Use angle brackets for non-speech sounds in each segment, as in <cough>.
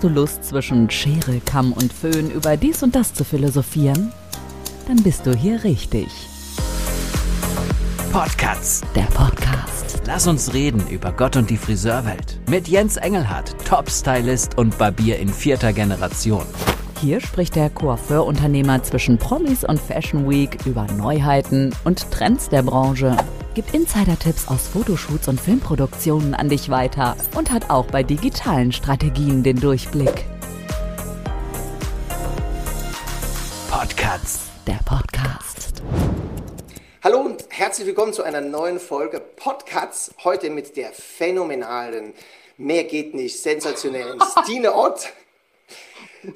Hast du Lust, zwischen Schere, Kamm und Föhn über dies und das zu philosophieren? Dann bist du hier richtig. Podcasts. Der Podcast. Lass uns reden über Gott und die Friseurwelt. Mit Jens Engelhardt, Top-Stylist und Barbier in vierter Generation. Hier spricht der Coiffeur-Unternehmer zwischen Promis und Fashion Week über Neuheiten und Trends der Branche gibt Insider-Tipps aus Fotoshoots und Filmproduktionen an dich weiter und hat auch bei digitalen Strategien den Durchblick. Podcasts. Der Podcast. Hallo und herzlich willkommen zu einer neuen Folge Podcasts. Heute mit der phänomenalen, mehr geht nicht, sensationellen <laughs> Stine Ott.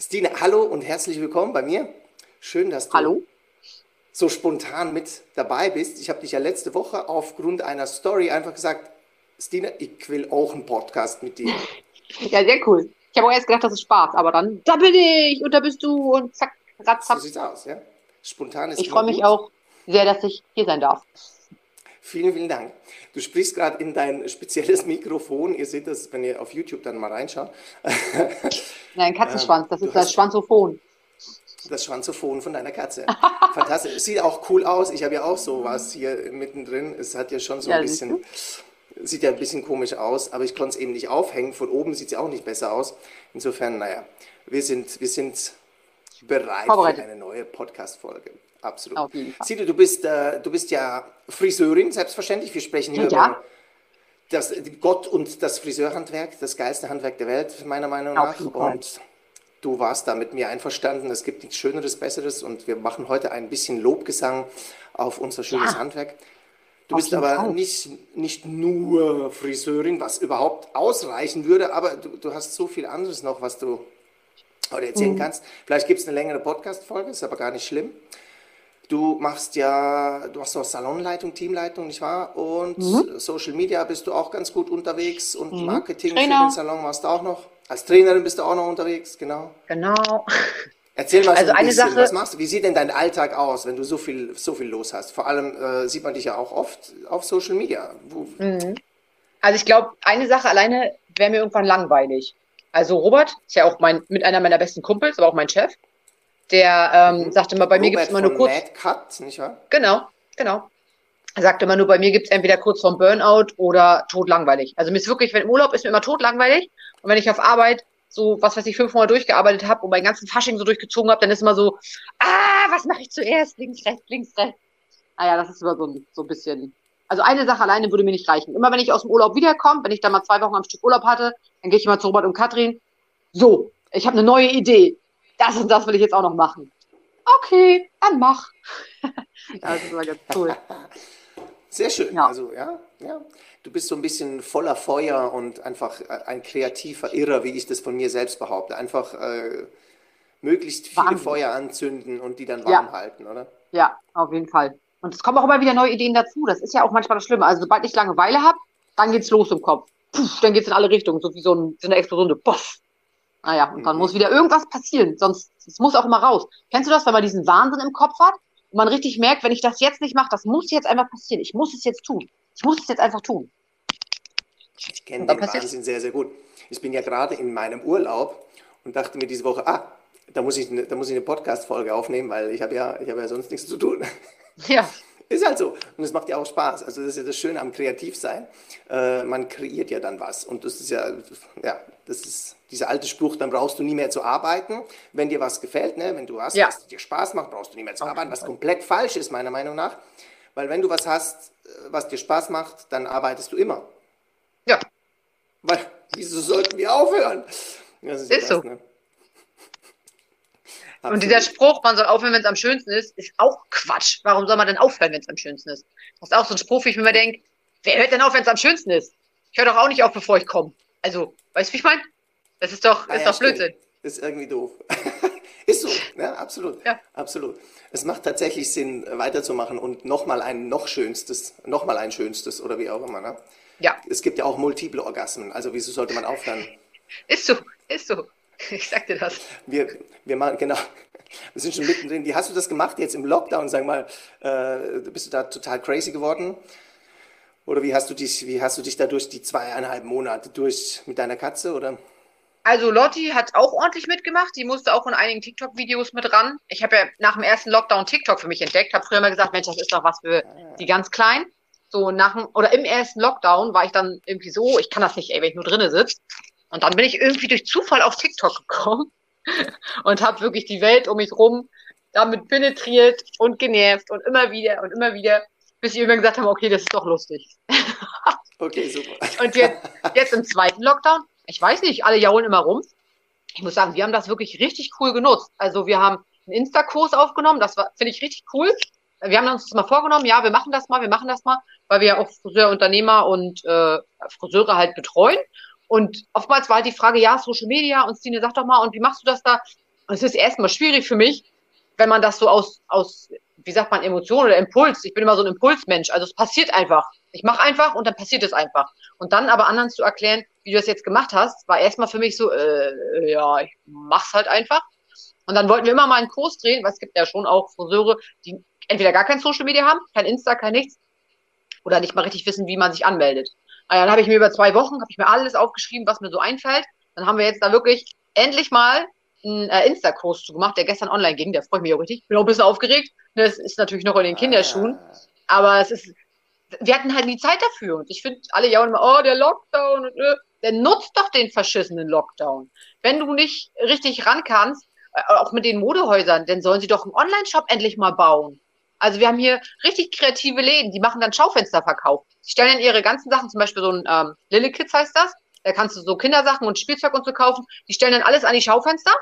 Stine, hallo und herzlich willkommen bei mir. Schön, dass du hallo so spontan mit dabei bist. Ich habe dich ja letzte Woche aufgrund einer Story einfach gesagt, Stina, ich will auch einen Podcast mit dir. Ja, sehr cool. Ich habe auch erst gedacht, das ist Spaß, aber dann, da bin ich und da bist du und zack, ratzap. So sieht's aus, ja. Spontan ist Ich freue mich auch sehr, dass ich hier sein darf. Vielen, vielen Dank. Du sprichst gerade in dein spezielles <laughs> Mikrofon. Ihr seht das, wenn ihr auf YouTube dann mal reinschaut. <laughs> Nein, Katzenschwanz, das ist das Schwanzophon das Schwanzophon von deiner Katze. <laughs> Fantastisch. Sieht auch cool aus. Ich habe ja auch sowas hier mittendrin. Es hat ja schon so ein ja, bisschen, sieht ja ein bisschen komisch aus, aber ich konnte es eben nicht aufhängen. Von oben sieht es ja auch nicht besser aus. Insofern, naja, wir sind, wir sind bereit für eine neue Podcast-Folge. Absolut. Auf du bist, äh, du bist ja Friseurin, selbstverständlich. Wir sprechen hier ja. über das, Gott und das Friseurhandwerk, das geilste Handwerk der Welt, meiner Meinung nach. Und du warst da mit mir einverstanden. Es gibt nichts Schöneres, Besseres und wir machen heute ein bisschen Lobgesang auf unser schönes ja. Handwerk. Du bist aber nicht, nicht nur Friseurin, was überhaupt ausreichen würde, aber du, du hast so viel anderes noch, was du heute erzählen mhm. kannst. Vielleicht gibt es eine längere Podcast-Folge, ist aber gar nicht schlimm. Du machst ja, du hast auch Salonleitung, Teamleitung, nicht wahr? Und mhm. Social Media bist du auch ganz gut unterwegs und mhm. Marketing Trainer. für den Salon machst du auch noch. Als Trainerin bist du auch noch unterwegs, genau. Genau. Erzähl mal also so ein bisschen, Sache, was machst du? Wie sieht denn dein Alltag aus, wenn du so viel, so viel los hast? Vor allem äh, sieht man dich ja auch oft auf Social Media. Mhm. Also ich glaube, eine Sache alleine wäre mir irgendwann langweilig. Also Robert ist ja auch mein, mit einer meiner besten Kumpels, aber auch mein Chef. Der ähm, mhm. sagte immer, bei Robert mir gibt es immer nur kurz. Mad Cut, nicht wahr? Genau, genau. Er sagte immer nur, bei mir gibt es entweder kurz vorm Burnout oder totlangweilig. Also mir ist wirklich, wenn im Urlaub ist mir immer totlangweilig und wenn ich auf Arbeit so, was weiß ich, fünf Monate durchgearbeitet habe und meinen ganzen Fasching so durchgezogen habe, dann ist immer so, ah, was mache ich zuerst? Links, rechts, links, rechts. Naja, das ist immer so, so ein bisschen. Also eine Sache alleine würde mir nicht reichen. Immer wenn ich aus dem Urlaub wiederkomme, wenn ich dann mal zwei Wochen am Stück Urlaub hatte, dann gehe ich immer zu Robert und Katrin. So, ich habe eine neue Idee. Das und das will ich jetzt auch noch machen. Okay, dann mach. <laughs> das ist immer ganz cool. <laughs> Sehr schön. Ja. Also, ja, ja du bist so ein bisschen voller Feuer und einfach äh, ein kreativer Irrer, wie ich das von mir selbst behaupte. Einfach äh, möglichst viele Wahnsinn. Feuer anzünden und die dann warm ja. halten, oder? Ja, auf jeden Fall. Und es kommen auch immer wieder neue Ideen dazu. Das ist ja auch manchmal das Schlimme. Also sobald ich Langeweile habe, dann geht's los im Kopf. Puh, dann geht's in alle Richtungen, so wie so, ein, so eine Explosion. Boff. Naja, und dann mhm. muss wieder irgendwas passieren. Sonst, es muss auch immer raus. Kennst du das, wenn man diesen Wahnsinn im Kopf hat und man richtig merkt, wenn ich das jetzt nicht mache, das muss jetzt einfach passieren. Ich muss es jetzt tun. Ich muss es jetzt einfach tun. Ich kenne den Wahnsinn sehr, sehr gut. Ich bin ja gerade in meinem Urlaub und dachte mir diese Woche, ah, da muss ich, da muss ich eine Podcast-Folge aufnehmen, weil ich habe ja, ich ja sonst nichts zu tun. Ja. <laughs> Ist halt so. Und es macht ja auch Spaß. Also das ist ja das Schöne am Kreativsein. Äh, man kreiert ja dann was. Und das ist ja, ja, das ist dieser alte Spruch, dann brauchst du nie mehr zu arbeiten, wenn dir was gefällt. Ne? Wenn du hast, ja. was dir Spaß macht, brauchst du nie mehr zu arbeiten, was komplett falsch ist, meiner Meinung nach. Weil wenn du was hast, äh, was dir Spaß macht, dann arbeitest du immer. Ja. Weil, wieso sollten wir aufhören? Das ist, ist so. Ne? Und dieser Spruch, man soll aufhören, wenn es am schönsten ist, ist auch Quatsch. Warum soll man denn aufhören, wenn es am schönsten ist? Das ist auch so ein Spruch, wie ich mir denke, wer hört denn auf, wenn es am schönsten ist? Ich höre doch auch nicht auf, bevor ich komme. Also, weißt du, wie ich meine? Das ist doch, ah, ist ja, doch Blödsinn. Das ist irgendwie doof. <laughs> ist so, ja, absolut. Ja. Absolut. Es macht tatsächlich Sinn, weiterzumachen und nochmal ein noch schönstes, nochmal ein schönstes oder wie auch immer. Ne? Ja. Es gibt ja auch multiple Orgasmen, also wieso sollte man aufhören? <laughs> Ist so, ist so. <laughs> Ich sag dir das. Wir, wir machen, genau. Wir sind schon mittendrin. Wie hast du das gemacht jetzt im Lockdown? Sag mal, äh, bist du da total crazy geworden? Oder wie hast du dich, wie hast du dich da durch die zweieinhalb Monate durch mit deiner Katze oder? Also Lotti hat auch ordentlich mitgemacht. Die musste auch in einigen TikTok-Videos mit ran. Ich habe ja nach dem ersten Lockdown TikTok für mich entdeckt. Habe früher mal gesagt, Mensch, das ist doch was für die ganz Kleinen. So nach dem, oder im ersten Lockdown war ich dann irgendwie so, ich kann das nicht, ey, wenn ich nur drinnen sitze. Und dann bin ich irgendwie durch Zufall auf TikTok gekommen <laughs> und habe wirklich die Welt um mich rum damit penetriert und genervt und immer wieder und immer wieder, bis ich irgendwann gesagt habe, okay, das ist doch lustig. <laughs> Okay, super. Und jetzt, jetzt im zweiten Lockdown, ich weiß nicht, alle jaulen immer rum. Ich muss sagen, wir haben das wirklich richtig cool genutzt. Also wir haben einen Insta-Kurs aufgenommen, das war, finde ich richtig cool. Wir haben uns das mal vorgenommen, ja, wir machen das mal, wir machen das mal, weil wir ja auch Friseurunternehmer und äh, Friseure halt betreuen. Und oftmals war halt die Frage, ja, Social Media und Stine, sag doch mal, und wie machst du das da? Und es ist erstmal schwierig für mich, wenn man das so aus, aus, wie sagt man, Emotion oder Impuls, ich bin immer so ein Impulsmensch, also es passiert einfach. Ich mache einfach und dann passiert es einfach. Und dann aber anderen zu erklären, wie du das jetzt gemacht hast, war erstmal für mich so, äh, ja, ich mach's halt einfach. Und dann wollten wir immer mal einen Kurs drehen, weil es gibt ja schon auch Friseure, die entweder gar kein Social Media haben, kein Insta, kein nichts, oder nicht mal richtig wissen, wie man sich anmeldet. Und dann habe ich mir über zwei Wochen, habe ich mir alles aufgeschrieben, was mir so einfällt. Dann haben wir jetzt da wirklich endlich mal einen äh, Insta-Kurs zu gemacht, der gestern online ging. Der freut mich auch richtig. Bin auch ein bisschen aufgeregt. Das ist natürlich noch in den Kinderschuhen. Aber es ist, wir hatten halt nie Zeit dafür. Und ich finde, alle jaulen immer, oh, der Lockdown. Und, äh, dann nutzt doch den verschissenen Lockdown. Wenn du nicht richtig ran kannst, äh, auch mit den Modehäusern, dann sollen sie doch einen Online-Shop endlich mal bauen. Also wir haben hier richtig kreative Läden, die machen dann Schaufensterverkauf. Die stellen dann ihre ganzen Sachen, zum Beispiel so ein ähm, Lille Kids heißt das, da kannst du so Kindersachen und Spielzeug und so kaufen. Die stellen dann alles an die Schaufenster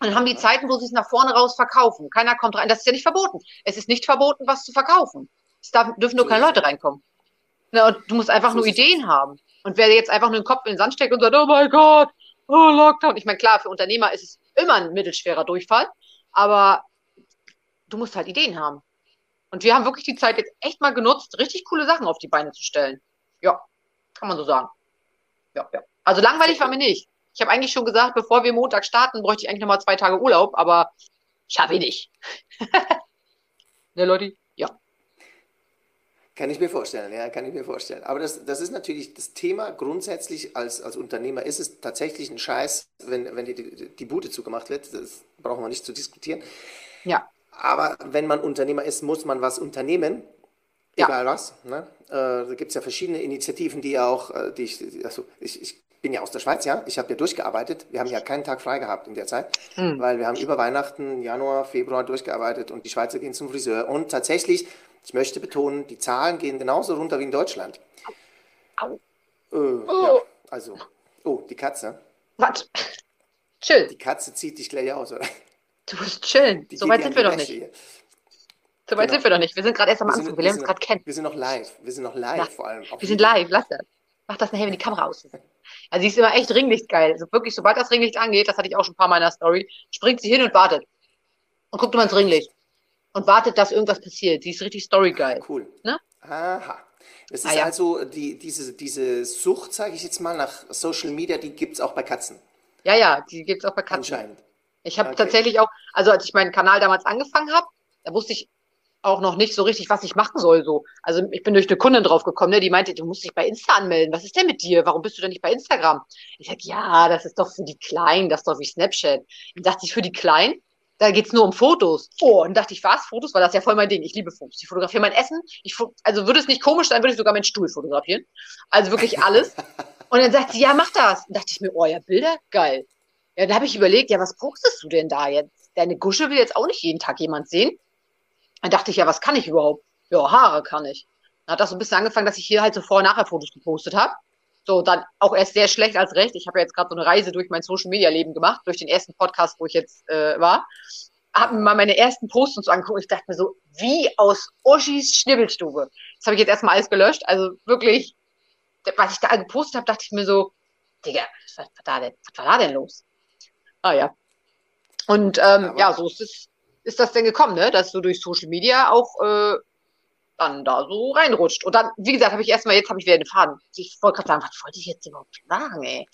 und dann haben die Zeiten, wo sie es nach vorne raus verkaufen. Keiner kommt rein. Das ist ja nicht verboten. Es ist nicht verboten, was zu verkaufen. Es darf, dürfen nur keine Leute reinkommen. Na, und du musst einfach nur Ideen haben. Und wer jetzt einfach nur den Kopf in den Sand steckt und sagt, oh mein Gott, oh Lockdown. Ich meine, klar, für Unternehmer ist es immer ein mittelschwerer Durchfall, aber du musst halt Ideen haben. Und wir haben wirklich die Zeit jetzt echt mal genutzt, richtig coole Sachen auf die Beine zu stellen. Ja, kann man so sagen. Ja, ja. Also langweilig war mir nicht. Ich habe eigentlich schon gesagt, bevor wir Montag starten, bräuchte ich eigentlich nochmal zwei Tage Urlaub, aber schaffe ich nicht. <laughs> ne, Leute? Ja. Kann ich mir vorstellen, ja, kann ich mir vorstellen. Aber das, das ist natürlich das Thema grundsätzlich als, als Unternehmer ist es tatsächlich ein Scheiß, wenn, wenn die, die, die Bude zugemacht wird. Das brauchen wir nicht zu diskutieren. Ja. Aber wenn man Unternehmer ist, muss man was unternehmen. Egal ja. was. Ne? Äh, da gibt es ja verschiedene Initiativen, die auch, äh, die ich, also ich, ich bin ja aus der Schweiz, ja. Ich habe ja durchgearbeitet. Wir haben ja keinen Tag frei gehabt in der Zeit, mhm. weil wir haben über Weihnachten, Januar, Februar durchgearbeitet und die Schweizer gehen zum Friseur. Und tatsächlich, ich möchte betonen, die Zahlen gehen genauso runter wie in Deutschland. Au. Äh, oh. ja, also, oh, die Katze. Was? Chill. Die Katze zieht dich gleich aus, oder? Du musst chillen. Die so weit sind wir noch nicht. Hier. So weit genau. sind wir noch nicht. Wir sind gerade erst am Anfang. Wir, lernen uns gerade kennen. Wir sind noch live. Wir sind noch live ja. vor allem. Wir sind live. Lass das. Mach das nachher, wenn die Kamera aus ist. Also sie ist immer echt ringlichtgeil. Also wirklich, sobald das Ringlicht angeht, das hatte ich auch schon ein paar Mal in der Story, springt sie hin und wartet. Und guckt immer ins Ringlicht. Und wartet, dass irgendwas passiert. Sie ist richtig storygeil. Cool. Ne? Aha. Es ist ah, ja. also die, diese, diese Sucht, sage ich jetzt mal, nach Social Media, die gibt es auch bei Katzen. Ja, ja, die gibt es auch bei Katzen. Anscheinend. Ich habe okay. tatsächlich auch, also als ich meinen Kanal damals angefangen habe, da wusste ich auch noch nicht so richtig, was ich machen soll. So. Also ich bin durch eine Kundin drauf gekommen, ne, die meinte, du musst dich bei Insta anmelden. Was ist denn mit dir? Warum bist du denn nicht bei Instagram? Ich sag, ja, das ist doch für die Kleinen, das ist doch wie Snapchat. Dann dachte ich, für die Kleinen, da geht's nur um Fotos. Oh, und dachte ich, was? Fotos? Weil das ist ja voll mein Ding. Ich liebe Fotos. Ich fotografiere mein Essen. Ich, also würde es nicht komisch sein, würde ich sogar meinen Stuhl fotografieren. Also wirklich alles. <laughs> Und dann sagt sie, ja, mach das. Und dachte ich mir, oh ja, Bilder? Geil. Ja, dann habe ich überlegt, ja, was postest du denn da jetzt? Deine Gusche will jetzt auch nicht jeden Tag jemand sehen. Dann dachte ich, ja, was kann ich überhaupt? Ja, Haare kann ich. Dann hat das so ein bisschen angefangen, dass ich hier halt so Vor-Nachher-Fotos gepostet habe. So, dann auch erst sehr schlecht als recht. Ich habe ja jetzt gerade so eine Reise durch mein Social-Media-Leben gemacht, durch den ersten Podcast, wo ich jetzt äh, war. Habe mir mal meine ersten Posts und so angeguckt. Ich dachte mir so, wie aus Oschis Schnibbelstube. Das habe ich jetzt erstmal alles gelöscht. Also wirklich, was ich da gepostet habe, dachte ich mir so, Digga, was war da denn, was war da denn los? Ah ja. Und ähm, ja, so ist es ist das denn gekommen, ne? dass du durch Social Media auch äh, dann da so reinrutscht. Und dann, wie gesagt, habe ich erstmal, jetzt habe ich wieder den Faden. Ich wollte gerade sagen, was wollte ich jetzt überhaupt sagen, ey?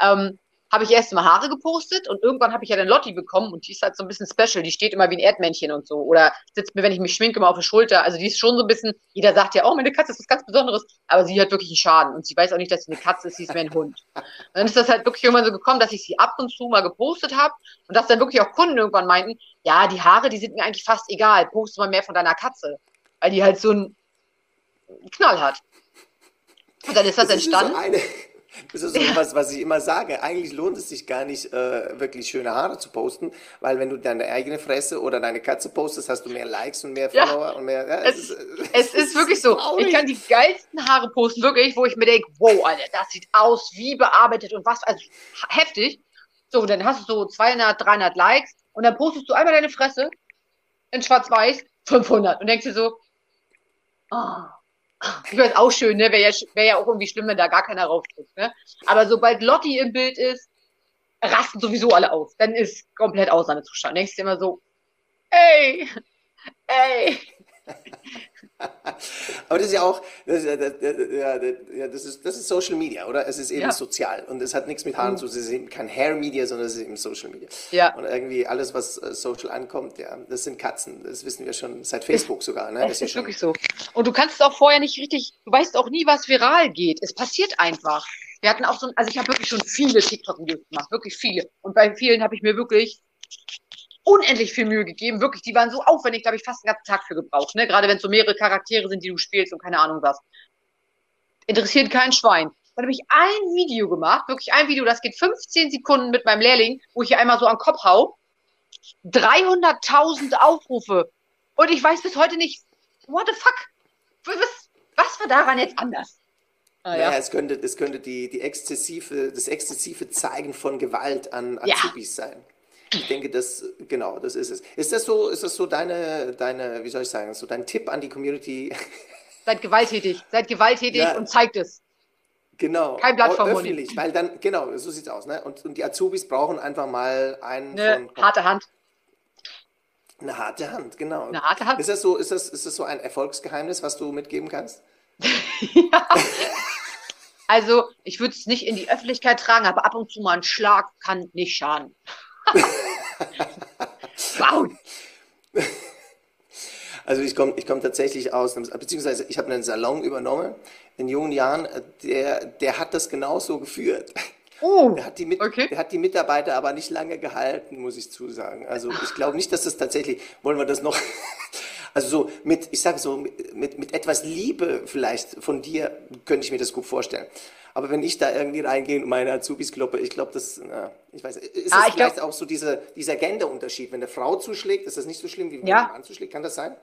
Ähm, habe ich erst mal Haare gepostet und irgendwann habe ich ja dann Lotti bekommen und die ist halt so ein bisschen special. Die steht immer wie ein Erdmännchen und so. Oder sitzt mir, wenn ich mich schminke, immer auf der Schulter. Also die ist schon so ein bisschen, jeder sagt ja, oh, meine Katze ist was ganz Besonderes, aber sie hat wirklich einen Schaden und sie weiß auch nicht, dass sie eine Katze ist, sie ist mehr ein Hund. Und dann ist das halt wirklich irgendwann so gekommen, dass ich sie ab und zu mal gepostet habe und dass dann wirklich auch Kunden irgendwann meinten, ja, die Haare, die sind mir eigentlich fast egal, poste mal mehr von deiner Katze. Weil die halt so einen Knall hat. Und dann ist das, das entstanden. Ist so das ist so ja. was, was ich immer sage. Eigentlich lohnt es sich gar nicht, äh, wirklich schöne Haare zu posten, weil wenn du deine eigene Fresse oder deine Katze postest, hast du mehr Likes und mehr Follower ja. und mehr. Ja, es, es, ist, <laughs> es ist wirklich so. Traurig. Ich kann die geilsten Haare posten, wirklich, wo ich mir denke, wow, Alter, das sieht aus wie bearbeitet und was, also heftig. So, dann hast du so 200, 300 Likes und dann postest du einmal deine Fresse in schwarz-weiß, 500 und denkst dir so, oh, ich weiß auch schön, ne? Wäre ja, wär ja auch irgendwie schlimm, wenn da gar keiner raufdrückt, ne? Aber sobald Lotti im Bild ist, rasten sowieso alle aus. Dann ist komplett Ausnahmezustand. Denkst du immer so, ey, ey. <laughs> Aber das ist ja auch, das ist, ja, das, ist, ist Social Media, oder? Es ist eben ja. sozial und es hat nichts mit Haaren mhm. zu tun. Es ist eben kein Hair Media, sondern es ist eben Social Media. Ja. Und irgendwie alles, was äh, Social ankommt, ja, das sind Katzen. Das wissen wir schon seit Facebook sogar. Ne? Das, das ist wirklich so. Und du kannst es auch vorher nicht richtig, du weißt auch nie, was viral geht. Es passiert einfach. Wir hatten auch so, also ich habe wirklich schon viele TikTok-Videos gemacht, wirklich viele. Und bei vielen habe ich mir wirklich unendlich viel Mühe gegeben. Wirklich, die waren so aufwendig, da habe ich fast einen ganzen Tag für gebraucht. Ne? Gerade wenn es so mehrere Charaktere sind, die du spielst und keine Ahnung was. Interessiert kein Schwein. Dann habe ich ein Video gemacht, wirklich ein Video, das geht 15 Sekunden mit meinem Lehrling, wo ich hier einmal so an den Kopf hau. 300.000 Aufrufe. Und ich weiß bis heute nicht, what the fuck? Was, was war daran jetzt anders? Ah, ja. Naja, es könnte, es könnte die, die exzessive, das exzessive Zeigen von Gewalt an Azubis ja. sein. Ich denke, das, genau, das ist es. Ist das so, ist das so deine, deine, wie soll ich sagen, so dein Tipp an die Community? <laughs> Seid gewalttätig, seid gewalttätig ja. und zeigt es. Genau. Kein Blatt vom Öffentlich, weil dann, genau, so sieht's aus, ne? Und, und die Azubis brauchen einfach mal einen Eine von, harte Hand. Eine harte Hand, genau. Eine harte Hand. Ist das so, ist das, ist das so ein Erfolgsgeheimnis, was du mitgeben kannst? <laughs> ja. Also, ich würde es nicht in die Öffentlichkeit tragen, aber ab und zu mal ein Schlag kann nicht schaden <laughs> wow. <laughs> Also ich komme ich komm tatsächlich aus, beziehungsweise ich habe einen Salon übernommen in jungen Jahren, der, der hat das genauso geführt. Oh, <laughs> der hat, die Mit okay. der hat die Mitarbeiter aber nicht lange gehalten, muss ich zusagen. Also ich glaube nicht, dass das tatsächlich, wollen wir das noch, <laughs> also so mit, ich sage so, mit, mit etwas Liebe vielleicht von dir könnte ich mir das gut vorstellen. Aber wenn ich da irgendwie reingehe und meine Azubis kloppe, ich glaube, das, na, ich weiß, ist ah, vielleicht glaub, auch so diese, dieser Gender-Unterschied? Wenn eine Frau zuschlägt, ist das nicht so schlimm, wie wenn ja. ein Mann zuschlägt? Kann das sein?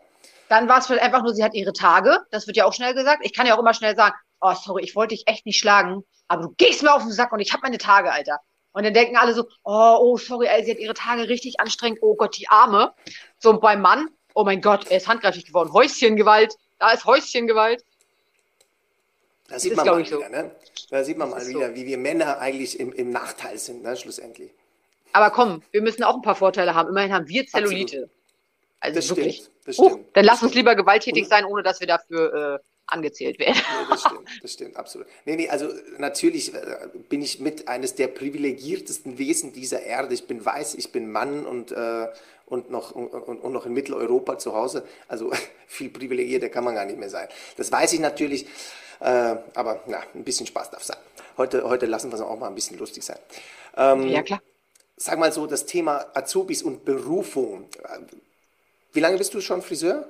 Dann war es vielleicht einfach nur, sie hat ihre Tage. Das wird ja auch schnell gesagt. Ich kann ja auch immer schnell sagen, oh, sorry, ich wollte dich echt nicht schlagen, aber du gehst mir auf den Sack und ich habe meine Tage, Alter. Und dann denken alle so, oh, oh, sorry, ey, sie hat ihre Tage richtig anstrengend, oh Gott, die Arme. So, und beim Mann, oh mein Gott, er ist handgreiflich geworden. Häuschengewalt, da ist Häuschengewalt. Das sieht man mal wieder, so. ne? Da sieht man mal wieder, so. wie wir Männer eigentlich im, im Nachteil sind, ne, schlussendlich. Aber komm, wir müssen auch ein paar Vorteile haben. Immerhin haben wir Zellulite. Absolut. Also das wirklich. Stimmt, das uh, dann lass uns lieber gewalttätig sein, ohne dass wir dafür äh, angezählt werden. Nee, das stimmt, das stimmt, absolut. Nee, nee, also natürlich äh, bin ich mit eines der privilegiertesten Wesen dieser Erde. Ich bin weiß, ich bin Mann und, äh, und, noch, und, und noch in Mitteleuropa zu Hause. Also <laughs> viel privilegierter kann man gar nicht mehr sein. Das weiß ich natürlich. Äh, aber na, ein bisschen Spaß darf sein. Heute, heute lassen wir es auch mal ein bisschen lustig sein. Ähm, ja, klar. Sag mal so, das Thema Azubis und Berufung. Wie lange bist du schon Friseur?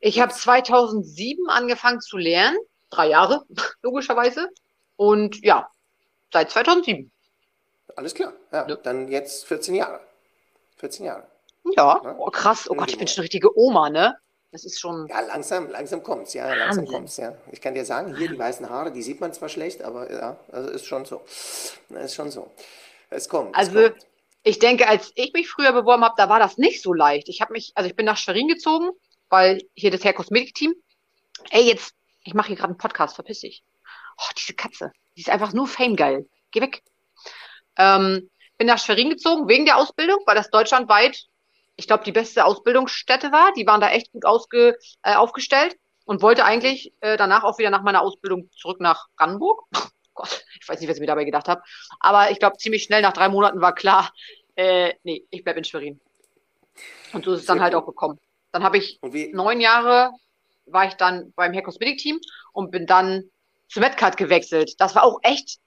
Ich habe 2007 angefangen zu lernen. Drei Jahre, <laughs> logischerweise. Und ja, seit 2007. Alles klar. Ja, ja. Dann jetzt 14 Jahre. 14 Jahre. Ja, oh, krass. Oh Gott, ich bin schon eine richtige Oma, ne? Das ist schon. Ja, langsam, langsam kommt's, ja, Wahnsinn. langsam kommt's, ja. Ich kann dir sagen, hier die weißen Haare, die sieht man zwar schlecht, aber ja, also ist schon so. Ist schon so. Es kommt. Also, es kommt. ich denke, als ich mich früher beworben habe, da war das nicht so leicht. Ich habe mich, also ich bin nach Schwerin gezogen, weil hier das Herr Kosmetik-Team. Ey, jetzt, ich mache hier gerade einen Podcast, verpiss dich. Oh, diese Katze, die ist einfach nur famegeil. Geh weg. Ähm, bin nach Schwerin gezogen wegen der Ausbildung, weil das deutschlandweit ich glaube, die beste Ausbildungsstätte war. Die waren da echt gut ausge, äh, aufgestellt und wollte eigentlich äh, danach auch wieder nach meiner Ausbildung zurück nach Brandenburg. <laughs> Gott, ich weiß nicht, was ich mir dabei gedacht habe. Aber ich glaube, ziemlich schnell nach drei Monaten war klar, äh, nee, ich bleibe in Schwerin. Und so ist es dann halt auch gekommen. Dann habe ich neun Jahre, war ich dann beim Hair Cosmetic Team und bin dann zu Medcard gewechselt. Das war auch echt,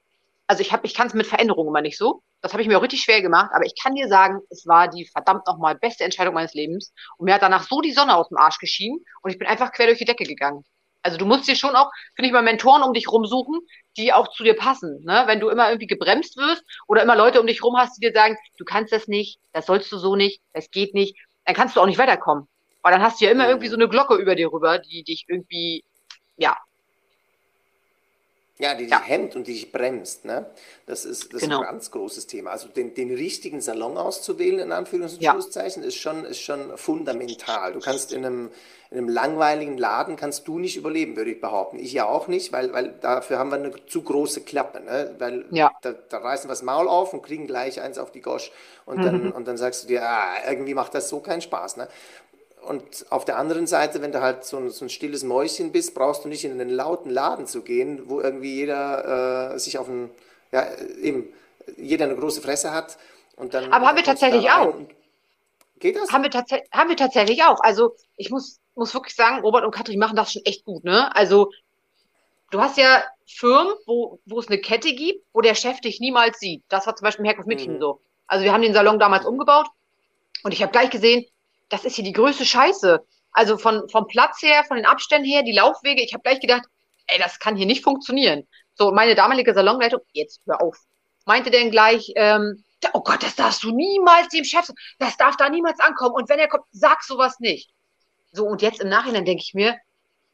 also ich, hab, ich kann es mit Veränderungen immer nicht so. Das habe ich mir auch richtig schwer gemacht, aber ich kann dir sagen, es war die verdammt nochmal beste Entscheidung meines Lebens. Und mir hat danach so die Sonne aus dem Arsch geschienen und ich bin einfach quer durch die Decke gegangen. Also du musst dir schon auch, finde ich mal, Mentoren um dich rumsuchen, die auch zu dir passen. Ne? Wenn du immer irgendwie gebremst wirst oder immer Leute um dich rum hast, die dir sagen, du kannst das nicht, das sollst du so nicht, das geht nicht, dann kannst du auch nicht weiterkommen. Weil dann hast du ja immer irgendwie so eine Glocke über dir rüber, die dich irgendwie, ja, ja, die dich ja. hemmt und die dich bremst. Ne? Das, ist, das genau. ist ein ganz großes Thema. Also den, den richtigen Salon auszuwählen, in Anführungs- und ja. Schlusszeichen, ist schon, ist schon fundamental. Du kannst in einem, in einem langweiligen Laden kannst du nicht überleben, würde ich behaupten. Ich ja auch nicht, weil, weil dafür haben wir eine zu große Klappe. Ne? Weil ja. da, da reißen wir das Maul auf und kriegen gleich eins auf die Gosch. Und dann, mhm. und dann sagst du dir, ah, irgendwie macht das so keinen Spaß. Ne? Und auf der anderen Seite, wenn du halt so ein, so ein, stilles Mäuschen bist, brauchst du nicht in einen lauten Laden zu gehen, wo irgendwie jeder äh, sich auf ein, ja, eben, jeder eine große Fresse hat. Und dann, Aber haben wir tatsächlich auch. Geht das? Haben wir, haben wir tatsächlich auch. Also ich muss, muss wirklich sagen, Robert und Katrin machen das schon echt gut. Ne? Also du hast ja Firmen, wo, wo es eine Kette gibt, wo der Chef dich niemals sieht. Das war zum Beispiel im Herkunft Mädchen mhm. so. Also wir haben den Salon damals umgebaut und ich habe gleich gesehen, das ist hier die größte Scheiße. Also von, vom Platz her, von den Abständen her, die Laufwege, ich habe gleich gedacht, ey, das kann hier nicht funktionieren. So, meine damalige Salonleitung, jetzt hör auf, meinte denn gleich, ähm, oh Gott, das darfst du niemals dem Chef, das darf da niemals ankommen. Und wenn er kommt, sag sowas nicht. So, und jetzt im Nachhinein denke ich mir,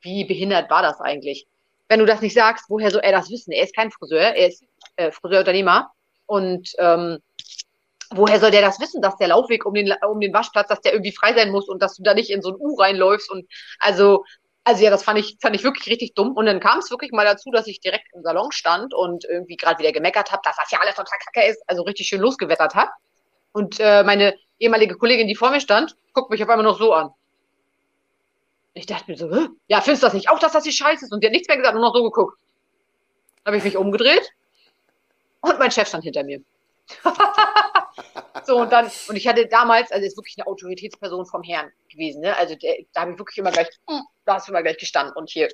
wie behindert war das eigentlich? Wenn du das nicht sagst, woher soll er das wissen? Er ist kein Friseur, er ist äh, Friseurunternehmer. Und ähm, woher soll der das wissen, dass der Laufweg um den, um den Waschplatz, dass der irgendwie frei sein muss und dass du da nicht in so ein U reinläufst und also, also ja, das fand ich, fand ich wirklich richtig dumm. Und dann kam es wirklich mal dazu, dass ich direkt im Salon stand und irgendwie gerade wieder gemeckert habe, dass das ja alles total kacke ist, also richtig schön losgewettert hat. Und äh, meine ehemalige Kollegin, die vor mir stand, guckt mich auf einmal noch so an. Ich dachte mir so, Hä? ja, findest du das nicht auch, dass das hier scheiße ist? Und die hat nichts mehr gesagt, nur noch so geguckt. Dann habe ich mich umgedreht und mein Chef stand hinter mir. <laughs> so, und dann, und ich hatte damals, also ist wirklich eine Autoritätsperson vom Herrn gewesen, ne? Also der, da habe ich wirklich immer gleich, hm, da hast du immer gleich gestanden und hier.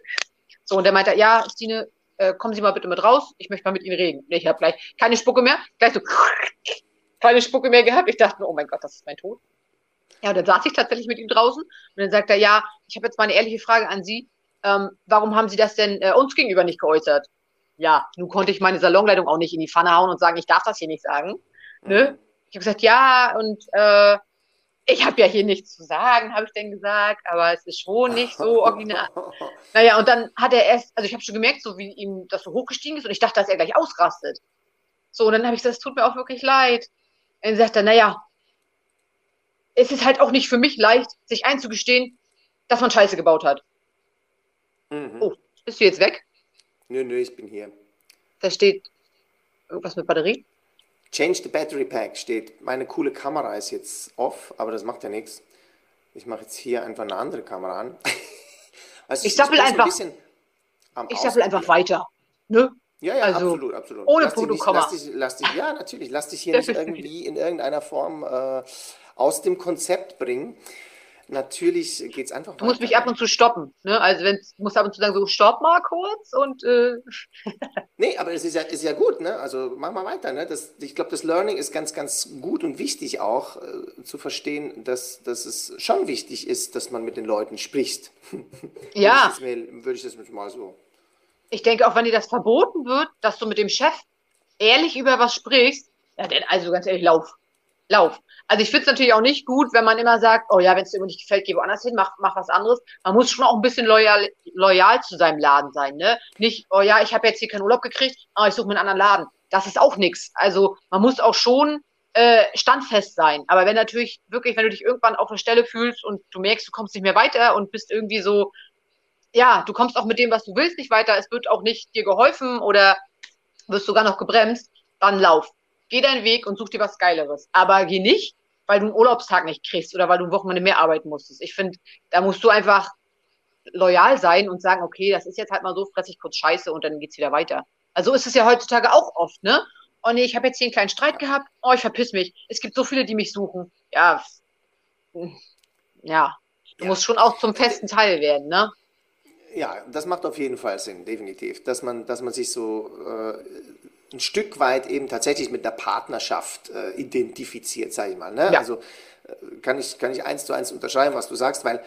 So, und der meinte, ja, Stine, äh, kommen Sie mal bitte mit raus, ich möchte mal mit Ihnen reden. Ich habe gleich keine Spucke mehr, gleich so keine Spucke mehr gehabt. Ich dachte, oh mein Gott, das ist mein Tod. Ja, und dann saß ich tatsächlich mit ihm draußen und dann sagt er, ja, ich habe jetzt mal eine ehrliche Frage an Sie. Ähm, warum haben Sie das denn äh, uns gegenüber nicht geäußert? Ja, nun konnte ich meine Salonleitung auch nicht in die Pfanne hauen und sagen, ich darf das hier nicht sagen. Ne? Ich habe gesagt, ja, und äh, ich habe ja hier nichts zu sagen, habe ich denn gesagt, aber es ist schon nicht so original. <laughs> naja, und dann hat er erst, also ich habe schon gemerkt, so wie ihm das so hochgestiegen ist und ich dachte, dass er gleich ausrastet. So, und dann habe ich gesagt, es tut mir auch wirklich leid. Und dann sagt er, naja, es ist halt auch nicht für mich leicht, sich einzugestehen, dass man Scheiße gebaut hat. Mhm. Oh, bist du jetzt weg? Nö, nö, ich bin hier. Da steht irgendwas mit Batterie. Change the Battery Pack steht. Meine coole Kamera ist jetzt off, aber das macht ja nichts. Ich mache jetzt hier einfach eine andere Kamera an. <laughs> also ich sappel einfach. Ein ich sappel einfach weiter. Ne? Ja, ja, also, absolut, absolut. Ohne dich, ja, natürlich. Lass dich hier nicht <laughs> irgendwie in irgendeiner Form äh, aus dem Konzept bringen natürlich geht es einfach Du musst mich ab und zu stoppen. Ne? Also wenn du musst ab und zu sagen, so stopp mal kurz und äh. <laughs> Nee, aber es ist ja, ist ja gut, ne? Also mach mal weiter. Ne? Das, ich glaube, das Learning ist ganz, ganz gut und wichtig auch äh, zu verstehen, dass, dass es schon wichtig ist, dass man mit den Leuten spricht. <laughs> Ja. Würde ich das mal so. Ich denke, auch wenn dir das verboten wird, dass du mit dem Chef ehrlich über was sprichst, ja, denn also ganz ehrlich, lauf. Lauf. Also ich finde es natürlich auch nicht gut, wenn man immer sagt, oh ja, wenn es dir nicht gefällt, geh woanders hin, mach, mach was anderes. Man muss schon auch ein bisschen loyal, loyal zu seinem Laden sein, ne? Nicht, oh ja, ich habe jetzt hier keinen Urlaub gekriegt, aber ich suche mir einen anderen Laden. Das ist auch nichts. Also man muss auch schon äh, standfest sein. Aber wenn natürlich wirklich, wenn du dich irgendwann auf der Stelle fühlst und du merkst, du kommst nicht mehr weiter und bist irgendwie so, ja, du kommst auch mit dem, was du willst, nicht weiter, es wird auch nicht dir geholfen oder wirst sogar noch gebremst, dann lauf. Geh deinen Weg und such dir was Geileres. Aber geh nicht weil du einen Urlaubstag nicht kriegst oder weil du ein Wochenende mehr arbeiten musstest. Ich finde, da musst du einfach loyal sein und sagen, okay, das ist jetzt halt mal so, fress ich kurz Scheiße und dann geht's wieder weiter. Also ist es ja heutzutage auch oft, ne? Oh nee, ich habe jetzt hier einen kleinen Streit gehabt. Oh, ich verpiss mich. Es gibt so viele, die mich suchen. Ja, ja. Du ja. musst schon auch zum festen Teil werden, ne? Ja, das macht auf jeden Fall Sinn, definitiv. Dass man, dass man sich so äh, ein Stück weit eben tatsächlich mit der Partnerschaft äh, identifiziert, sage ich mal. Ne? Ja. Also äh, kann ich, kann ich eins zu eins unterschreiben, was du sagst, weil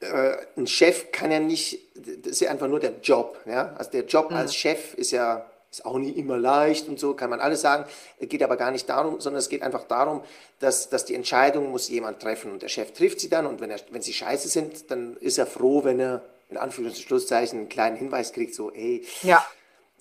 äh, ein Chef kann ja nicht, das ist ja einfach nur der Job. Ja? Also der Job mhm. als Chef ist ja ist auch nicht immer leicht und so, kann man alles sagen. Es geht aber gar nicht darum, sondern es geht einfach darum, dass, dass die Entscheidung muss jemand treffen und der Chef trifft sie dann und wenn, er, wenn sie scheiße sind, dann ist er froh, wenn er in Anführungs- und Schlusszeichen einen kleinen Hinweis kriegt, so, ey, ja.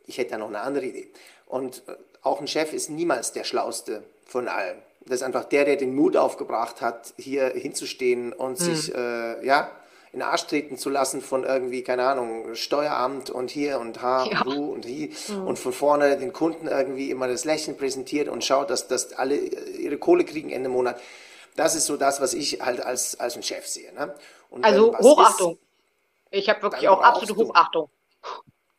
Ich hätte da noch eine andere Idee. Und äh, auch ein Chef ist niemals der Schlauste von allen. Das ist einfach der, der den Mut aufgebracht hat, hier hinzustehen und mhm. sich, äh, ja, in den Arsch treten zu lassen von irgendwie, keine Ahnung, Steueramt und hier und ha ja. und hu und hi mhm. und von vorne den Kunden irgendwie immer das Lächeln präsentiert und schaut, dass, dass alle ihre Kohle kriegen Ende Monat. Das ist so das, was ich halt als, als ein Chef sehe. Ne? also Hochachtung. Ist, ich habe wirklich auch absolute Hochachtung.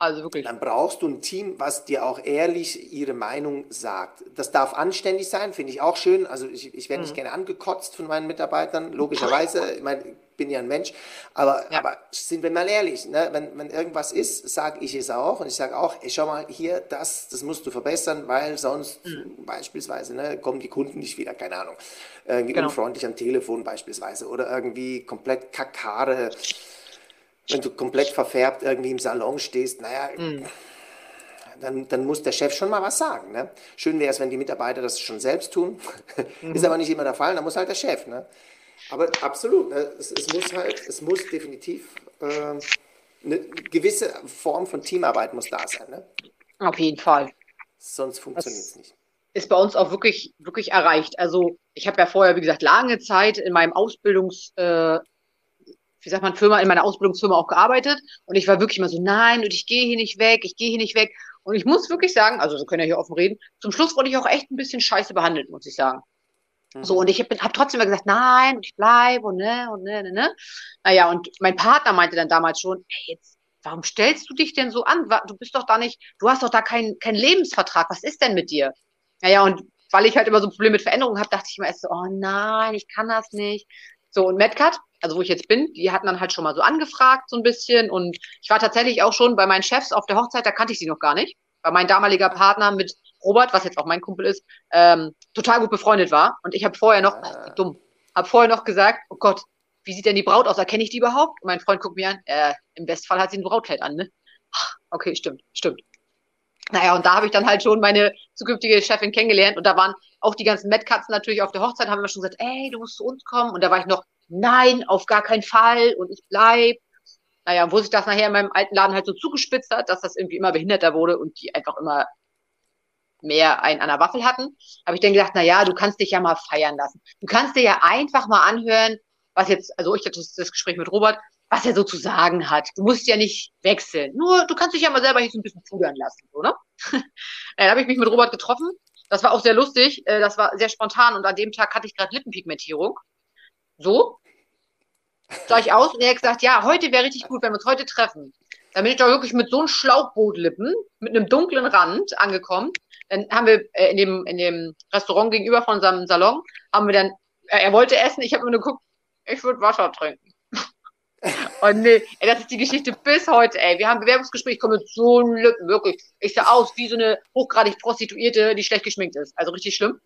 Also wirklich. Dann brauchst du ein Team, was dir auch ehrlich ihre Meinung sagt. Das darf anständig sein, finde ich auch schön. Also ich, ich werde nicht mhm. gerne angekotzt von meinen Mitarbeitern, logischerweise. <laughs> Ich meine, ich bin ja ein Mensch. Aber, ja. aber sind wir mal ehrlich, ne? wenn, wenn irgendwas ist, sage ich es auch. Und ich sage auch, ey, schau mal, hier, das, das musst du verbessern, weil sonst mhm. beispielsweise ne, kommen die Kunden nicht wieder, keine Ahnung. Irgendwie genau. unfreundlich am Telefon beispielsweise oder irgendwie komplett kakare wenn du komplett verfärbt irgendwie im Salon stehst, naja, mhm. dann, dann muss der Chef schon mal was sagen. Ne? Schön wäre es, wenn die Mitarbeiter das schon selbst tun. <laughs> Mhm. Ist aber nicht immer der Fall, dann muss halt der Chef. Ne? Aber absolut, ne? es, es, muss halt, es muss definitiv äh, eine gewisse Form von Teamarbeit muss da sein. Ne? Auf jeden Fall. Sonst funktioniert es nicht ist bei uns auch wirklich, wirklich erreicht. Also ich habe ja vorher, wie gesagt, lange Zeit in meinem Ausbildungs, äh, wie sagt man, Firma, in meiner Ausbildungsfirma auch gearbeitet. Und ich war wirklich immer so, nein, und ich gehe hier nicht weg, ich gehe hier nicht weg. Und ich muss wirklich sagen, also wir können ja hier offen reden, zum Schluss wurde ich auch echt ein bisschen scheiße behandelt, muss ich sagen. Mhm. So, und ich habe hab trotzdem immer gesagt, nein, und ich bleibe und ne, und ne, ne, ne. Naja, und mein Partner meinte dann damals schon, ey, jetzt, warum stellst du dich denn so an? Du bist doch da nicht, du hast doch da keinen kein Lebensvertrag, was ist denn mit dir? Naja, und weil ich halt immer so ein Problem mit Veränderungen habe, dachte ich immer erst so, oh nein, ich kann das nicht. So, und Medcat, also wo ich jetzt bin, die hatten dann halt schon mal so angefragt, so ein bisschen. Und ich war tatsächlich auch schon bei meinen Chefs auf der Hochzeit, da kannte ich sie noch gar nicht. Weil mein damaliger Partner mit Robert, was jetzt auch mein Kumpel ist, ähm, total gut befreundet war. Und ich habe vorher noch, ach, dumm, habe vorher noch gesagt, oh Gott, wie sieht denn die Braut aus? Erkenne ich die überhaupt? Und mein Freund guckt mir an, äh, im Bestfall hat sie ein Brautkleid an, ne? Ach, okay, stimmt, stimmt. Naja, und da habe ich dann halt schon meine zukünftige Chefin kennengelernt und da waren auch die ganzen Metkatzen natürlich auf der Hochzeit, haben wir schon gesagt, ey, du musst zu uns kommen. Und da war ich noch, nein, auf gar keinen Fall und ich bleib. Naja, wo sich das nachher in meinem alten Laden halt so zugespitzt hat, dass das irgendwie immer behinderter wurde und die einfach immer mehr einen an der Waffel hatten, habe ich dann gedacht, na ja, du kannst dich ja mal feiern lassen. Du kannst dir ja einfach mal anhören, was jetzt, also ich hatte das Gespräch mit Robert, was er so zu sagen hat. Du musst ja nicht wechseln. Nur, du kannst dich ja mal selber hier so ein bisschen pudern lassen, so, ne? <laughs> dann habe ich mich mit Robert getroffen. Das war auch sehr lustig. Äh, das war sehr spontan und an dem Tag hatte ich gerade Lippenpigmentierung. So. Sah ich aus und er hat gesagt, ja, heute wäre richtig gut, wenn wir uns heute treffen. Dann bin ich doch wirklich mit so einem Schlauchbootlippen, mit einem dunklen Rand angekommen. Dann haben wir äh, in, dem, in dem Restaurant gegenüber von unserem Salon, haben wir dann, äh, er wollte essen, ich habe mir nur geguckt, ich würde Wasser trinken. Und nee, ey, das ist die Geschichte bis heute, ey. Wir haben Bewerbungsgespräch, ich komme mit so einem Lippen, wirklich. Ich sah aus wie so eine hochgradig Prostituierte, die schlecht geschminkt ist. Also richtig schlimm.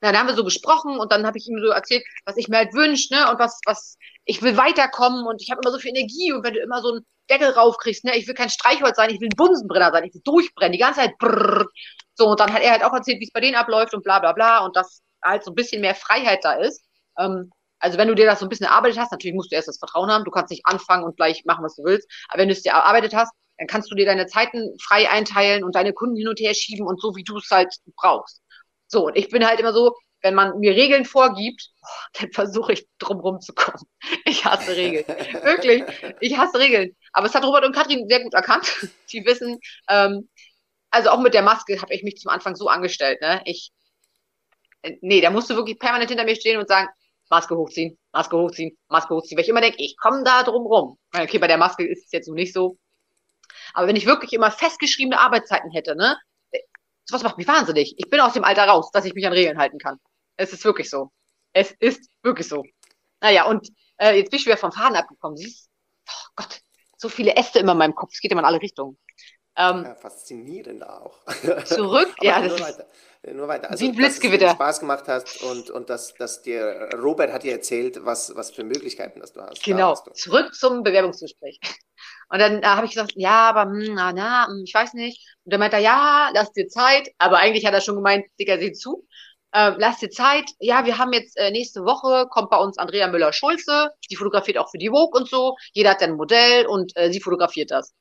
Na, dann haben wir so gesprochen und dann habe ich ihm so erzählt, was ich mir halt wünsche, ne, und was, was, ich will weiterkommen und ich habe immer so viel Energie und wenn du immer so einen Deckel raufkriegst, ne, ich will kein Streichholz sein, ich will ein Bunsenbrenner sein, ich will durchbrennen, die ganze Zeit brrr. So, und dann hat er halt auch erzählt, wie es bei denen abläuft und bla bla bla und dass halt so ein bisschen mehr Freiheit da ist. Ähm, also wenn du dir das so ein bisschen erarbeitet hast, natürlich musst du erst das Vertrauen haben, du kannst nicht anfangen und gleich machen, was du willst, aber wenn du es dir erarbeitet hast, dann kannst du dir deine Zeiten frei einteilen und deine Kunden hin und her schieben und so, wie du es halt brauchst. So, und ich bin halt immer so, wenn man mir Regeln vorgibt, oh, dann versuche ich drumrum zu kommen. <laughs> Ich hasse Regeln. <laughs> Wirklich, ich hasse Regeln. Aber es hat Robert und Katrin sehr gut erkannt. <laughs> Die wissen, ähm, also auch mit der Maske habe ich mich zum Anfang so angestellt. Ne? Ich, äh, nee, da musst du wirklich permanent hinter mir stehen und sagen, Maske hochziehen, Maske hochziehen, Maske hochziehen. Weil ich immer denke, ich komme da drum rum. Okay, bei der Maske ist es jetzt so nicht so. Aber wenn ich wirklich immer festgeschriebene Arbeitszeiten hätte, ne, sowas macht mich wahnsinnig. Ich bin aus dem Alter raus, dass ich mich an Regeln halten kann. Es ist wirklich so. Es ist wirklich so. Naja, und äh, jetzt bin ich wieder vom Faden abgekommen. Siehst oh Gott, so viele Äste immer in meinem Kopf. Es geht immer in alle Richtungen. Ähm, ja, faszinierend auch. Zurück, <laughs> ja, nur weiter, nur weiter. Also, wie ein Blitzgewitter. Dass es Spaß gemacht hast und, und dass, dass dir, Robert hat dir erzählt, was, was für Möglichkeiten das du hast. Genau, du. zurück zum Bewerbungsgespräch. <laughs> Und dann äh, habe ich gesagt, ja, aber hm, na, na, hm, ich weiß nicht. Und dann meinte er, ja, lass dir Zeit. Aber eigentlich hat er schon gemeint, Digga, sieh zu. Äh, lass dir Zeit. Ja, wir haben jetzt äh, nächste Woche, kommt bei uns Andrea Müller-Schulze. Die fotografiert auch für die Vogue und so. Jeder hat ein Modell und äh, sie fotografiert das.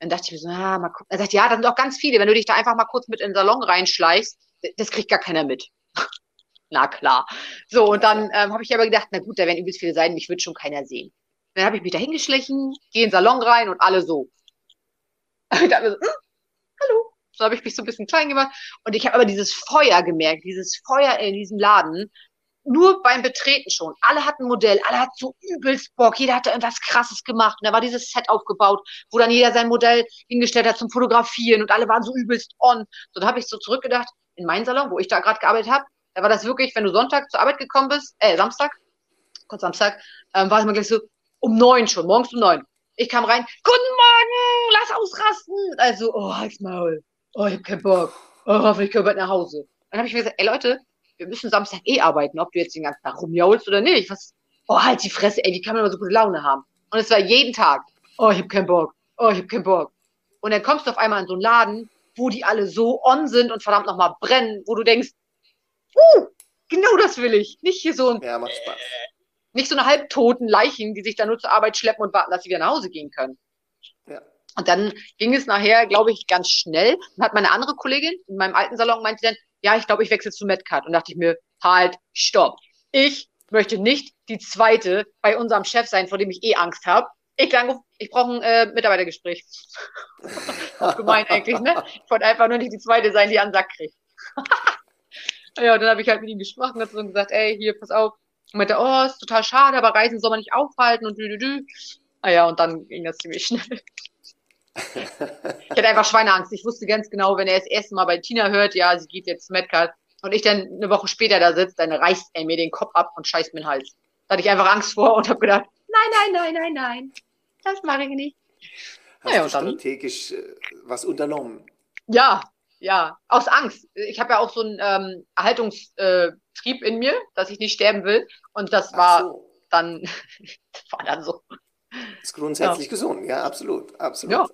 Dann dachte ich mir so, ah, mal gucken. Er sagt, ja, da sind auch ganz viele. Wenn du dich da einfach mal kurz mit in den Salon reinschleichst, das kriegt gar keiner mit. <laughs> na klar. So, und dann ähm, habe ich aber gedacht, na gut, da werden übelst viele sein, mich wird schon keiner sehen. Dann habe ich mich da hingeschlichen, gehe in den Salon rein und alle so. <laughs> Dachte mir so, hm, hallo. So habe ich mich so ein bisschen klein gemacht. Und ich habe aber dieses Feuer gemerkt, dieses Feuer in diesem Laden. Nur beim Betreten schon. Alle hatten ein Modell, alle hatten so übelst Bock. Jeder hatte irgendwas Krasses gemacht. Und da war dieses Set aufgebaut, wo dann jeder sein Modell hingestellt hat zum Fotografieren. Und alle waren so übelst on. So, da habe ich so zurückgedacht, in meinen Salon, wo ich da gerade gearbeitet habe, da war das wirklich, wenn du Sonntag zur Arbeit gekommen bist, äh, Samstag, kurz Samstag, ähm, war es immer gleich so, um neun schon, morgens um neun. Ich kam rein, guten Morgen, lass ausrasten. Also, oh, halt's Maul. Oh, ich hab keinen Bock. Oh, hoffentlich können wir nach Hause. Dann habe ich mir gesagt, ey Leute, wir müssen Samstag eh arbeiten, ob du jetzt den ganzen Tag rumjaulst oder nicht. Was? Oh, halt die Fresse, ey, wie kann man immer so gute Laune haben? Und es war jeden Tag, oh, ich hab keinen Bock. Oh, ich hab keinen Bock. Und dann kommst du auf einmal in so einen Laden, wo die alle so on sind und verdammt nochmal brennen, wo du denkst, uh, genau das will ich. Nicht hier so ein, ja, macht Spaß nicht so eine halbtoten Leichen, die sich dann nur zur Arbeit schleppen und warten, dass sie wieder nach Hause gehen können. Ja. Und dann ging es nachher, glaube ich, ganz schnell. Dann hat meine andere Kollegin in meinem alten Salon meinte dann, ja, ich glaube, ich wechsle zu Medcard. Und dachte ich mir, halt, stopp. Ich möchte nicht die zweite bei unserem Chef sein, vor dem ich eh Angst habe. Ich, ich brauche ein äh, Mitarbeitergespräch. <laughs> Auch gemein eigentlich, ne? Ich wollte einfach nur nicht die zweite sein, die einen Sack kriegt. <laughs> ja, und dann habe ich halt mit ihm gesprochen und gesagt, ey, hier, pass auf, und meinte, oh, ist total schade, aber Reisen soll man nicht aufhalten und dü, dü, dü. Naja, und dann ging das ziemlich schnell. Ich hatte einfach Schweineangst. Ich wusste ganz genau, wenn er das erste Mal bei Tina hört, ja, sie geht jetzt Metcard und ich dann eine Woche später da sitze, dann reißt er mir den Kopf ab und scheißt mir den Hals. Da hatte ich einfach Angst vor und habe gedacht, nein, nein, nein, nein, nein, das mache ich nicht. Hast naja, du strategisch dann, äh, was unternommen? Ja, ja, aus Angst. Ich habe ja auch so einen ähm, Erhaltungstrieb in mir, dass ich nicht sterben will. Und das war so. dann, <laughs> das war dann so. Ist grundsätzlich ja. gesund, ja, absolut, absolut. Ja.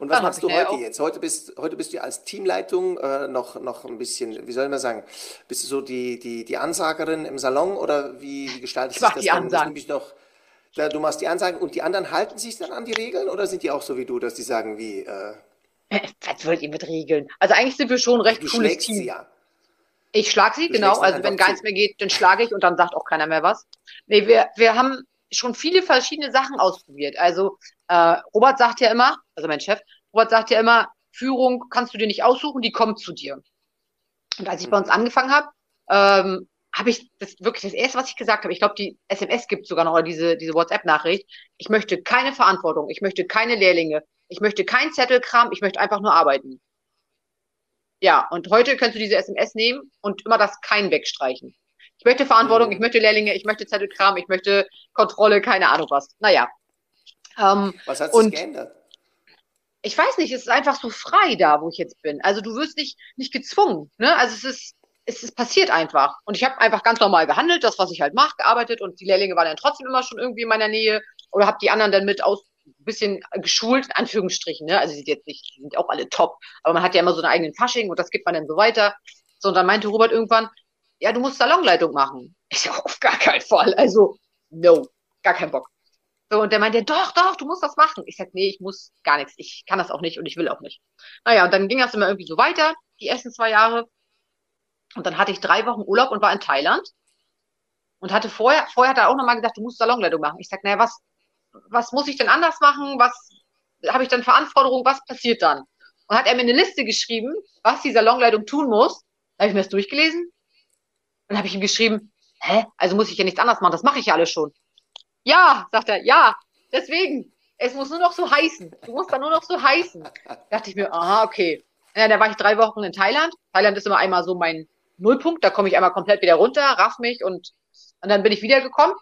Und was dann machst du heute jetzt? Heute bist, heute bist du als Teamleitung äh, noch, noch ein bisschen, wie soll man sagen, bist du so die, die, die Ansagerin im Salon oder wie, wie gestaltest du das? Die Ansagen. Ich noch, da, du machst die Ansagen und die anderen halten sich dann an die Regeln oder sind die auch so wie du, dass die sagen, wie, äh, was wollt ihr mit Regeln? Also eigentlich sind wir schon recht du cooles Team. Sie ja. Ich schlage sie, du genau. Also wenn gar nichts mehr geht, dann schlage ich und dann sagt auch keiner mehr was. Nee, wir, wir haben schon viele verschiedene Sachen ausprobiert. Also äh, Robert sagt ja immer, also mein Chef, Robert sagt ja immer, Führung kannst du dir nicht aussuchen, die kommt zu dir. Und als ich bei uns mhm. angefangen habe, ähm, habe ich das wirklich das erste, was ich gesagt habe. Ich glaube, die SMS gibt sogar noch oder diese diese WhatsApp-Nachricht. Ich möchte keine Verantwortung, ich möchte keine Lehrlinge, ich möchte kein Zettelkram, ich möchte einfach nur arbeiten. Ja, und heute kannst du diese SMS nehmen und immer das kein wegstreichen. Ich möchte Verantwortung, ich möchte Lehrlinge, ich möchte Zettelkram, ich möchte Kontrolle, keine Ahnung was. Naja. Ähm, was hat sich geändert? Ich weiß nicht, es ist einfach so frei da, wo ich jetzt bin. Also du wirst nicht, nicht gezwungen. Ne? Also es ist, es ist passiert einfach. Und ich habe einfach ganz normal gehandelt, das, was ich halt mache, gearbeitet und die Lehrlinge waren dann trotzdem immer schon irgendwie in meiner Nähe oder habe die anderen dann mit aus, ein bisschen geschult, in Anführungsstrichen, ne? Also die sind jetzt nicht, die sind auch alle top, aber man hat ja immer so einen eigenen Fasching und das gibt man dann so weiter. So, und dann meinte Robert irgendwann, ja, du musst Salonleitung machen. Ich auf gar keinen Fall. Also, no, gar keinen Bock. So, und der meinte, doch, doch, du musst das machen. Ich sag, nee, ich muss gar nichts. Ich kann das auch nicht und ich will auch nicht. Naja, und dann ging das immer irgendwie so weiter, die ersten zwei Jahre. Und dann hatte ich drei Wochen Urlaub und war in Thailand. Und hatte vorher, vorher hat er auch nochmal gesagt, du musst Salonleitung machen. Ich sag, naja, was, was muss ich denn anders machen? Was habe ich dann Verantwortung? Was passiert dann? Und hat er mir eine Liste geschrieben, was die Salonleitung tun muss. Da habe ich mir das durchgelesen. Und habe ich ihm geschrieben, hä? Also muss ich ja nichts anderes machen, das mache ich ja alles schon. Ja, sagt er, ja, deswegen. Es muss nur noch so heißen. Du musst dann nur noch so heißen. Da dachte ich mir, aha, okay. Ja, da war ich drei Wochen in Thailand. Thailand ist immer einmal so mein Nullpunkt. Da komme ich einmal komplett wieder runter, raff mich und, und dann bin ich wiedergekommen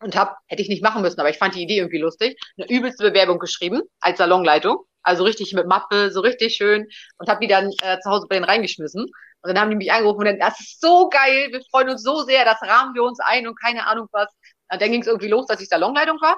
und habe, hätte ich nicht machen müssen, aber ich fand die Idee irgendwie lustig, eine übelste Bewerbung geschrieben als Salonleitung. Also richtig mit Mappe, so richtig schön und habe die dann äh, zu Hause bei denen reingeschmissen. Und dann haben die mich angerufen und dann, das ist so geil, wir freuen uns so sehr, das rahmen wir uns ein und keine Ahnung was. Und dann ging es irgendwie los, dass ich Salonleitung war.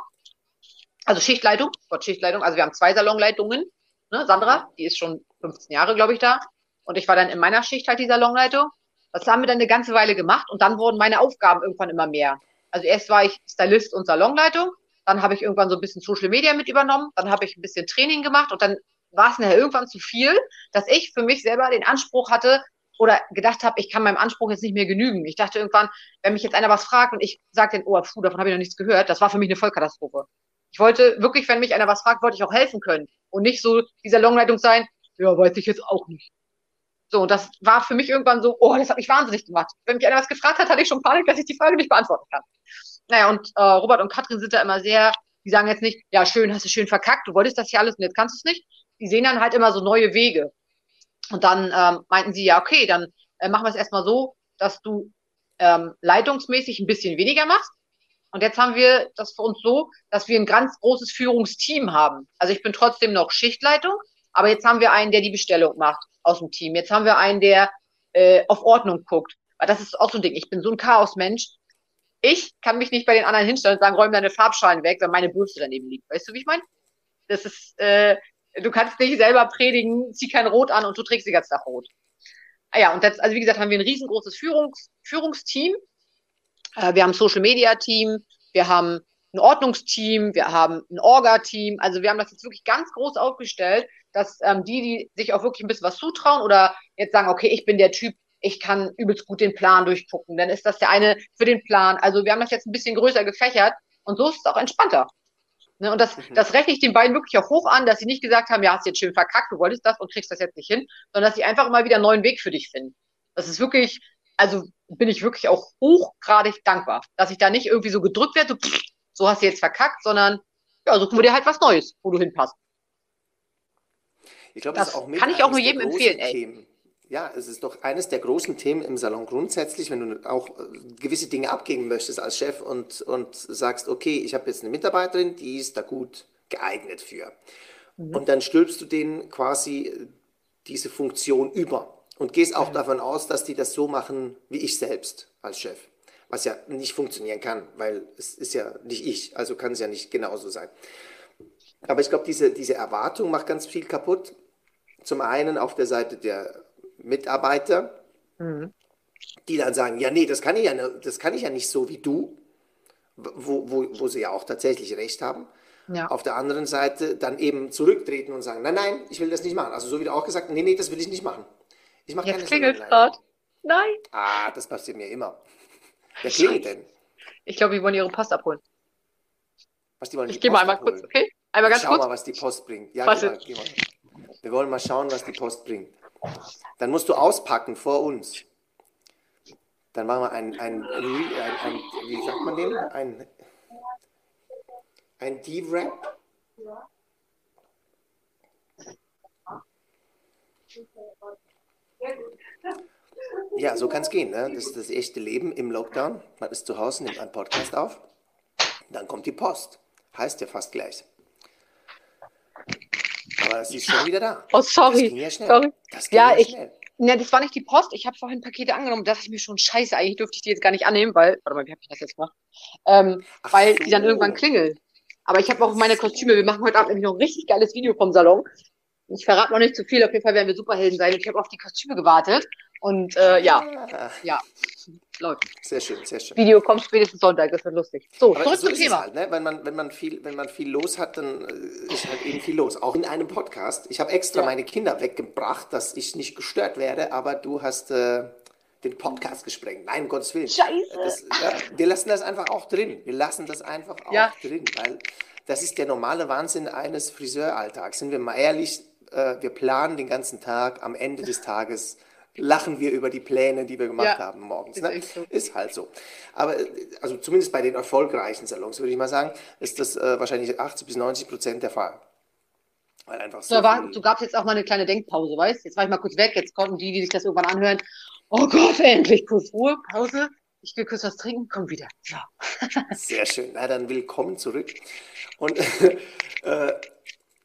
Also Schichtleitung, Gott, Schichtleitung. Also wir haben zwei Salonleitungen. Ne? Sandra, die ist schon 15 Jahre, glaube ich, da. Und ich war dann in meiner Schicht halt die Salonleitung. Das haben wir dann eine ganze Weile gemacht und dann wurden meine Aufgaben irgendwann immer mehr. Also erst war ich Stylist und Salonleitung, dann habe ich irgendwann so ein bisschen Social Media mit übernommen, dann habe ich ein bisschen Training gemacht und dann war es nachher irgendwann zu viel, dass ich für mich selber den Anspruch hatte oder gedacht habe, ich kann meinem Anspruch jetzt nicht mehr genügen. Ich dachte irgendwann, wenn mich jetzt einer was fragt und ich sage den, oh, puh, davon habe ich noch nichts gehört, das war für mich eine Vollkatastrophe. Ich wollte wirklich, wenn mich einer was fragt, wollte ich auch helfen können und nicht so dieser Longleitung sein, ja, weiß ich jetzt auch nicht. So, und das war für mich irgendwann so, oh, das hat mich wahnsinnig gemacht. Wenn mich einer was gefragt hat, hatte ich schon Panik, dass ich die Frage nicht beantworten kann. Naja, und äh, Robert und Katrin sind da immer sehr, die sagen jetzt nicht, ja, schön, hast du schön verkackt, du wolltest das hier alles und jetzt kannst du es nicht. Die sehen dann halt immer so neue Wege. Und dann ähm, meinten sie, ja, okay, dann äh, machen wir es erstmal so, dass du ähm, leitungsmäßig ein bisschen weniger machst. Und jetzt haben wir das für uns so, dass wir ein ganz großes Führungsteam haben. Also ich bin trotzdem noch Schichtleitung, aber jetzt haben wir einen, der die Bestellung macht aus dem Team. Jetzt haben wir einen, der äh, auf Ordnung guckt. Weil das ist auch so ein Ding. Ich bin so ein Chaosmensch. Ich kann mich nicht bei den anderen hinstellen und sagen, räum deine Farbschalen weg, wenn meine Bürste daneben liegt. Weißt du, wie ich meine? Das ist, äh, du kannst nicht selber predigen, zieh kein Rot an und du trägst die ganze Tag Rot. Ah ja, und jetzt, also wie gesagt, haben wir ein riesengroßes Führungs, Führungsteam. Äh, wir haben ein Social Media Team, wir haben ein Ordnungsteam, wir haben ein Orga-Team. Also wir haben das jetzt wirklich ganz groß aufgestellt, dass ähm, die, die sich auch wirklich ein bisschen was zutrauen oder jetzt sagen, okay, ich bin der Typ, ich kann übelst gut den Plan durchgucken, dann ist das der eine für den Plan. Also wir haben das jetzt ein bisschen größer gefächert und so ist es auch entspannter. Ne, und das, mhm. das rechne ich den beiden wirklich auch hoch an, dass sie nicht gesagt haben, ja, hast jetzt schön verkackt, du wolltest das und kriegst das jetzt nicht hin, sondern dass sie einfach immer wieder einen neuen Weg für dich finden. Das ist wirklich, also bin ich wirklich auch hochgradig dankbar, dass ich da nicht irgendwie so gedrückt werde, so, pff, so hast du jetzt verkackt, sondern ja, suchen wir dir halt was Neues, wo du hinpasst. Ich glaube, das, das kann ich auch nur jedem empfehlen. Ey. Ja, es ist doch eines der großen Themen im Salon grundsätzlich, wenn du auch äh, gewisse Dinge abgeben möchtest als Chef und, und sagst, okay, ich habe jetzt eine Mitarbeiterin, die ist da gut geeignet für. Mhm. Und dann stülpst du denen quasi äh, diese Funktion über und gehst auch mhm. davon aus, dass die das so machen wie ich selbst als Chef. Was ja nicht funktionieren kann, weil es ist ja nicht ich, also kann es ja nicht genauso sein. Aber ich glaube, diese, diese Erwartung macht ganz viel kaputt. Zum einen auf der Seite der Mitarbeiter, mhm. die dann sagen, ja, nee, das kann ich ja, das kann ich ja nicht so wie du, wo, wo, wo sie ja auch tatsächlich recht haben. Ja. Auf der anderen Seite dann eben zurücktreten und sagen, nein, nein, ich will das nicht machen. Also so wie du auch gesagt nee, nee, das will ich nicht machen. Ich mache Jetzt klingelt gerade. Nein. Ah, das passiert mir immer. <laughs> Wer klingelt denn? Ich glaube, die wollen ihre Post abholen. Was, die wollen ich gehe mal einmal kurz, okay? Einmal ganz Schau kurz. mal, was die Post bringt. Ja, geh mal, geh mal. Wir wollen mal schauen, was die Post bringt. Dann musst du auspacken vor uns. Dann machen wir ein, ein, ein, ein wie sagt man den? Ein, ein D-Wrap. Ja, so kann es gehen. Ne? Das ist das echte Leben im Lockdown. Man ist zu Hause, nimmt einen Podcast auf. Dann kommt die Post. Heißt ja fast gleich. Aber sie ist schon wieder da. Oh, sorry. Das ging ja schnell. Sorry. Das ging ja, ja ich, schnell. Ne, das war nicht die Post. Ich habe vorhin Pakete angenommen. Das ist mir schon scheiße. Eigentlich dürfte ich die jetzt gar nicht annehmen, weil, warte mal, wie habe ich das jetzt gemacht? Ähm, weil so. die dann irgendwann klingeln. Aber ich habe auch meine Kostüme. Wir machen heute Abend nämlich noch ein richtig geiles Video vom Salon. Ich verrate noch nicht zu viel. Auf jeden Fall werden wir Superhelden sein. Ich habe auf die Kostüme gewartet. Und äh, ja, ah. ja, läuft. Sehr schön, sehr schön. Video kommt spätestens Sonntag, das wird lustig. So, Aber zurück so zum Thema. Halt, ne? wenn, man, wenn, man viel, wenn man viel los hat, dann äh, ist halt eben viel los. Auch in einem Podcast. Ich habe extra ja. meine Kinder weggebracht, dass ich nicht gestört werde, aber du hast äh, den Podcast gesprengt. Nein, um Gottes Willen. Scheiße. Das, ja, wir lassen das einfach auch drin. Wir lassen das einfach auch ja. drin, weil das ist der normale Wahnsinn eines Friseuralltags. Sind wir mal ehrlich, äh, wir planen den ganzen Tag, am Ende des Tages lachen wir über die Pläne, die wir gemacht ja, haben morgens. Ne? Ist, so. ist, halt so. Aber also zumindest bei den erfolgreichen Salons, würde ich mal sagen, ist das äh, wahrscheinlich 80 bis 90 Prozent der Fall. Weil einfach so. so war, du gabst jetzt auch mal eine kleine Denkpause, weißt Jetzt war ich mal kurz weg, jetzt konnten die, die sich das irgendwann anhören, oh Gott, endlich kurz Ruhe, Pause. Ich will kurz was trinken, komm wieder. So. <laughs> Sehr schön. Na, dann willkommen zurück. Und <laughs> äh,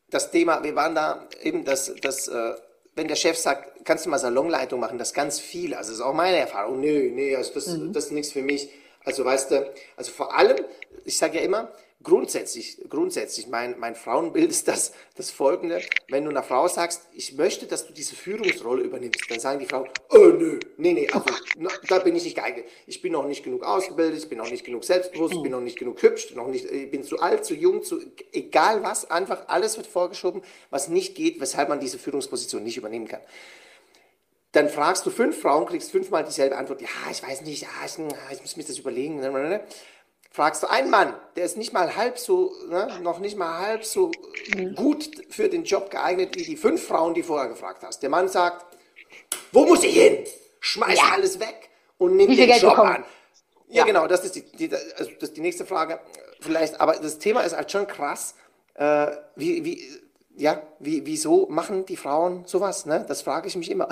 das Thema, wir waren da eben, dass, dass äh, wenn der Chef sagt, kannst du mal Salonleitung machen, das ganz viel, also das ist auch meine Erfahrung, nö, nee, also das, mhm. das ist nichts für mich. Also weißt du, also vor allem, ich sage ja immer, grundsätzlich, grundsätzlich, mein, mein Frauenbild ist das, das folgende, wenn du einer Frau sagst, ich möchte, dass du diese Führungsrolle übernimmst, dann sagen die Frauen, oh nö, nee, nee, also, da bin ich nicht geeignet. Ich bin noch nicht genug ausgebildet, ich bin noch nicht genug selbstbewusst, ich bin noch nicht genug hübsch, noch nicht, ich bin zu alt, zu jung, zu, egal was, einfach alles wird vorgeschoben, was nicht geht, weshalb man diese Führungsposition nicht übernehmen kann dann fragst du fünf Frauen, kriegst fünfmal dieselbe Antwort. Ja, ich weiß nicht, ja, ich, ich muss mir das überlegen fragst du einen Mann, der ist nicht mal halb so, ne, noch nicht mal halb so gut für den Job geeignet wie die fünf Frauen, die vorher gefragt hast. Der Mann sagt, wo muss ich hin? Schmeiß ja. alles weg und nimm den Geld Job bekommen? an. Ja, ja, genau, das ist die, die, also das ist die nächste Frage. Vielleicht, aber das Thema ist halt schon krass. Äh, wie, wie, ja, wie, wieso machen die Frauen sowas? Ne? Das frage ich mich immer.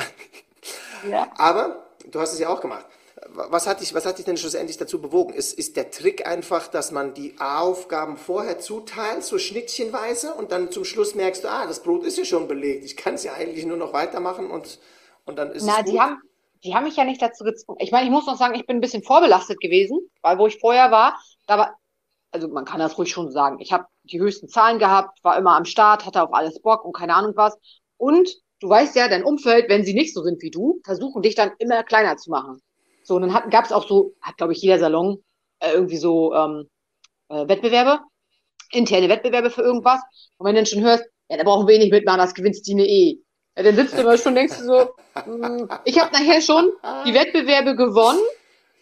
Ja. Aber du hast es ja auch gemacht was hat, dich, was hat dich denn schlussendlich dazu bewogen? Ist, ist der Trick einfach, dass man die Aufgaben vorher zuteilt, so schnittchenweise, und dann zum Schluss merkst du, ah, das Brot ist ja schon belegt, ich kann es ja eigentlich nur noch weitermachen und, und dann ist Na, es. Gut. Die haben, die haben mich ja nicht dazu gezwungen. Ich meine, ich muss noch sagen, ich bin ein bisschen vorbelastet gewesen, weil wo ich vorher war, da war, also man kann das ruhig schon sagen, ich habe die höchsten Zahlen gehabt, war immer am Start, hatte auf alles Bock und keine Ahnung was. Und du weißt ja, dein Umfeld, wenn sie nicht so sind wie du, versuchen dich dann immer kleiner zu machen. So, und dann gab es auch so, hat glaube ich jeder Salon äh, irgendwie so ähm, äh, Wettbewerbe, interne Wettbewerbe für irgendwas. Und wenn du dann schon hörst, ja, da brauchen wir eh nicht mitmachen, das gewinnst die eine eh. Ja, dann sitzt du immer schon, denkst du so, mh, hm, ich habe nachher schon die Wettbewerbe gewonnen,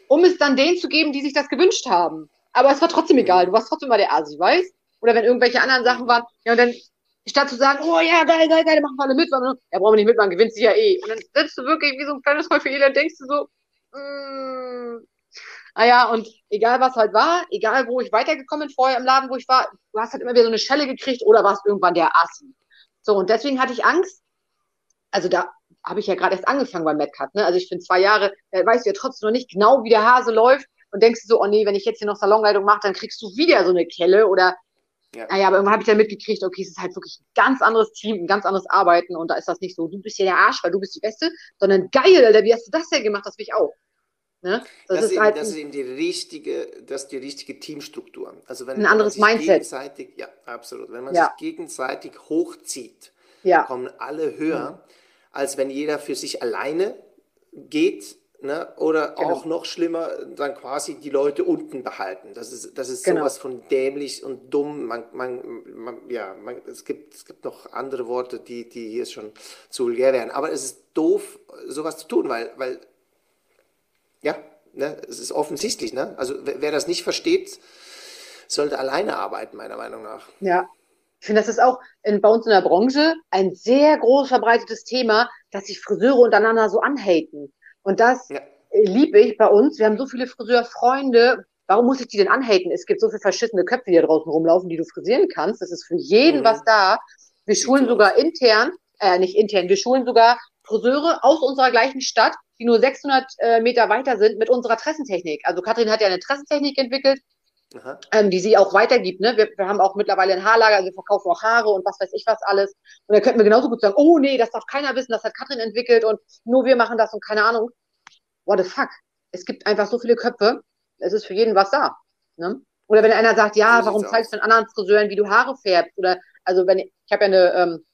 um es dann denen zu geben, die sich das gewünscht haben. Aber es war trotzdem egal, du warst trotzdem mal der Asi, weißt? Oder wenn irgendwelche anderen Sachen waren, ja, und dann statt zu sagen, oh ja, geil, geil, geil, machen wir alle mit, ja, brauchen wir nicht mitmachen, gewinnst du ja eh. Und dann sitzt du wirklich wie so ein kleines Häufchen Elend, denkst du so, Mm. Naja, und egal was halt war, egal wo ich weitergekommen bin vorher im Laden, wo ich war, du hast halt immer wieder so eine Schelle gekriegt oder warst irgendwann der Assi. So, und deswegen hatte ich Angst. Also da habe ich ja gerade erst angefangen beim MedCut, ne? Also ich bin zwei Jahre, äh, weißt du ja trotzdem noch nicht genau, wie der Hase läuft und denkst du so, oh nee, wenn ich jetzt hier noch Salonleitung mache, dann kriegst du wieder so eine Kelle oder ja. Naja, aber irgendwann habe ich dann mitgekriegt, okay, es ist halt wirklich ein ganz anderes Team, ein ganz anderes Arbeiten und da ist das nicht so, du bist ja der Arsch, weil du bist die Beste, sondern geil, Alter, wie hast du das denn gemacht? Das will ich auch. Ne? Das, das, ist, eben, halt das ist eben die richtige, das die richtige Teamstruktur. Also wenn ein anderes Mindset. Gegenseitig, ja, absolut. Wenn man ja. sich gegenseitig hochzieht, ja. kommen alle höher, mhm. als wenn jeder für sich alleine geht Ne? Oder genau. auch noch schlimmer, dann quasi die Leute unten behalten. Das ist, das ist genau. sowas von dämlich und dumm. Man, man, man ja, man, es, gibt, es gibt noch andere Worte, die, die hier schon zu vulgär wären. Aber es ist doof, sowas zu tun, weil, weil ja, ne, es ist offensichtlich. Ne? Also wer, wer das nicht versteht, sollte alleine arbeiten, meiner Meinung nach. Ja, ich finde, das ist auch in, bei uns in der Branche ein sehr groß verbreitetes Thema, dass sich Friseure untereinander so anhaten. Und das ja. liebe ich bei uns. Wir haben so viele Friseurfreunde. Warum muss ich die denn anhaten? Es gibt so viele verschissene Köpfe, die da draußen rumlaufen, die du frisieren kannst. Das ist für jeden mhm. was da. Wir schulen sogar intern, äh, nicht intern, wir schulen sogar Friseure aus unserer gleichen Stadt, die nur 600 äh, Meter weiter sind, mit unserer Tressentechnik. Also Katrin hat ja eine Tressentechnik entwickelt, ähm, die sie auch weitergibt. Ne? Wir, wir, haben auch mittlerweile ein Haarlager, also wir verkaufen auch Haare und was weiß ich was alles. Und da könnten wir genauso gut sagen, oh nee, das darf keiner wissen, das hat Katrin entwickelt und nur wir machen das und keine Ahnung. What the fuck? Es gibt einfach so viele Köpfe, es ist für jeden was da. Ne? Oder wenn einer sagt, ja, warum zeigst du den anderen Friseuren, wie du Haare färbst? Oder also wenn ich, ich habe ja eine ähm,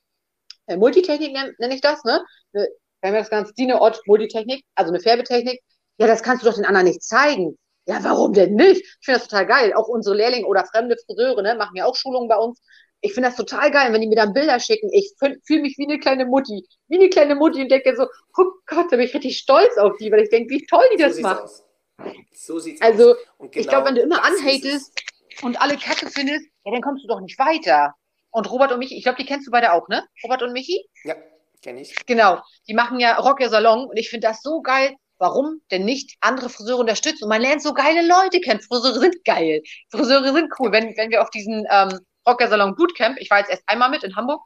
äh, Multitechnik, nenne nenn ich das, ne? wir haben ja das ganze Dine Ott Multitechnik, also eine Färbetechnik. Ja, das kannst du doch den anderen nicht zeigen. Ja, warum denn nicht? Ich finde das total geil. Auch unsere Lehrlinge oder fremde Friseure ne, machen ja auch Schulungen bei uns. Ich finde das total geil, wenn die mir dann Bilder schicken. Ich fühle mich wie eine kleine Mutti. Wie eine kleine Mutti und denke so, oh Gott, da bin ich richtig stolz auf die, weil ich denke, wie toll die das so. Aus. So sieht's also, aus. Also, genau ich glaube, wenn du immer anhatest und alle Kacke findest, ja, dann kommst du doch nicht weiter. Und Robert und Michi, ich glaube, die kennst du beide auch, ne? Robert und Michi? Ja, Kenn ich. Genau. Die machen ja Rock Your Salon und ich finde das so geil. Warum denn nicht andere Friseure unterstützen? Und man lernt so geile Leute kennen. Friseure sind geil. Friseure sind cool. Wenn, wenn wir auf diesen ähm, Rock Your Salon Bootcamp, ich war jetzt erst einmal mit in Hamburg,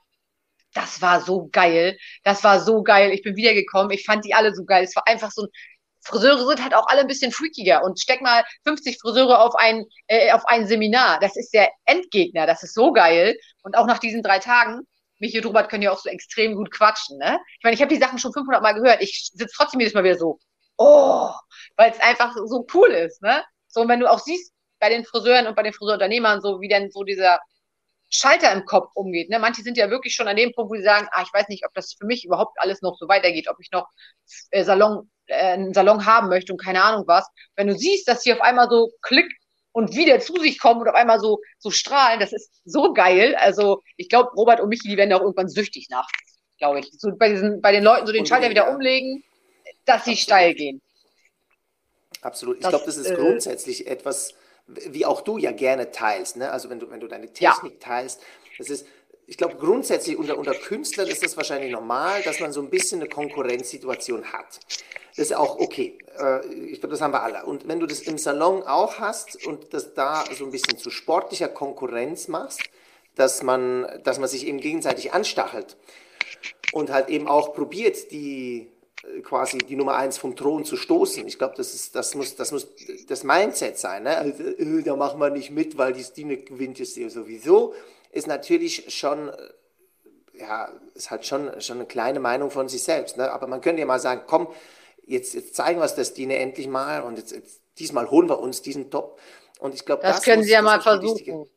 das war so geil. Das war so geil. Ich bin wiedergekommen. Ich fand die alle so geil. Es war einfach so ein, Friseure sind halt auch alle ein bisschen freakiger und steck mal 50 Friseure auf ein, äh, auf ein Seminar. Das ist der Endgegner. Das ist so geil. Und auch nach diesen drei Tagen, Michi und Robert können ja auch so extrem gut quatschen, ne? Ich meine, ich habe die Sachen schon 500 Mal gehört. Ich sitze trotzdem jedes Mal wieder so, oh, weil es einfach so cool ist, ne? So, wenn du auch siehst, bei den Friseuren und bei den Friseurunternehmern, so wie denn so dieser Schalter im Kopf umgeht. Ne? Manche sind ja wirklich schon an dem Punkt, wo sie sagen, ah, ich weiß nicht, ob das für mich überhaupt alles noch so weitergeht, ob ich noch äh, Salon, äh, einen Salon haben möchte und keine Ahnung was. Wenn du siehst, dass sie auf einmal so klick und wieder zu sich kommen und auf einmal so, so strahlen, das ist so geil. Also ich glaube, Robert und Michi, die werden auch irgendwann süchtig nach, glaube ich. So bei, diesen, bei den Leuten so den Schalter wieder umlegen, dass sie Absolut. steil gehen. Absolut. Ich glaube, das ist äh, grundsätzlich etwas, wie auch du ja gerne teilst. Ne? Also wenn du, wenn du deine Technik ja. teilst, das ist, ich glaube, grundsätzlich unter, unter Künstlern ist das wahrscheinlich normal, dass man so ein bisschen eine Konkurrenzsituation hat. Das ist auch okay. Äh, ich glaube, das haben wir alle. Und wenn du das im Salon auch hast und das da so ein bisschen zu sportlicher Konkurrenz machst, dass man, dass man sich eben gegenseitig anstachelt und halt eben auch probiert, die, quasi die Nummer eins vom Thron zu stoßen. Ich glaube, das, ist, das, muss, das muss das Mindset sein. Ne? Also, äh, da machen wir nicht mit, weil die Stine gewinnt es sowieso. Ist natürlich schon, äh, ja, ist halt schon, schon eine kleine Meinung von sich selbst. Ne? Aber man könnte ja mal sagen, komm, jetzt, jetzt zeigen wir es der Stine endlich mal und jetzt, jetzt, diesmal holen wir uns diesen Top. Und ich glaube, das, das, können muss, Sie ja mal versuchen.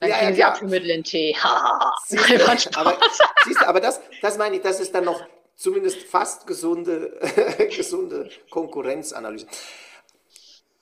Dann ja, kriegen ja, Sie Abführmittel in Tee. <laughs> siehst, aber, siehst du, aber das, das meine ich, das ist dann noch zumindest fast gesunde, <laughs> gesunde Konkurrenzanalyse.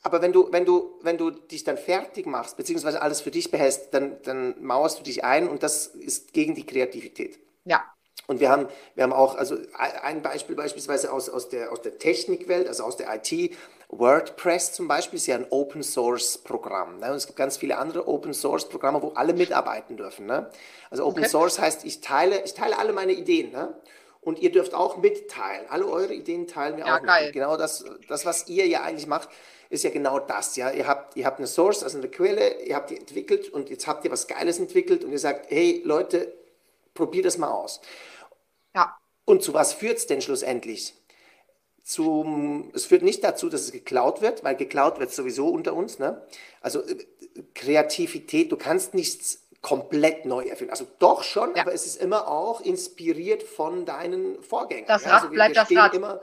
Aber wenn du, wenn, du, wenn du dich dann fertig machst, beziehungsweise alles für dich behältst, dann, dann mauerst du dich ein und das ist gegen die Kreativität. Ja. Und wir haben, wir haben auch, also ein Beispiel beispielsweise aus, aus, der, aus der Technikwelt, also aus der IT, WordPress zum Beispiel ist ja ein Open Source Programm. Ne? Und es gibt ganz viele andere Open Source Programme, wo alle mitarbeiten dürfen. Ne? Also Open okay. Source heißt, ich teile, ich teile alle meine Ideen. Ne? Und ihr dürft auch mitteilen. Alle eure Ideen teilen wir ja, auch geil. mit. Genau das, das, was ihr ja eigentlich macht, ist ja genau das. Ja? Ihr, habt, ihr habt eine Source, also eine Quelle, ihr habt die entwickelt und jetzt habt ihr was Geiles entwickelt und ihr sagt, hey Leute, probiert das mal aus. Ja. Und zu was führt es denn schlussendlich? Zum, es führt nicht dazu, dass es geklaut wird, weil geklaut wird sowieso unter uns. Ne? Also äh, Kreativität, du kannst nichts komplett neu erfinden. Also doch schon, ja. aber es ist immer auch inspiriert von deinen Vorgängern. Das Rad also wir, bleibt wir das Rad. Immer,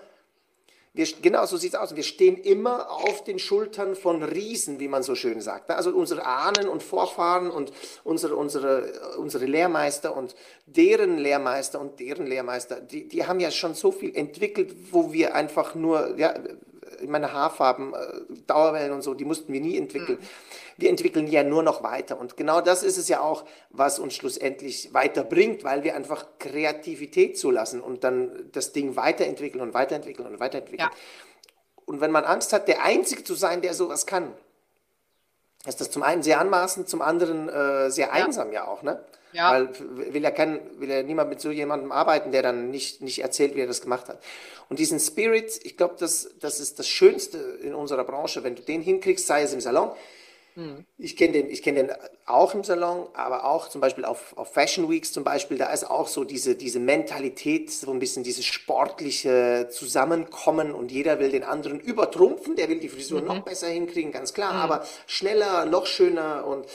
wir, genau so sieht es aus. Wir stehen immer auf den Schultern von Riesen, wie man so schön sagt. Also unsere Ahnen und Vorfahren und unsere, unsere, unsere Lehrmeister und deren Lehrmeister und deren Lehrmeister, die, die haben ja schon so viel entwickelt, wo wir einfach nur, ja, meine Haarfarben, äh, Dauerwellen und so, die mussten wir nie entwickeln. Mhm wir entwickeln ja nur noch weiter. Und genau das ist es ja auch, was uns schlussendlich weiterbringt, weil wir einfach Kreativität zulassen und dann das Ding weiterentwickeln und weiterentwickeln und weiterentwickeln. Ja. Und wenn man Angst hat, der Einzige zu sein, der sowas kann, ist das zum einen sehr anmaßend, zum anderen äh, sehr einsam ja, ja auch, ne? Ja. Weil will ja, kein, will ja niemand mit so jemandem arbeiten, der dann nicht, nicht erzählt, wie er das gemacht hat. Und diesen Spirit, ich glaube, das, das ist das Schönste in unserer Branche, wenn du den hinkriegst, sei es im Salon, Mhm. Ich kenne den, kenn den auch im Salon, aber auch zum Beispiel auf, auf Fashion Weeks zum Beispiel, da ist auch so diese, diese Mentalität, so ein bisschen dieses sportliche Zusammenkommen und jeder will den anderen übertrumpfen, der will die Frisur mhm. noch besser hinkriegen, ganz klar, mhm. aber schneller, noch schöner und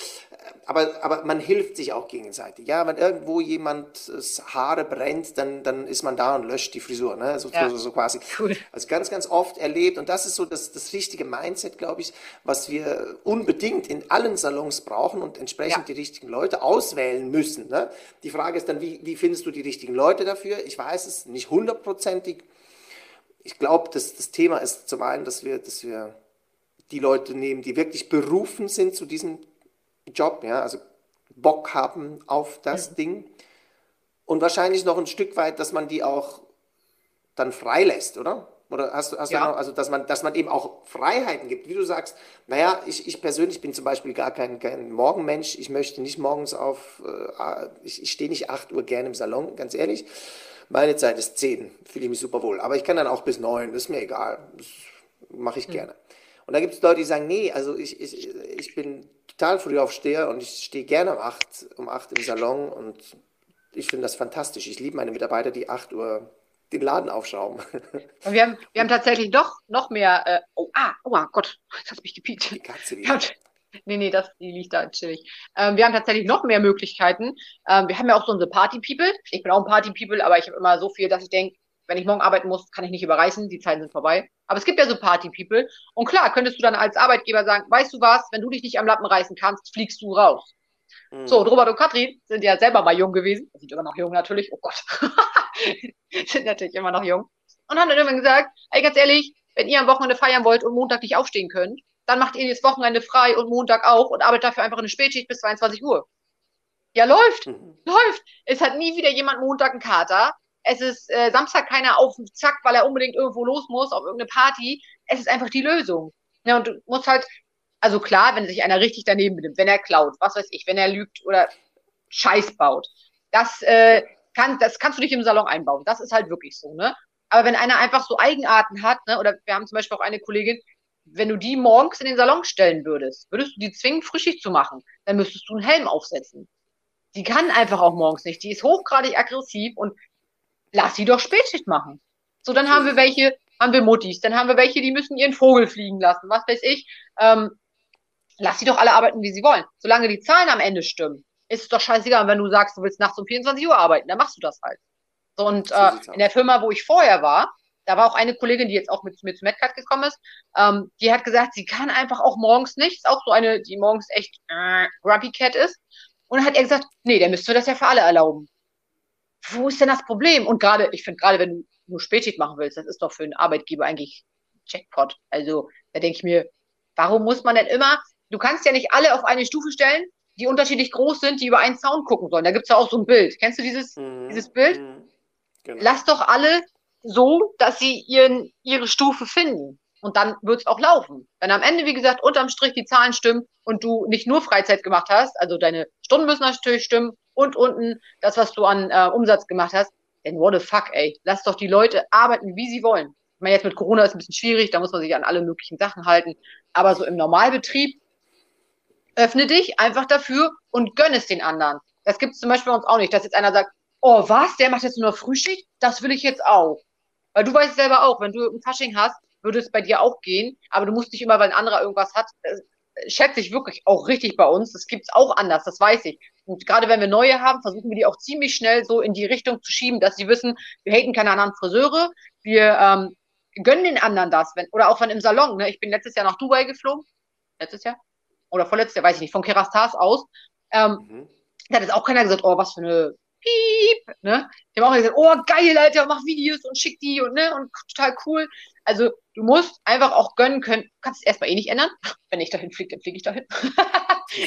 aber, aber man hilft sich auch gegenseitig. Ja, wenn irgendwo jemand Haare brennt, dann, dann ist man da und löscht die Frisur. Ne? So, ja. so, so quasi. Cool. Also ganz, ganz oft erlebt. Und das ist so das, das richtige Mindset, glaube ich, was wir unbedingt in allen Salons brauchen und entsprechend ja. die richtigen Leute auswählen müssen. Ne? Die Frage ist dann, wie, wie findest du die richtigen Leute dafür? Ich weiß es nicht hundertprozentig. Ich glaube, das, das Thema ist zum einen, dass wir, dass wir die Leute nehmen, die wirklich berufen sind zu diesem Job, ja, also Bock haben auf das ja. Ding. Und wahrscheinlich noch ein Stück weit, dass man die auch dann freilässt, oder? Oder hast du, hast ja. du noch, also dass man, dass man eben auch Freiheiten gibt, wie du sagst, naja, ich, ich persönlich bin zum Beispiel gar kein, kein Morgenmensch, ich möchte nicht morgens auf, äh, ich, ich stehe nicht 8 Uhr gerne im Salon, ganz ehrlich. Meine Zeit ist 10, fühle ich mich super wohl. Aber ich kann dann auch bis 9, das ist mir egal. Das mache ich mhm. gerne. Und da gibt es Leute, die sagen, nee, also ich, ich, ich bin total früh aufsteher und ich stehe gerne um 8, um 8 im Salon und ich finde das fantastisch. Ich liebe meine Mitarbeiter, die 8 Uhr den Laden aufschrauben. Und wir haben, wir haben tatsächlich noch, noch mehr, äh, oh, ah, oh Gott, jetzt hat mich gepiekt. Die Katze, die. Nee, nee, das, die liegt da chillig. Ähm, wir haben tatsächlich noch mehr Möglichkeiten. Ähm, wir haben ja auch so unsere Party-People. Ich bin auch ein Party-People, aber ich habe immer so viel, dass ich denke, wenn ich morgen arbeiten muss, kann ich nicht überreißen, die Zeiten sind vorbei. Aber es gibt ja so Party-People. Und klar, könntest du dann als Arbeitgeber sagen, weißt du was, wenn du dich nicht am Lappen reißen kannst, fliegst du raus. Mhm. So, und Robert und Katrin sind ja selber mal jung gewesen. Sind immer noch jung natürlich. Oh Gott. <laughs> sind natürlich immer noch jung. Und haben dann irgendwann gesagt, ey, ganz ehrlich, wenn ihr am Wochenende feiern wollt und Montag nicht aufstehen könnt, dann macht ihr das Wochenende frei und Montag auch und arbeitet dafür einfach eine Spätschicht bis 22 Uhr. Ja, läuft, mhm. läuft. Es hat nie wieder jemand Montag einen Kater. Es ist äh, Samstag keiner auf dem Zack, weil er unbedingt irgendwo los muss, auf irgendeine Party. Es ist einfach die Lösung. Ja, und du musst halt, also klar, wenn sich einer richtig daneben benimmt, wenn er klaut, was weiß ich, wenn er lügt oder Scheiß baut, das, äh, kann, das kannst du nicht im Salon einbauen. Das ist halt wirklich so, ne? Aber wenn einer einfach so Eigenarten hat, ne, oder wir haben zum Beispiel auch eine Kollegin, wenn du die morgens in den Salon stellen würdest, würdest du die zwingen, frischig zu machen, dann müsstest du einen Helm aufsetzen. Die kann einfach auch morgens nicht. Die ist hochgradig aggressiv und lass sie doch Spätschicht machen. So, dann haben wir welche, haben wir Muttis, dann haben wir welche, die müssen ihren Vogel fliegen lassen, was weiß ich. Ähm, lass sie doch alle arbeiten, wie sie wollen. Solange die Zahlen am Ende stimmen, ist es doch scheißegal, wenn du sagst, du willst nachts um 24 Uhr arbeiten, dann machst du das halt. So, und äh, in der Firma, wo ich vorher war, da war auch eine Kollegin, die jetzt auch mit mir zu Medcat gekommen ist, ähm, die hat gesagt, sie kann einfach auch morgens nicht, ist auch so eine, die morgens echt äh, grumpy cat ist. Und dann hat er gesagt, nee, der müsste das ja für alle erlauben. Wo ist denn das Problem? Und gerade, ich finde gerade, wenn du nur Spätschicht machen willst, das ist doch für einen Arbeitgeber eigentlich Jackpot. Also da denke ich mir, warum muss man denn immer, du kannst ja nicht alle auf eine Stufe stellen, die unterschiedlich groß sind, die über einen Sound gucken sollen. Da gibt's ja auch so ein Bild. Kennst du dieses, mhm. dieses Bild? Mhm. Genau. Lass doch alle so, dass sie ihren, ihre Stufe finden. Und dann wird's auch laufen. Wenn am Ende, wie gesagt, unterm Strich die Zahlen stimmen und du nicht nur Freizeit gemacht hast, also deine Stunden müssen natürlich stimmen und unten das, was du an äh, Umsatz gemacht hast, then what the fuck, ey. Lass doch die Leute arbeiten, wie sie wollen. Ich meine, jetzt mit Corona ist ein bisschen schwierig, da muss man sich an alle möglichen Sachen halten. Aber so im Normalbetrieb, öffne dich einfach dafür und gönn es den anderen. Das gibt es zum Beispiel bei uns auch nicht, dass jetzt einer sagt, oh was, der macht jetzt nur Frühschicht? Das will ich jetzt auch. Weil du weißt selber auch, wenn du ein Fasching hast, würde es bei dir auch gehen, aber du musst nicht immer, weil ein anderer irgendwas hat, äh, schätze ich wirklich auch richtig bei uns. Das gibt's auch anders, das weiß ich. Und gerade wenn wir neue haben, versuchen wir die auch ziemlich schnell so in die Richtung zu schieben, dass sie wissen, wir haten keine anderen Friseure, wir ähm, gönnen den anderen das, wenn, oder auch von im Salon. Ne? Ich bin letztes Jahr nach Dubai geflogen, letztes Jahr oder vorletztes Jahr, weiß ich nicht, von Kerastas aus. Ähm, mhm. Da hat jetzt auch keiner gesagt, oh, was für eine Piep, ne? Die haben auch gesagt, oh, geil, Alter, mach Videos und schick die und, ne, und total cool. Also, du musst einfach auch gönnen können. Du kannst es erstmal eh nicht ändern. Wenn ich dahin fliege, dann fliege ich dahin.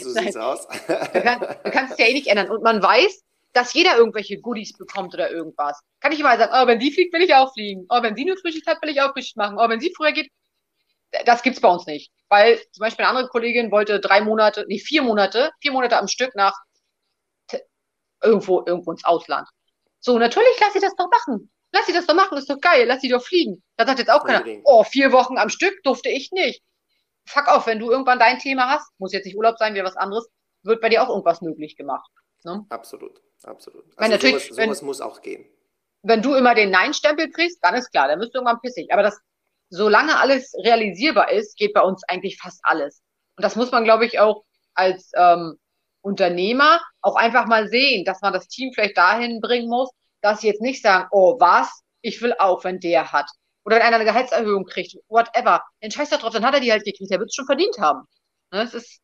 so <laughs> sieht's aus. du, kann, du kannst es ja eh nicht ändern. Und man weiß, dass jeder irgendwelche Goodies bekommt oder irgendwas. Kann ich mal sagen, oh, wenn sie fliegt, will ich auch fliegen. Oh, wenn sie nur Frühschicht hat, will ich auch Frühschicht machen. Oh, wenn sie früher geht, das gibt's bei uns nicht. Weil zum Beispiel eine andere Kollegin wollte drei Monate, nee, vier Monate, vier Monate am Stück nach irgendwo, irgendwo ins Ausland. So, natürlich lass sie das doch machen. Lass sie das doch machen, ist doch geil, lass sie doch fliegen. Da sagt jetzt auch keiner, oh, vier Wochen am Stück durfte ich nicht. Fuck auf, wenn du irgendwann dein Thema hast, muss jetzt nicht Urlaub sein, wie was anderes, wird bei dir auch irgendwas möglich gemacht. Ne? Absolut, absolut. Also wenn natürlich, sowas, sowas wenn, muss auch gehen. Wenn du immer den Nein-Stempel kriegst, dann ist klar, dann bist du irgendwann pissig. Aber das, solange alles realisierbar ist, geht bei uns eigentlich fast alles. Und das muss man, glaube ich, auch als ähm, Unternehmer auch einfach mal sehen, dass man das Team vielleicht dahin bringen muss, dass sie jetzt nicht sagen, oh was, ich will auch, wenn der hat. Oder wenn einer eine Gehaltserhöhung kriegt, whatever. Den Scheiß da drauf, dann hat er die halt gekriegt, der wird es schon verdient haben. Ne, es ist,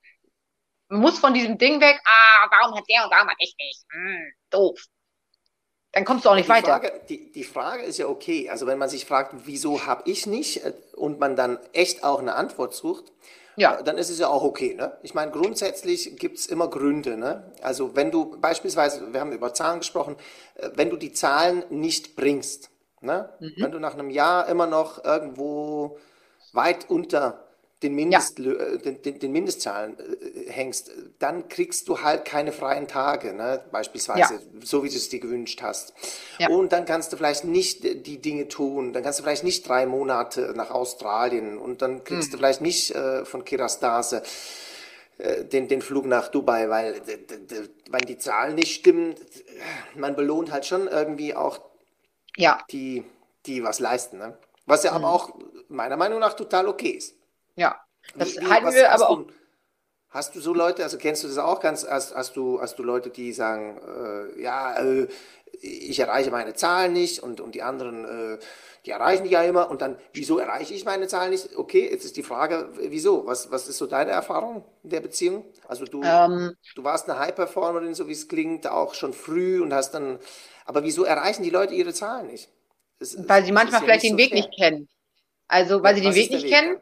man muss von diesem Ding weg, ah, warum hat der und warum hat ich nicht? Hm, doof. Dann kommst du auch nicht die weiter. Frage, die, die Frage ist ja okay. Also wenn man sich fragt, wieso habe ich nicht äh, und man dann echt auch eine Antwort sucht, ja. dann ist es ja auch okay. Ne? Ich meine, grundsätzlich gibt es immer Gründe. Ne? Also wenn du beispielsweise, wir haben über Zahlen gesprochen, äh, wenn du die Zahlen nicht bringst, Ne? Mhm. Wenn du nach einem Jahr immer noch irgendwo weit unter den, Mindest, ja. Äh, den, den, den, Mindestzahlen äh, hängst, dann kriegst du halt keine freien Tage, ne? beispielsweise, ja. so wie du es dir gewünscht hast. Ja. Und dann kannst du vielleicht nicht die Dinge tun, dann kannst du vielleicht nicht drei Monate nach Australien und dann kriegst mhm. du vielleicht nicht äh, von Kirastase äh, den, den Flug nach Dubai, weil wenn die Zahlen nicht stimmen, man belohnt halt schon irgendwie auch ja. die, die was leisten. Ne? Was ja mhm. aber auch meiner Meinung nach total okay ist. Ja, das wie, halten wir aber auch. Hast du so Leute, also kennst du das auch ganz, hast, hast, du, hast du Leute, die sagen, äh, ja, äh, ich erreiche meine Zahlen nicht und, und die anderen, äh, die erreichen die ja immer und dann, wieso erreiche ich meine Zahlen nicht? Okay, jetzt ist die Frage, wieso? Was, was ist so deine Erfahrung in der Beziehung? Also du, ähm, du warst eine High-Performerin, so wie es klingt, auch schon früh und hast dann, aber wieso erreichen die Leute ihre Zahlen nicht? Das, weil sie manchmal vielleicht ja den so Weg fair. nicht kennen. Also, weil ja, sie den Weg nicht Weg kennen.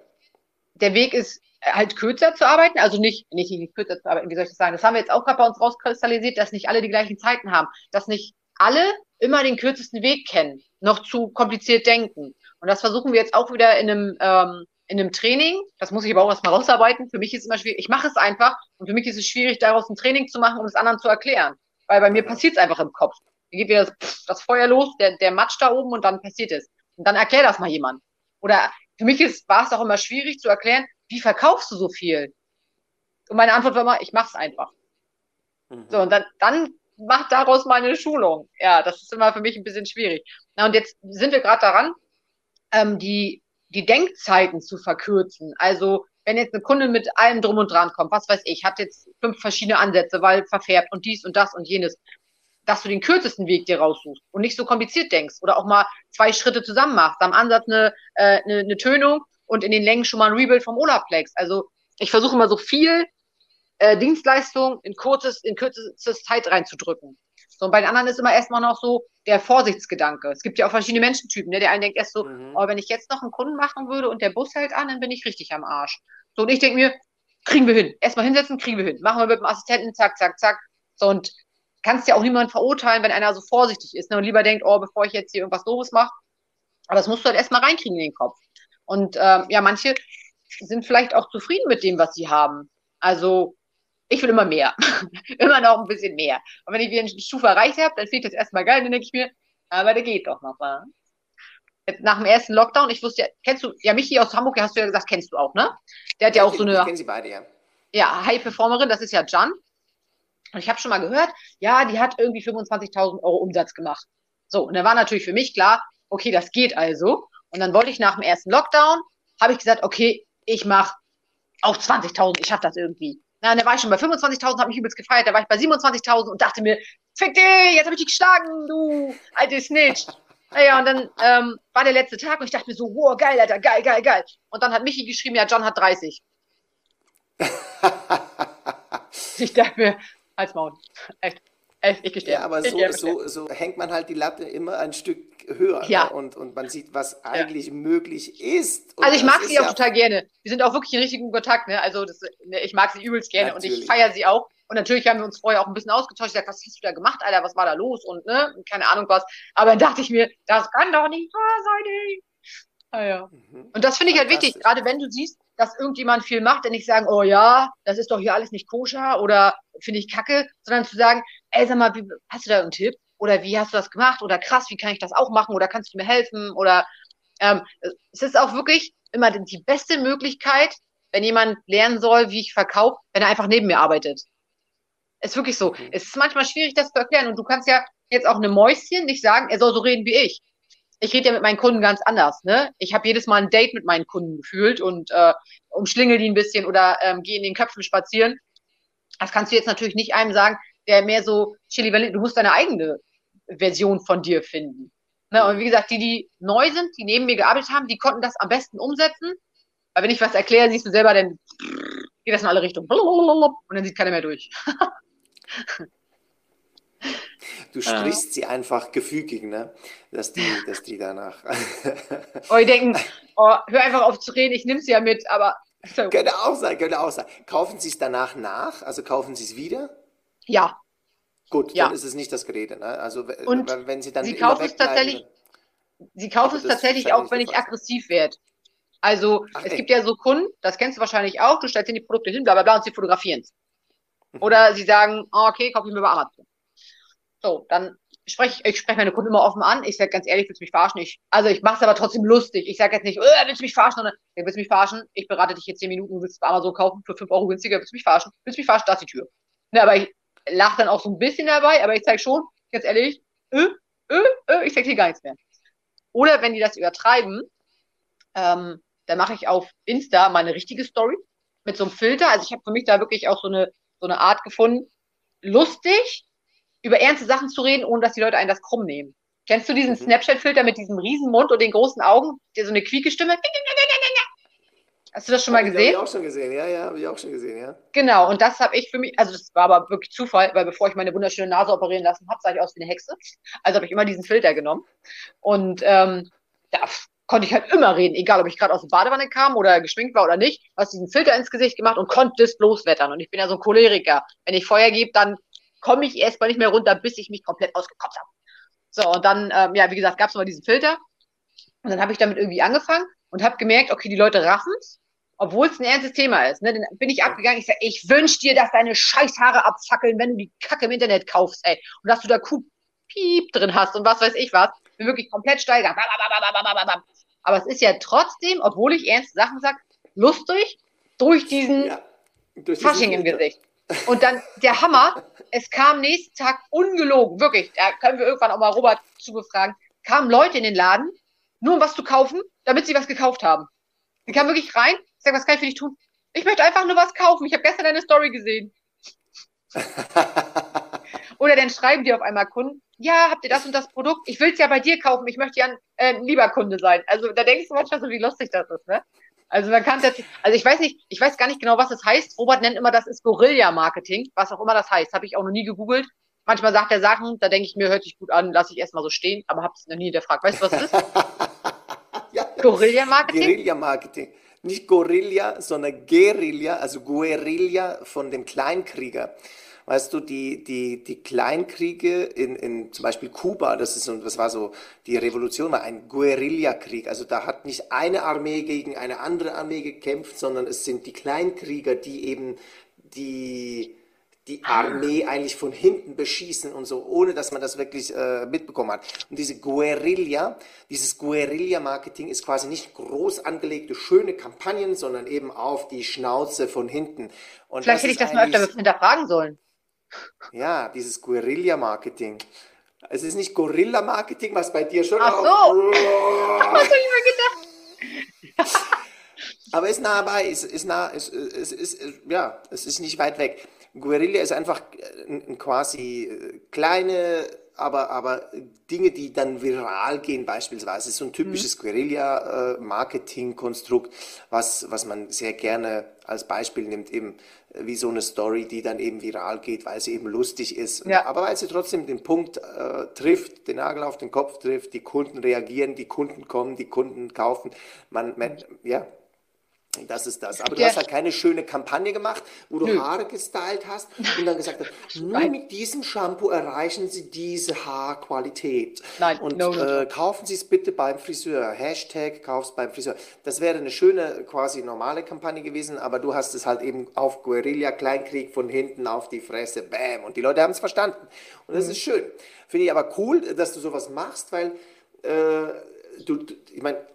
Der Weg ist halt kürzer zu arbeiten, also nicht, nicht, nicht kürzer zu arbeiten, wie soll ich das sagen? Das haben wir jetzt auch gerade bei uns rauskristallisiert, dass nicht alle die gleichen Zeiten haben, dass nicht alle immer den kürzesten Weg kennen, noch zu kompliziert denken. Und das versuchen wir jetzt auch wieder in einem, ähm, in einem Training. Das muss ich aber auch erstmal rausarbeiten. Für mich ist es immer schwierig. Ich mache es einfach und für mich ist es schwierig, daraus ein Training zu machen, um es anderen zu erklären. Weil bei mir passiert es einfach im Kopf. Dann geht wieder das, das Feuer los, der, der Matsch da oben und dann passiert es. Und dann erklär das mal jemand. Oder für mich ist, war es auch immer schwierig zu erklären, wie verkaufst du so viel? Und meine Antwort war immer, ich mach's einfach. Mhm. So, und dann, dann macht daraus meine Schulung. Ja, das ist immer für mich ein bisschen schwierig. Na, und jetzt sind wir gerade daran, ähm, die, die Denkzeiten zu verkürzen. Also, wenn jetzt eine Kunde mit allem drum und dran kommt, was weiß ich, hat jetzt fünf verschiedene Ansätze, weil verfärbt und dies und das und jenes, dass du den kürzesten Weg dir raussuchst und nicht so kompliziert denkst oder auch mal zwei Schritte zusammen machst. Am Ansatz eine, äh, eine, eine Tönung und in den Längen schon mal ein Rebuild vom Olaplex. Also ich versuche immer so viel äh, Dienstleistung in kurzes, in kürzestes Zeit reinzudrücken. So, und bei den anderen ist immer erstmal noch so der Vorsichtsgedanke. Es gibt ja auch verschiedene Menschentypen. Ne? Der eine denkt erst so, mhm. oh, wenn ich jetzt noch einen Kunden machen würde und der Bus hält an, dann bin ich richtig am Arsch. So, und ich denke mir, kriegen wir hin. Erstmal hinsetzen, kriegen wir hin. Machen wir mit dem Assistenten, zack, zack, zack. So, und kannst ja auch niemand verurteilen, wenn einer so vorsichtig ist ne, und lieber denkt, oh, bevor ich jetzt hier irgendwas Doofes mache. Aber das musst du halt erstmal reinkriegen in den Kopf. Und ähm, ja, manche sind vielleicht auch zufrieden mit dem, was sie haben. Also ich will immer mehr. <laughs> immer noch ein bisschen mehr. Und wenn ich wieder eine Stufe erreicht habe, dann fehlt das erstmal geil. Dann denke ich mir, aber der geht doch noch mal. Jetzt nach dem ersten Lockdown, ich wusste ja, kennst du, ja, Michi aus Hamburg, hast du ja gesagt, kennst du auch, ne? Der hat ja, ja auch so eine. Ich kenne sie beide, ja. Ja, High-Performerin, das ist ja Jan. Und ich habe schon mal gehört, ja, die hat irgendwie 25.000 Euro Umsatz gemacht. So, und dann war natürlich für mich klar, okay, das geht also. Und dann wollte ich nach dem ersten Lockdown, habe ich gesagt, okay, ich mache auch 20.000, ich schaffe das irgendwie. Na, dann war ich schon bei 25.000, habe mich übelst gefeiert, da war ich bei 27.000 und dachte mir, fick dich, jetzt habe ich dich geschlagen, du alte Snitch. Naja, und dann ähm, war der letzte Tag und ich dachte mir so, wow, geil, Alter, geil, geil, geil. Und dann hat Michi geschrieben, ja, John hat 30. <laughs> ich dachte mir, als Maul. Echt. Ich gestehe. Ja, aber so, so, so hängt man halt die Latte immer ein Stück höher ja. Ne? und, und man sieht, was eigentlich ja. möglich ist. Und also ich mag sie auch ja total gerne. Wir sind auch wirklich in richtigen Kontakt. Ne? Also das, ne, ich mag sie übelst gerne natürlich. und ich feiere sie auch. Und natürlich haben wir uns vorher auch ein bisschen ausgetauscht. Ich gesagt, was hast du da gemacht, Alter? Was war da los? Und ne, keine Ahnung was. Aber dann dachte ich mir, das kann doch nicht wahr sein. Ah, ja. Mhm. Und das finde ich halt wichtig, gerade wenn du siehst, dass irgendjemand viel macht, denn nicht sagen, oh ja, das ist doch hier alles nicht koscher oder finde ich kacke, sondern zu sagen, ey, sag mal, wie, hast du da einen Tipp? Oder wie hast du das gemacht? Oder krass, wie kann ich das auch machen? Oder kannst du mir helfen? Oder ähm, es ist auch wirklich immer die beste Möglichkeit, wenn jemand lernen soll, wie ich verkaufe, wenn er einfach neben mir arbeitet. Ist wirklich so. Mhm. Es ist manchmal schwierig, das zu erklären. Und du kannst ja jetzt auch eine Mäuschen nicht sagen, er soll so reden wie ich ich rede ja mit meinen Kunden ganz anders. Ne? Ich habe jedes Mal ein Date mit meinen Kunden gefühlt und äh, umschlingel die ein bisschen oder ähm, gehe in den Köpfen spazieren. Das kannst du jetzt natürlich nicht einem sagen, der mehr so Chili du musst deine eigene Version von dir finden. Ne? Und wie gesagt, die, die neu sind, die neben mir gearbeitet haben, die konnten das am besten umsetzen. Weil wenn ich was erkläre, siehst du selber, dann geht das in alle Richtungen. Und dann sieht keiner mehr durch. <laughs> Du sprichst ja. sie einfach gefügig, ne? Dass die, dass die danach. <laughs> oh, die denken, oh, hör einfach auf zu reden, ich nehme sie ja mit, aber. So. Könnte auch sein, könnte auch sein. Kaufen sie es danach nach? Also kaufen sie es wieder? Ja. Gut, ja. dann ist es nicht das Gerede, ne? Also Und wenn sie dann. Sie kaufen es tatsächlich. sie kaufen es tatsächlich auch, wenn ich aggressiv werde. Also Ach, es ey. gibt ja so Kunden, das kennst du wahrscheinlich auch, du stellst ihnen die Produkte hin, bla bla bla und sie fotografieren es. Mhm. Oder sie sagen, oh, okay, kauf ich mir über Amazon. So, dann spreche ich spreche meine Kunden immer offen an. Ich sage ganz ehrlich, willst du mich verarschen? Ich, also ich mache es aber trotzdem lustig. Ich sage jetzt nicht, äh, willst du mich verarschen? Sondern, hey, willst du mich verarschen? Ich berate dich jetzt 10 Minuten, willst du Amazon kaufen für 5 Euro günstiger, willst du mich verarschen? Willst du mich verarschen? Da ist die Tür. Ne, aber ich lache dann auch so ein bisschen dabei, aber ich zeige schon, ganz ehrlich, äh, äh, äh, ich zeige dir gar nichts mehr. Oder wenn die das übertreiben, ähm, dann mache ich auf Insta meine richtige Story mit so einem Filter. Also ich habe für mich da wirklich auch so eine, so eine Art gefunden, lustig über ernste Sachen zu reden, ohne dass die Leute einen das krumm nehmen. Kennst du diesen mhm. Snapchat-Filter mit diesem riesen Mund und den großen Augen, der so eine quieke Stimme? Hast du das schon mal gesehen? Habe ich auch schon gesehen, ja, ja, habe ich auch schon gesehen, ja. Genau, und das habe ich für mich, also das war aber wirklich Zufall, weil bevor ich meine wunderschöne Nase operieren lassen habe, sah ich aus wie eine Hexe. Also habe ich immer diesen Filter genommen. Und ähm, da konnte ich halt immer reden, egal ob ich gerade aus der Badewanne kam oder geschminkt war oder nicht, hast diesen Filter ins Gesicht gemacht und konnte es loswettern. Und ich bin ja so ein Choleriker. Wenn ich Feuer gebe, dann komme ich erstmal nicht mehr runter, bis ich mich komplett ausgekotzt habe. So, und dann, ähm, ja, wie gesagt, gab es mal diesen Filter. Und dann habe ich damit irgendwie angefangen und habe gemerkt, okay, die Leute raffen's, obwohl es ein ernstes Thema ist. Ne? Dann bin ich abgegangen, ich sage, ich wünsch dir, dass deine Scheißhaare abfackeln, wenn du die Kacke im Internet kaufst, ey. Und dass du da Kuh Piep drin hast und was weiß ich was. Bin wirklich komplett steigern. Aber es ist ja trotzdem, obwohl ich ernste Sachen sage, lustig durch diesen ja, durch Fasching im Gesicht. Und dann der Hammer, es kam nächsten Tag ungelogen, wirklich, da können wir irgendwann auch mal Robert zu befragen, kamen Leute in den Laden, nur um was zu kaufen, damit sie was gekauft haben. Die kamen wirklich rein, ich sag, was kann ich für dich tun? Ich möchte einfach nur was kaufen, ich habe gestern deine Story gesehen. <laughs> Oder dann schreiben die auf einmal Kunden, ja, habt ihr das und das Produkt? Ich will es ja bei dir kaufen, ich möchte ja ein äh, lieber Kunde sein. Also da denkst du manchmal so, wie lustig das ist, ne? Also man kann tatsächlich, also ich weiß nicht, ich weiß gar nicht genau, was das heißt. Robert nennt immer, das ist Guerilla-Marketing, was auch immer das heißt. Habe ich auch noch nie gegoogelt. Manchmal sagt er Sachen, da denke ich mir, hört sich gut an, lasse ich erstmal so stehen, aber habe es noch nie hinterfragt. Weißt du, was das ist? <laughs> ja, Guerilla-Marketing? Guerilla-Marketing. Nicht Gorilla, sondern Guerilla, also Guerilla von dem Kleinkrieger. Weißt du, die, die, die Kleinkriege in, in zum Beispiel Kuba, das, ist, das war so, die Revolution war ein Guerillakrieg. Also da hat nicht eine Armee gegen eine andere Armee gekämpft, sondern es sind die Kleinkrieger, die eben die, die Armee eigentlich von hinten beschießen und so, ohne dass man das wirklich äh, mitbekommen hat. Und diese Guerilla, dieses Guerilla-Marketing ist quasi nicht groß angelegte, schöne Kampagnen, sondern eben auf die Schnauze von hinten. Und Vielleicht hätte ich das mal öfter hinterfragen sollen. Ja, dieses Guerilla-Marketing. Es ist nicht Gorilla-Marketing, was bei dir schon Ach so. <laughs> Was hab ich mir gedacht? Aber ist nah bei, ist, ist nah, ist, ist, ist, ja, es ist nicht weit weg. Guerilla ist einfach ein, quasi äh, kleine aber, aber Dinge, die dann viral gehen, beispielsweise, so ein typisches mhm. Guerilla-Marketing-Konstrukt, was, was man sehr gerne als Beispiel nimmt, eben wie so eine Story, die dann eben viral geht, weil sie eben lustig ist, ja. aber weil sie trotzdem den Punkt äh, trifft, den Nagel auf den Kopf trifft, die Kunden reagieren, die Kunden kommen, die Kunden kaufen, man, man ja, das ist das. Aber du hast halt keine schöne Kampagne gemacht, wo du Nö. Haare gestylt hast und dann gesagt hast, <laughs> nur mit diesem Shampoo erreichen Sie diese Haarqualität. Nein, und no, no, äh, kaufen Sie es bitte beim Friseur. Hashtag kauf's beim Friseur. Das wäre eine schöne, quasi normale Kampagne gewesen, aber du hast es halt eben auf Guerilla Kleinkrieg von hinten auf die Fresse, bam. Und die Leute haben es verstanden. Und das mhm. ist schön. Finde ich aber cool, dass du sowas machst, weil äh, du, ich meine,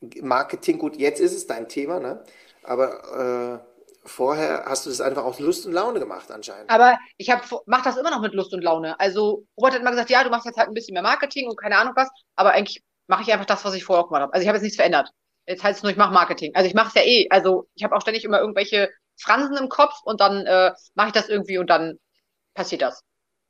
Marketing, gut, jetzt ist es dein Thema, ne? aber äh, vorher hast du das einfach aus Lust und Laune gemacht anscheinend. Aber ich mache das immer noch mit Lust und Laune. Also Robert hat immer gesagt, ja, du machst jetzt halt ein bisschen mehr Marketing und keine Ahnung was, aber eigentlich mache ich einfach das, was ich vorher auch gemacht habe. Also ich habe jetzt nichts verändert. Jetzt heißt es nur, ich mache Marketing. Also ich mache es ja eh. Also ich habe auch ständig immer irgendwelche Fransen im Kopf und dann äh, mache ich das irgendwie und dann passiert das.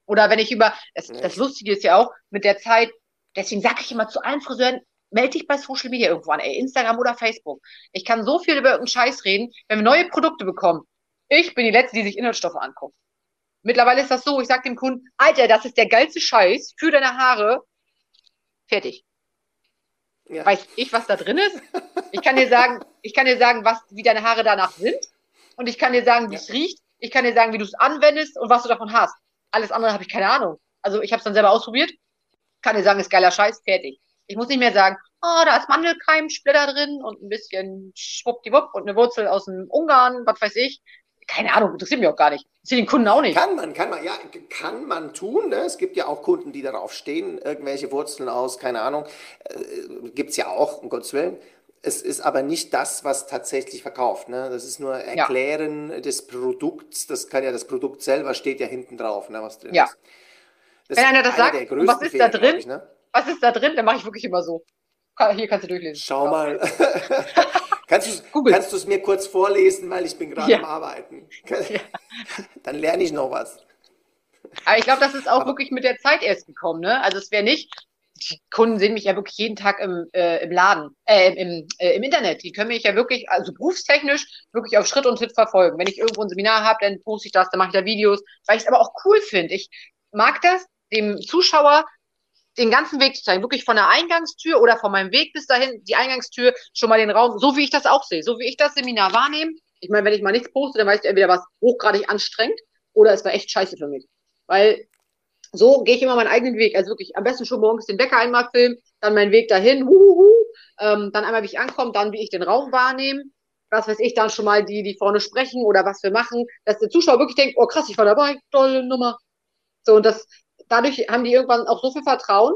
Oder wenn ich über, das, das Lustige ist ja auch, mit der Zeit, deswegen sage ich immer zu allen Friseuren, melde dich bei Social Media irgendwo an, ey, Instagram oder Facebook. Ich kann so viel über irgendeinen Scheiß reden, wenn wir neue Produkte bekommen. Ich bin die Letzte, die sich Inhaltsstoffe anguckt. Mittlerweile ist das so, ich sag dem Kunden, Alter, das ist der geilste Scheiß für deine Haare. Fertig. Ja. Weiß ich, was da drin ist? Ich kann dir sagen, <laughs> ich kann dir sagen, was, wie deine Haare danach sind. Und ich kann dir sagen, wie ja. es riecht. Ich kann dir sagen, wie du es anwendest und was du davon hast. Alles andere habe ich keine Ahnung. Also ich habe es dann selber ausprobiert. Kann dir sagen, ist geiler Scheiß, fertig. Ich muss nicht mehr sagen, oh, da ist Mandelkeimsplitter drin und ein bisschen schwuppdiwupp und eine Wurzel aus dem Ungarn, was weiß ich. Keine Ahnung, interessiert mich auch gar nicht. Das den Kunden auch nicht. Kann man, kann man, ja, kann man tun. Ne? Es gibt ja auch Kunden, die darauf stehen, irgendwelche Wurzeln aus, keine Ahnung. Äh, gibt es ja auch, um Gottes Willen. Es ist aber nicht das, was tatsächlich verkauft. Ne? Das ist nur Erklären ja. des Produkts. Das kann ja das Produkt selber steht ja hinten drauf, ne, was drin ja. ist. Das Wenn einer das sagt, was ist Fehler, da drin? Ich, ne? Was ist da drin? Dann mache ich wirklich immer so. Hier kannst du durchlesen. Schau mal. <laughs> kannst du es mir kurz vorlesen, weil ich bin gerade ja. am Arbeiten. Ja. <laughs> Dann lerne ich noch was. Aber ich glaube, das ist auch Aber wirklich mit der Zeit erst gekommen. Ne? Also es wäre nicht, die Kunden sehen mich ja wirklich jeden Tag im, äh, im Laden, äh, im, äh, im Internet. Die können mich ja wirklich, also berufstechnisch, wirklich auf Schritt und Schritt verfolgen. Wenn ich irgendwo ein Seminar habe, dann poste ich das, dann mache ich da Videos, weil ich es aber auch cool finde. Ich mag das, dem Zuschauer den ganzen Weg zu zeigen, wirklich von der Eingangstür oder von meinem Weg bis dahin, die Eingangstür, schon mal den Raum, so wie ich das auch sehe, so wie ich das Seminar wahrnehme. Ich meine, wenn ich mal nichts poste, dann weißt du entweder was hochgradig anstrengend oder es war echt scheiße für mich. Weil so gehe ich immer meinen eigenen Weg. Also wirklich am besten schon morgens den Wecker einmal filmen, dann meinen Weg dahin, ähm, dann einmal, wie ich ankomme, dann wie ich den Raum wahrnehme. Was weiß ich, dann schon mal die, die vorne sprechen oder was wir machen, dass der Zuschauer wirklich denkt, oh krass, ich war dabei, tolle Nummer. So, und das, dadurch haben die irgendwann auch so viel Vertrauen.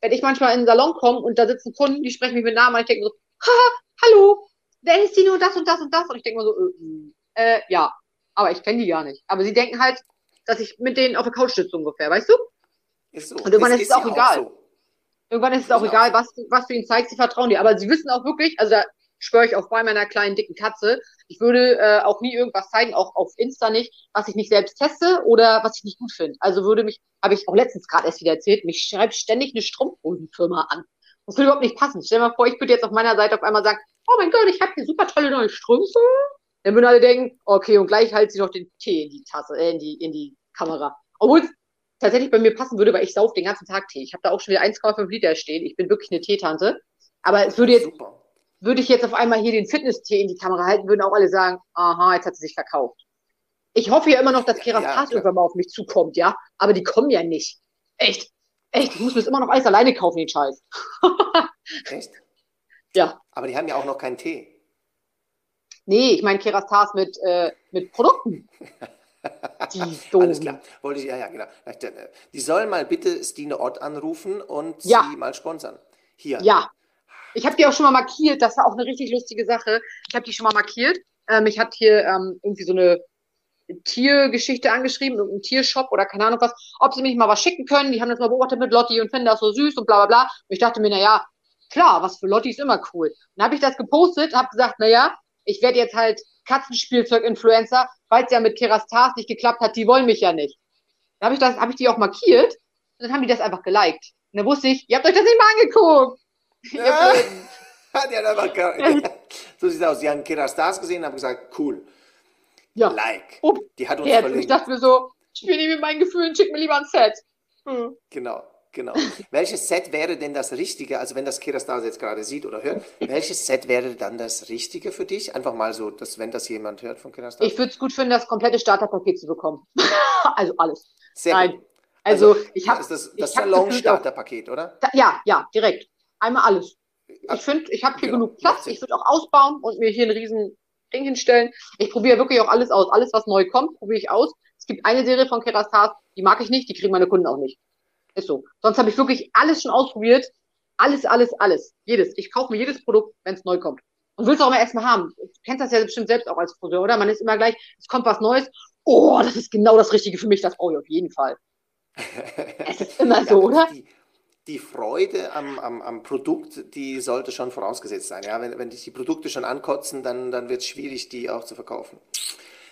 Wenn ich manchmal in den Salon komme und da sitzen Kunden, die sprechen mich mit Namen, und ich denke so, haha, hallo, wer ist die nur das und das und das? Und ich denke mir so, äh, äh, ja, aber ich kenne die gar nicht. Aber sie denken halt, dass ich mit denen auf der Couch sitze ungefähr, weißt du? Ist so. Und irgendwann ist, ist es auch egal. Auch so. Irgendwann ist es auch egal, was, was du ihnen zeigst, sie vertrauen dir. Aber sie wissen auch wirklich, also da schwöre ich auch bei meiner kleinen dicken Katze, ich würde äh, auch nie irgendwas zeigen, auch auf Insta nicht, was ich nicht selbst teste oder was ich nicht gut finde. Also würde mich, habe ich auch letztens gerade erst wieder erzählt, mich schreibt ständig eine Strumpfhosenfirma an. Das würde überhaupt nicht passen. Stell dir mal vor, ich würde jetzt auf meiner Seite auf einmal sagen, oh mein Gott, ich habe hier super tolle neue Strümpfe. Dann würden alle denken, okay, und gleich halt sie noch den Tee in die Tasse, äh, in die, in die Kamera. Obwohl es tatsächlich bei mir passen würde, weil ich sauf den ganzen Tag Tee. Ich habe da auch schon wieder 1,5 Liter stehen. Ich bin wirklich eine Teetante. Aber es würde jetzt, Super. Würde ich jetzt auf einmal hier den Fitness-Tee in die Kamera halten, würden auch alle sagen, aha, jetzt hat sie sich verkauft. Ich hoffe ja immer noch, dass Keras ja, irgendwann mal auf mich zukommt, ja. Aber die kommen ja nicht. Echt. Echt, ich muss mir das immer noch alles alleine kaufen, den Scheiß. <laughs> Echt? Ja. Aber die haben ja auch noch keinen Tee. Nee, ich meine Kerastars mit, äh, mit Produkten. <laughs> Die Alles klar. Wollte ich, ja, ja, genau. Die sollen mal bitte Stine Ott anrufen und ja. sie mal sponsern. Hier. Ja. Ich habe die auch schon mal markiert. Das war auch eine richtig lustige Sache. Ich habe die schon mal markiert. Ähm, ich hatte hier ähm, irgendwie so eine Tiergeschichte angeschrieben, irgendein Tiershop oder keine Ahnung was, ob sie mich mal was schicken können. Die haben das mal beobachtet mit Lotti und finden das so süß und bla bla bla. Und ich dachte mir, naja, klar, was für Lotti ist immer cool. Dann habe ich das gepostet, habe gesagt, naja, ich werde jetzt halt Katzenspielzeug-Influencer, weil es ja mit Kerastars nicht geklappt hat, die wollen mich ja nicht. Dann habe ich, das, hab ich die auch markiert und dann haben die das einfach geliked. Und dann wusste ich, ihr habt euch das nicht mal angeguckt. Ja. die hat einfach, <laughs> so sieht es aus. Die haben Kerastars gesehen und haben gesagt, cool. Ja. Like. Oh, die hat uns verlinkt. Ich dachte mir so, ich bin nicht mit meinen Gefühlen, schick mir lieber ein Set. Hm. Genau. Genau. <laughs> welches Set wäre denn das Richtige, also wenn das Kirastar jetzt gerade sieht oder hört, welches Set wäre dann das Richtige für dich? Einfach mal so, dass wenn das jemand hört von Kirastar. Ich würde es gut finden, das komplette Starterpaket zu bekommen. <laughs> also alles. Sehr Nein. Gut. Also, also ich habe das, das, das Salon-Starterpaket, oder? Da, ja, ja, direkt. Einmal alles. Ich finde, ich habe hier genau. genug Platz. Ich würde auch ausbauen und mir hier ein riesen Ding hinstellen. Ich probiere wirklich auch alles aus. Alles, was neu kommt, probiere ich aus. Es gibt eine Serie von Kerastars, die mag ich nicht, die kriegen meine Kunden auch nicht. Ist so. Sonst habe ich wirklich alles schon ausprobiert. Alles, alles, alles. Jedes. Ich kaufe mir jedes Produkt, wenn es neu kommt. Und willst auch immer erstmal haben. Du kennst das ja bestimmt selbst auch als Friseur, oder? Man ist immer gleich, es kommt was Neues. Oh, das ist genau das Richtige für mich. Das brauche ich auf jeden Fall. <laughs> es ist immer so, ja, oder? Die, die Freude am, am, am, Produkt, die sollte schon vorausgesetzt sein. Ja, wenn, wenn dich die Produkte schon ankotzen, dann, dann wird es schwierig, die auch zu verkaufen.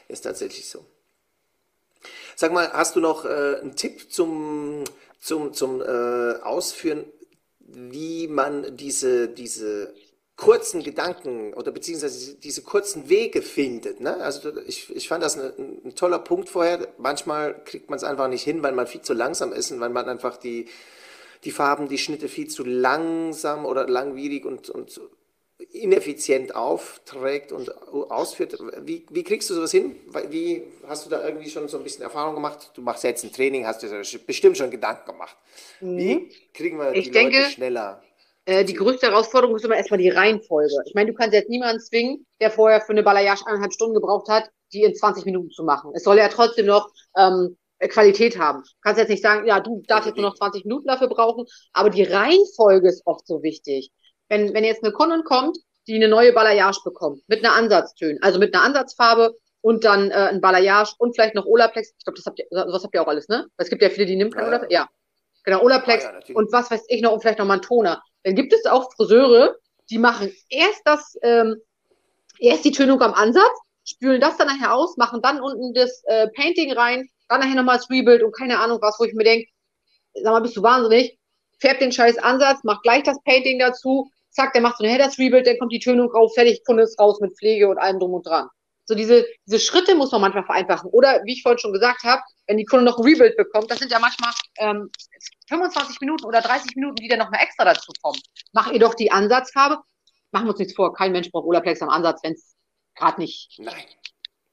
Ist tatsächlich so. Sag mal, hast du noch äh, einen Tipp zum, zum, zum äh, Ausführen, wie man diese, diese kurzen Gedanken oder beziehungsweise diese kurzen Wege findet. Ne? Also ich, ich fand das ein, ein toller Punkt vorher. Manchmal kriegt man es einfach nicht hin, weil man viel zu langsam ist und weil man einfach die, die Farben, die Schnitte viel zu langsam oder langwierig und, und ineffizient aufträgt und ausführt. Wie, wie kriegst du sowas hin? Wie hast du da irgendwie schon so ein bisschen Erfahrung gemacht? Du machst jetzt ein Training, hast dir bestimmt schon Gedanken gemacht. Mhm. Wie kriegen wir die ich Leute denke, schneller? Äh, die größte Herausforderung ist immer erstmal die Reihenfolge. Ich meine, du kannst jetzt niemanden zwingen, der vorher für eine Balayage eineinhalb Stunden gebraucht hat, die in 20 Minuten zu machen. Es soll ja trotzdem noch ähm, Qualität haben. Du kannst jetzt nicht sagen, ja, du darfst jetzt nur noch 20 Minuten dafür brauchen, aber die Reihenfolge ist oft so wichtig. Wenn, wenn jetzt eine Kundin kommt, die eine neue Balayage bekommt, mit einer Ansatztöne, also mit einer Ansatzfarbe und dann äh, ein Balayage und vielleicht noch Olaplex. Ich glaube, das habt ihr, sowas habt ihr auch alles, ne? Es gibt ja viele, die nimmt ja, Olaplex. Ja. Genau, Olaplex ah, ja, und was weiß ich noch und vielleicht noch mal einen Toner. Dann gibt es auch Friseure, die machen erst das, ähm, erst die Tönung am Ansatz, spülen das dann nachher aus, machen dann unten das äh, Painting rein, dann nachher nochmal das Rebuild und keine Ahnung was, wo ich mir denke, sag mal, bist du wahnsinnig? Färbt den scheiß Ansatz, macht gleich das Painting dazu, zack, der macht so nachher das Rebuild, dann kommt die Tönung rauf, fertig, Kunde ist raus mit Pflege und allem drum und dran. So diese, diese Schritte muss man manchmal vereinfachen. Oder wie ich vorhin schon gesagt habe, wenn die Kunde noch ein Rebuild bekommt, das sind ja manchmal ähm, 25 Minuten oder 30 Minuten, die dann noch mal extra dazu kommen. Mach ihr doch die Ansatzfarbe. Machen wir uns nichts vor, kein Mensch braucht Olaplex am Ansatz, wenn es gerade nicht. Nein.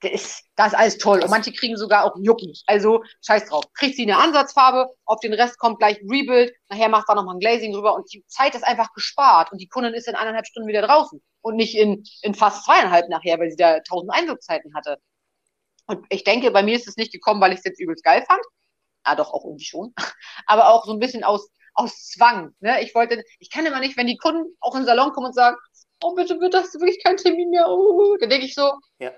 Das ist, das ist alles toll. Und manche kriegen sogar auch Jucken. Also scheiß drauf. Kriegt sie eine Ansatzfarbe, auf den Rest kommt gleich ein Rebuild, nachher macht da nochmal ein Glazing rüber und die Zeit ist einfach gespart und die Kundin ist in eineinhalb Stunden wieder draußen und nicht in, in fast zweieinhalb nachher, weil sie da tausend Einwirkzeiten hatte. Und ich denke, bei mir ist es nicht gekommen, weil ich es jetzt übelst geil fand. Ah, doch, auch irgendwie schon. <laughs> Aber auch so ein bisschen aus, aus Zwang. Ne? Ich wollte, ich kann immer nicht, wenn die Kunden auch in den Salon kommen und sagen, oh, bitte, bitte, hast du wirklich keinen Termin mehr? Oh, dann denke ich so, ja.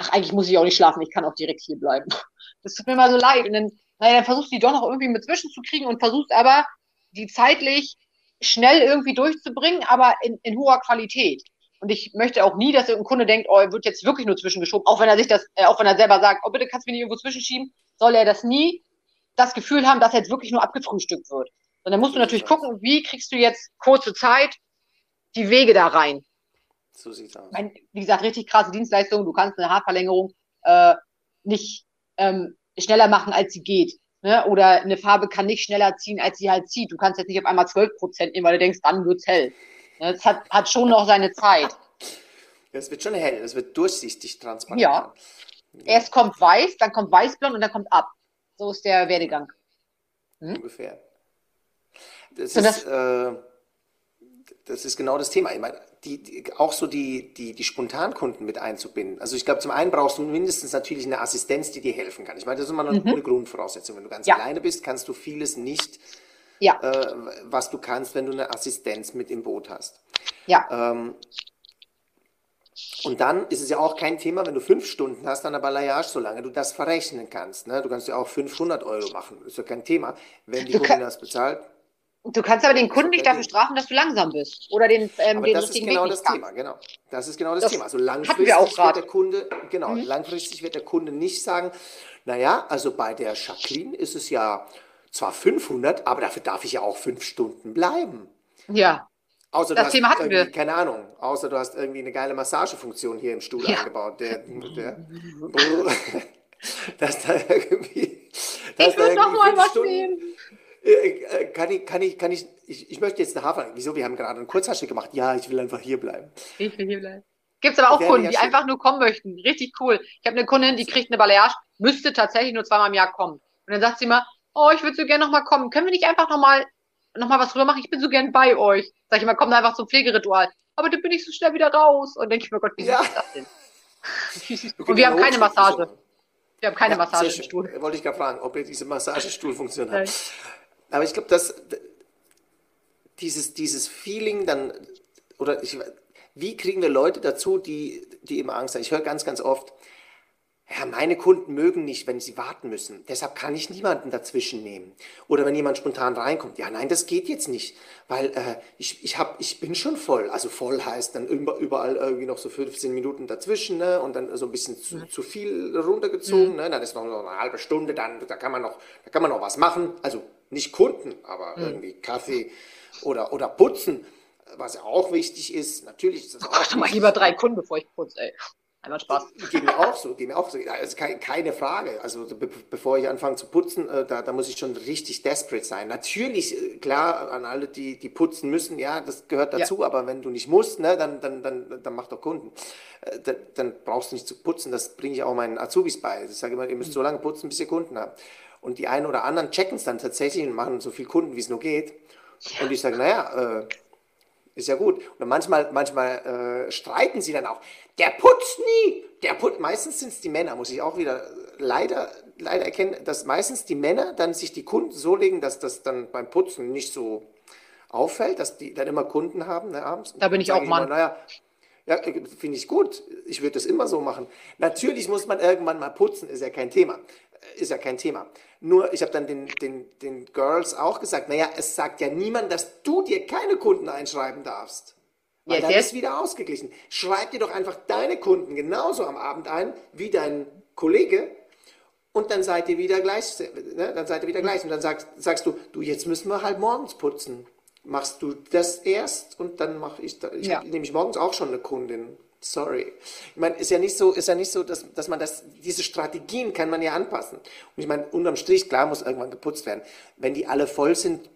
Ach, eigentlich muss ich auch nicht schlafen, ich kann auch direkt hier bleiben. <laughs> Das tut mir mal so leid. Und dann, naja, dann versuchst du die doch noch irgendwie mit zwischen zu kriegen und versuchst aber, die zeitlich schnell irgendwie durchzubringen, aber in, in hoher Qualität. Und ich möchte auch nie, dass irgendein Kunde denkt, oh, er wird jetzt wirklich nur zwischengeschoben, auch wenn er sich das, äh, auch wenn er selber sagt, oh, bitte kannst du mir nicht irgendwo zwischenschieben, soll er das nie das Gefühl haben, dass er jetzt wirklich nur abgefrühstückt wird. Und dann musst du natürlich gucken, wie kriegst du jetzt kurze Zeit die Wege da rein. So sieht's aus. Mein, wie gesagt, richtig krasse Dienstleistung. Du kannst eine Haarverlängerung äh, nicht ähm, schneller machen, als sie geht. Ne? Oder eine Farbe kann nicht schneller ziehen, als sie halt zieht. Du kannst jetzt nicht auf einmal 12 Prozent nehmen, weil du denkst, dann wird's hell. Ne? Das hat, hat schon noch seine Zeit. Es wird schon hell, es wird durchsichtig, transparent. Ja. Erst kommt weiß, dann kommt weißblond und dann kommt ab. So ist der Werdegang. Hm? Ungefähr. Das, so, ist, das, äh, das ist genau das Thema. Ich meine, die, die, auch so die, die, die Spontankunden mit einzubinden. Also ich glaube, zum einen brauchst du mindestens natürlich eine Assistenz, die dir helfen kann. Ich meine, das ist immer eine, mhm. eine Grundvoraussetzung. Wenn du ganz ja. alleine bist, kannst du vieles nicht, ja. äh, was du kannst, wenn du eine Assistenz mit im Boot hast. Ja. Ähm, und dann ist es ja auch kein Thema, wenn du fünf Stunden hast an der Balayage, solange du das verrechnen kannst. Ne? Du kannst ja auch 500 Euro machen, ist ja kein Thema. Wenn die Kundin das bezahlt. Du kannst aber den Kunden nicht dafür strafen, dass du langsam bist oder den, ähm, aber den das ist genau Weg das Thema, genau. Das ist genau das, das Thema. Also langfristig wird der Kunde, genau, mhm. langfristig wird der Kunde nicht sagen, naja, also bei der Jacqueline ist es ja zwar 500, aber dafür darf ich ja auch fünf Stunden bleiben. Ja. Außer das Thema hatten wir. Keine Ahnung. Außer du hast irgendwie eine geile Massagefunktion hier im Stuhl ja. eingebaut. Der, der, <laughs> <laughs> dass da irgendwie. Dass ich würde doch mal was nehmen. Äh, äh, kann ich, kann ich, kann ich, ich, ich möchte jetzt eine Hafer. Wieso? Wir haben gerade einen Kurzhaarschnitt gemacht. Ja, ich will einfach hier bleiben. Ich will hier bleiben. Gibt es aber auch Kunden, ja die einfach nur kommen möchten. Richtig cool. Ich habe eine Kundin, die kriegt eine Balayage, müsste tatsächlich nur zweimal im Jahr kommen. Und dann sagt sie mal, oh, ich würde so gerne nochmal kommen. Können wir nicht einfach nochmal noch mal was rüber machen? Ich bin so gern bei euch. Sag ich mal, komm einfach zum Pflegeritual. Aber dann bin ich so schnell wieder raus. Und denke ich mir, Gott, wie ja. ist das denn? <laughs> Und wir haben keine Massage. Wir haben keine ja, Massage im Stuhl. Wollte ich gerade fragen, ob ihr diese Massagestuhlfunktion habt. Aber ich glaube, dass dieses, dieses Feeling dann, oder ich, wie kriegen wir Leute dazu, die, die immer Angst haben? Ich höre ganz, ganz oft, ja, meine Kunden mögen nicht, wenn sie warten müssen. Deshalb kann ich niemanden dazwischen nehmen. Oder wenn jemand spontan reinkommt, ja, nein, das geht jetzt nicht, weil äh, ich, ich, hab, ich bin schon voll. Also voll heißt dann überall irgendwie noch so 15 Minuten dazwischen ne? und dann so ein bisschen zu, zu viel runtergezogen. Mhm. Ne? Dann ist noch eine halbe Stunde, dann da kann man noch, da kann man noch was machen. Also nicht Kunden, aber mhm. irgendwie Kaffee oder, oder putzen, was ja auch wichtig ist. Natürlich ist das auch. Ach, mal lieber drei Kunden, bevor ich putze, ey. Einmal Spaß. Geht mir auch so, geht mir auch so. Also keine Frage. Also be bevor ich anfange zu putzen, äh, da, da muss ich schon richtig desperate sein. Natürlich, äh, klar, an alle, die, die putzen müssen, ja, das gehört dazu, ja. aber wenn du nicht musst, ne, dann, dann, dann, dann mach doch Kunden. Äh, dann, dann brauchst du nicht zu putzen, das bringe ich auch meinen Azubis bei. Ich sage immer, ihr müsst so lange putzen, bis ihr Kunden habt. Und die einen oder anderen checken es dann tatsächlich und machen so viel Kunden, wie es nur geht. Und ich sage, naja, äh, ist ja gut. Und manchmal, manchmal äh, streiten sie dann auch. Der putzt nie. Der putzt. Meistens sind es die Männer, muss ich auch wieder leider, leider erkennen, dass meistens die Männer dann sich die Kunden so legen, dass das dann beim Putzen nicht so auffällt, dass die dann immer Kunden haben ne, abends. Da bin ich auch Mann. naja, ja, äh, finde ich gut. Ich würde das immer so machen. Natürlich muss man irgendwann mal putzen, ist ja kein Thema. Ist ja kein Thema. Nur, ich habe dann den, den, den Girls auch gesagt, naja, es sagt ja niemand, dass du dir keine Kunden einschreiben darfst. Weil yes, dann ist wieder ausgeglichen. Schreib dir doch einfach deine Kunden genauso am Abend ein, wie dein Kollege. Und dann seid ihr wieder gleich, ne? dann seid ihr wieder gleich. Und dann sagst, sagst du, du, jetzt müssen wir halt morgens putzen machst du das erst und dann mache ich, da, ich ja. nehme ich morgens auch schon eine Kundin. Sorry. Ich meine, ist ja nicht so, ist ja nicht so, dass, dass man das, diese Strategien kann man ja anpassen. Und ich meine, unterm Strich, klar, muss irgendwann geputzt werden. Wenn die alle voll sind,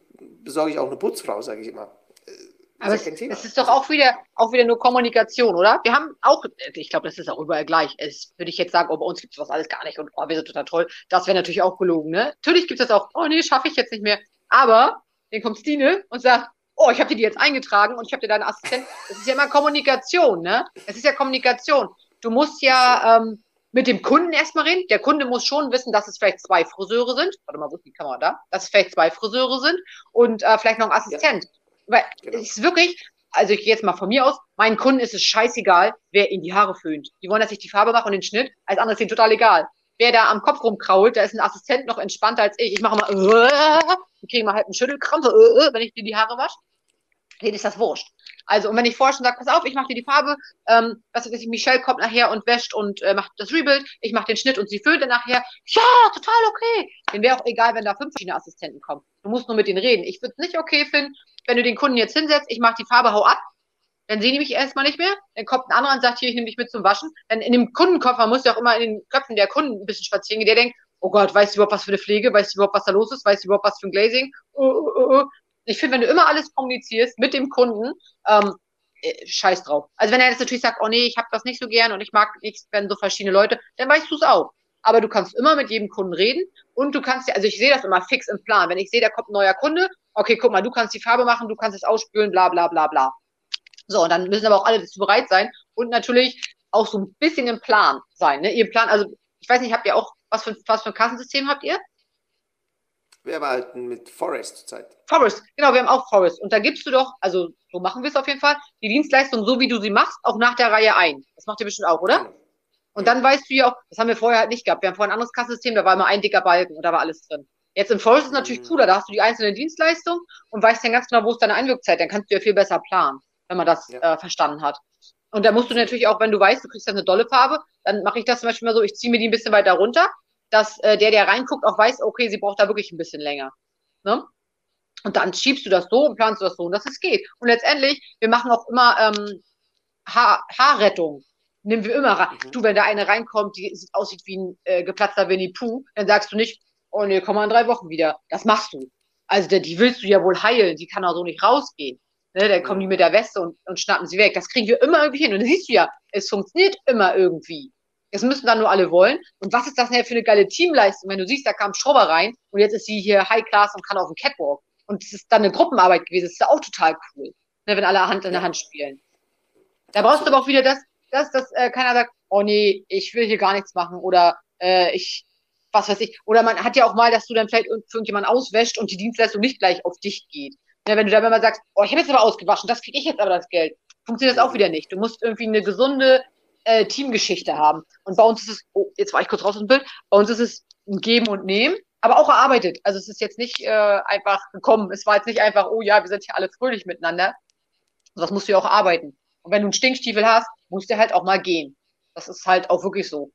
besorge ich auch eine Putzfrau, sage ich immer. Äh, Aber es, es, ist doch auch wieder, auch wieder nur Kommunikation, oder? Wir haben auch, ich glaube, das ist auch überall gleich. Es würde ich jetzt sagen, oh, bei uns gibt es was alles gar nicht und oh, wir sind total toll. Das wäre natürlich auch gelogen, ne? Natürlich gibt es das auch, oh nee, schaffe ich jetzt nicht mehr. Aber dann kommt Stine und sagt, oh, ich habe dir die jetzt eingetragen und ich habe dir deine Assistent. Es ist ja immer Kommunikation, ne? Es ist ja Kommunikation. Du musst ja ähm, mit dem Kunden erstmal reden. Der Kunde muss schon wissen, dass es vielleicht zwei Friseure sind. Warte mal, wo ist die Kamera da? Dass es vielleicht zwei Friseure sind und äh, vielleicht noch ein Assistent. Ja. Weil genau. es ist wirklich, also ich gehe jetzt mal von mir aus, meinen Kunden ist es scheißegal, wer ihnen die Haare föhnt. Die wollen, dass ich die Farbe mache und den Schnitt, als anderes ist ihnen total egal. Wer da am Kopf rumkrault, da ist ein Assistent noch entspannter als ich. Ich mache mal, <laughs> äh, die kriegen mal halt einen Schüttelkrampf, äh, <laughs> äh, wenn ich dir die Haare wasche. Denen ist das wurscht. Also, und wenn ich vorher schon sage, pass auf, ich mache dir die Farbe, ähm, was weiß ich, Michelle kommt nachher und wäscht und äh, macht das Rebuild, ich mache den Schnitt und sie föhnt dann nachher, ja, total okay. Den wäre auch egal, wenn da fünf verschiedene Assistenten kommen. Du musst nur mit denen reden. Ich würde es nicht okay finden, wenn du den Kunden jetzt hinsetzt, ich mache die Farbe, hau ab, dann sehen die mich erstmal nicht mehr, dann kommt ein anderer und sagt, hier, ich nehme dich mit zum Waschen. Dann in dem Kundenkoffer muss ja auch immer in den Köpfen der Kunden ein bisschen spazieren gehen, der denkt, oh Gott, weißt du überhaupt was für eine Pflege, weißt du überhaupt, was da los ist, weißt du überhaupt was für ein Glazing? Uh, uh, uh. Ich finde, wenn du immer alles kommunizierst mit dem Kunden, ähm, äh, scheiß drauf. Also wenn er jetzt natürlich sagt, oh nee, ich habe das nicht so gern und ich mag nichts, wenn so verschiedene Leute, dann weißt du es auch. Aber du kannst immer mit jedem Kunden reden und du kannst ja, also ich sehe das immer fix im Plan. Wenn ich sehe, da kommt ein neuer Kunde, okay, guck mal, du kannst die Farbe machen, du kannst es ausspülen, bla bla bla bla. So, und dann müssen aber auch alle dazu bereit sein und natürlich auch so ein bisschen im Plan sein. Ne? Ihr Plan, also ich weiß nicht, habt ihr auch, was für, was für ein Kassensystem habt ihr? Wir arbeiten mit Forest zurzeit. Forest, genau, wir haben auch Forest. Und da gibst du doch, also so machen wir es auf jeden Fall, die Dienstleistung so, wie du sie machst, auch nach der Reihe ein. Das macht ihr bestimmt auch, oder? Genau. Und dann weißt du ja auch, das haben wir vorher halt nicht gehabt. Wir haben vorher ein anderes Kassensystem, da war immer ein dicker Balken und da war alles drin. Jetzt im Forest ist es natürlich mhm. cooler, da hast du die einzelnen Dienstleistungen und weißt dann ganz genau, wo ist deine Einwirkzeit. Dann kannst du ja viel besser planen, wenn man das ja. äh, verstanden hat. Und da musst du natürlich auch, wenn du weißt, du kriegst dann eine dolle Farbe, dann mache ich das zum Beispiel mal so, ich ziehe mir die ein bisschen weiter runter, dass äh, der, der reinguckt, auch weiß, okay, sie braucht da wirklich ein bisschen länger. Ne? Und dann schiebst du das so und planst du das so, und dass es geht. Und letztendlich, wir machen auch immer ähm, Haar Haarrettung. Nehmen wir immer rein. Mhm. Du, wenn da eine reinkommt, die sieht, aussieht wie ein äh, geplatzter Winnie Pooh, dann sagst du nicht, oh nee, komm mal in drei Wochen wieder. Das machst du. Also die, die willst du ja wohl heilen, die kann auch so nicht rausgehen. Ne, dann kommen die mit der Weste und, und schnappen sie weg. Das kriegen wir immer irgendwie hin. Und dann siehst du ja, es funktioniert immer irgendwie. Es müssen dann nur alle wollen. Und was ist das denn für eine geile Teamleistung, wenn du siehst, da kam Schrauber rein und jetzt ist sie hier High Class und kann auf dem Catwalk. Und es ist dann eine Gruppenarbeit gewesen. Das ist ja auch total cool, ne, wenn alle Hand in der Hand spielen. Da brauchst du aber auch wieder das, dass, dass äh, keiner sagt, oh nee, ich will hier gar nichts machen oder äh, ich, was weiß ich. Oder man hat ja auch mal, dass du dann vielleicht für irgendjemanden auswäscht und die Dienstleistung nicht gleich auf dich geht. Ja, wenn du dann mal sagst, oh, ich habe jetzt aber ausgewaschen, das kriege ich jetzt aber das Geld, funktioniert das auch wieder nicht. Du musst irgendwie eine gesunde äh, Teamgeschichte haben. Und bei uns ist es, oh, jetzt war ich kurz raus aus dem Bild, bei uns ist es ein Geben und Nehmen, aber auch erarbeitet. Also es ist jetzt nicht äh, einfach gekommen. Es war jetzt nicht einfach, oh ja, wir sind hier alle fröhlich miteinander. Das musst du ja auch arbeiten. Und wenn du einen Stinkstiefel hast, musst du halt auch mal gehen. Das ist halt auch wirklich so.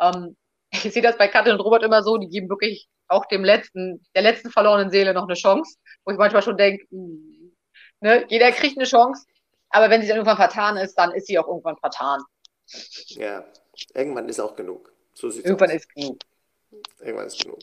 Ähm, <laughs> ich sehe das bei Katrin und Robert immer so, die geben wirklich auch dem letzten, der letzten verlorenen Seele noch eine Chance, wo ich manchmal schon denke, hm, ne, jeder kriegt eine Chance, aber wenn sie dann irgendwann vertan ist, dann ist sie auch irgendwann vertan. Ja, irgendwann ist auch genug. So irgendwann aus. ist genug. Irgendwann ist genug.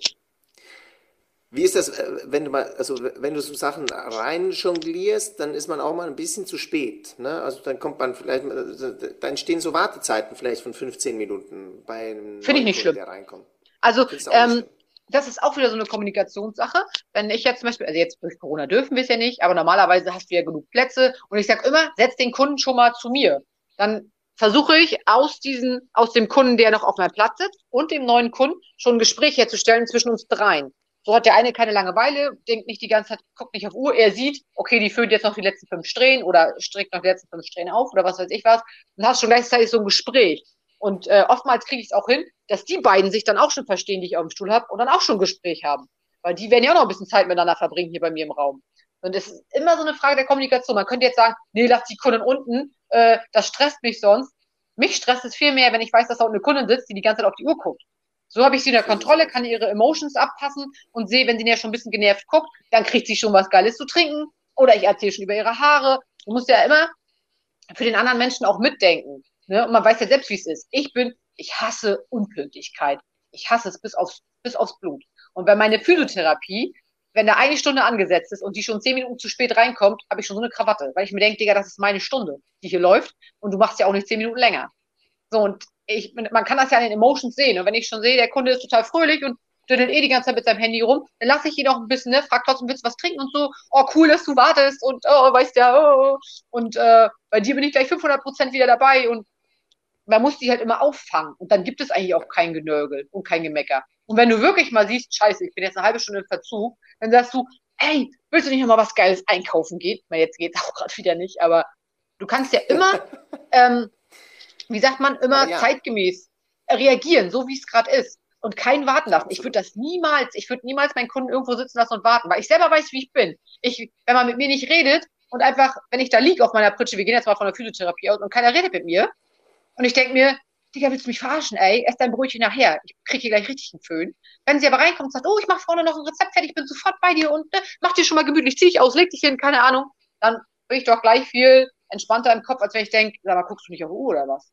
Wie ist das, äh, wenn du mal, also wenn du so Sachen rein jonglierst, dann ist man auch mal ein bisschen zu spät. Ne? Also dann kommt man vielleicht, also da entstehen so Wartezeiten vielleicht von 15 Minuten bei einem Finde ich nicht schlimm. der reinkommt. Also ähm, das ist auch wieder so eine Kommunikationssache. Wenn ich jetzt zum Beispiel, also jetzt durch Corona dürfen wir es ja nicht, aber normalerweise hast du ja genug Plätze und ich sage immer, setz den Kunden schon mal zu mir. Dann versuche ich aus diesen, aus dem Kunden, der noch auf meinem Platz sitzt und dem neuen Kunden schon ein Gespräch herzustellen zwischen uns dreien. So hat der eine keine Langeweile, denkt nicht die ganze Zeit, guckt nicht auf Uhr, er sieht, okay, die führt jetzt noch die letzten fünf Strähnen oder strickt noch die letzten fünf Strähnen auf oder was weiß ich was und hast schon gleichzeitig so ein Gespräch. Und äh, oftmals kriege ich es auch hin, dass die beiden sich dann auch schon verstehen, die ich auf dem Stuhl habe und dann auch schon ein Gespräch haben. Weil die werden ja auch noch ein bisschen Zeit miteinander verbringen hier bei mir im Raum. Und es ist immer so eine Frage der Kommunikation. Man könnte jetzt sagen, nee, lass die Kunden unten, äh, das stresst mich sonst. Mich stresst es viel mehr, wenn ich weiß, dass da unten eine Kundin sitzt, die die ganze Zeit auf die Uhr guckt. So habe ich sie in der Kontrolle, kann ihre Emotions abpassen und sehe, wenn sie ja schon ein bisschen genervt guckt, dann kriegt sie schon was Geiles zu trinken. Oder ich erzähle schon über ihre Haare. Du musst ja immer für den anderen Menschen auch mitdenken. Ne? Und man weiß ja selbst, wie es ist. Ich bin, ich hasse Unpünktlichkeit. Ich hasse es bis aufs, bis aufs Blut. Und bei meiner Physiotherapie, wenn da eine Stunde angesetzt ist und die schon zehn Minuten zu spät reinkommt, habe ich schon so eine Krawatte, weil ich mir denke, Digga, das ist meine Stunde, die hier läuft und du machst ja auch nicht zehn Minuten länger. So, und ich, man kann das ja an den Emotions sehen. Und wenn ich schon sehe, der Kunde ist total fröhlich und dünnelt eh die ganze Zeit mit seinem Handy rum, dann lasse ich ihn auch ein bisschen, ne, frag trotzdem, willst du was trinken und so, oh, cool, dass du wartest und, oh, weißt ja, oh, und äh, bei dir bin ich gleich 500 Prozent wieder dabei und man muss die halt immer auffangen. Und dann gibt es eigentlich auch kein Genörgel und kein Gemecker. Und wenn du wirklich mal siehst, scheiße, ich bin jetzt eine halbe Stunde im Verzug, dann sagst du, hey, willst du nicht noch mal was Geiles einkaufen gehen? Na, jetzt geht's <laughs> auch gerade wieder nicht, aber du kannst ja immer, <laughs> ähm, wie sagt man, immer ja. zeitgemäß reagieren, so wie es gerade ist. Und keinen warten lassen. Ich würde das niemals, ich würde niemals meinen Kunden irgendwo sitzen lassen und warten, weil ich selber weiß, wie ich bin. Ich, wenn man mit mir nicht redet und einfach, wenn ich da liege auf meiner Pritsche, wir gehen jetzt mal von der Physiotherapie aus und keiner redet mit mir, und ich denke mir, Digga, willst du mich verarschen, ey? Ess dein Brötchen nachher. Ich krieg hier gleich richtig einen Föhn. Wenn sie aber reinkommt und sagt, oh, ich mach vorne noch ein Rezept fertig, ich bin sofort bei dir und ne, mach dir schon mal gemütlich, zieh dich aus, leg dich hin, keine Ahnung, dann bin ich doch gleich viel entspannter im Kopf, als wenn ich denke, sag mal, guckst du nicht auf Uhr oder was?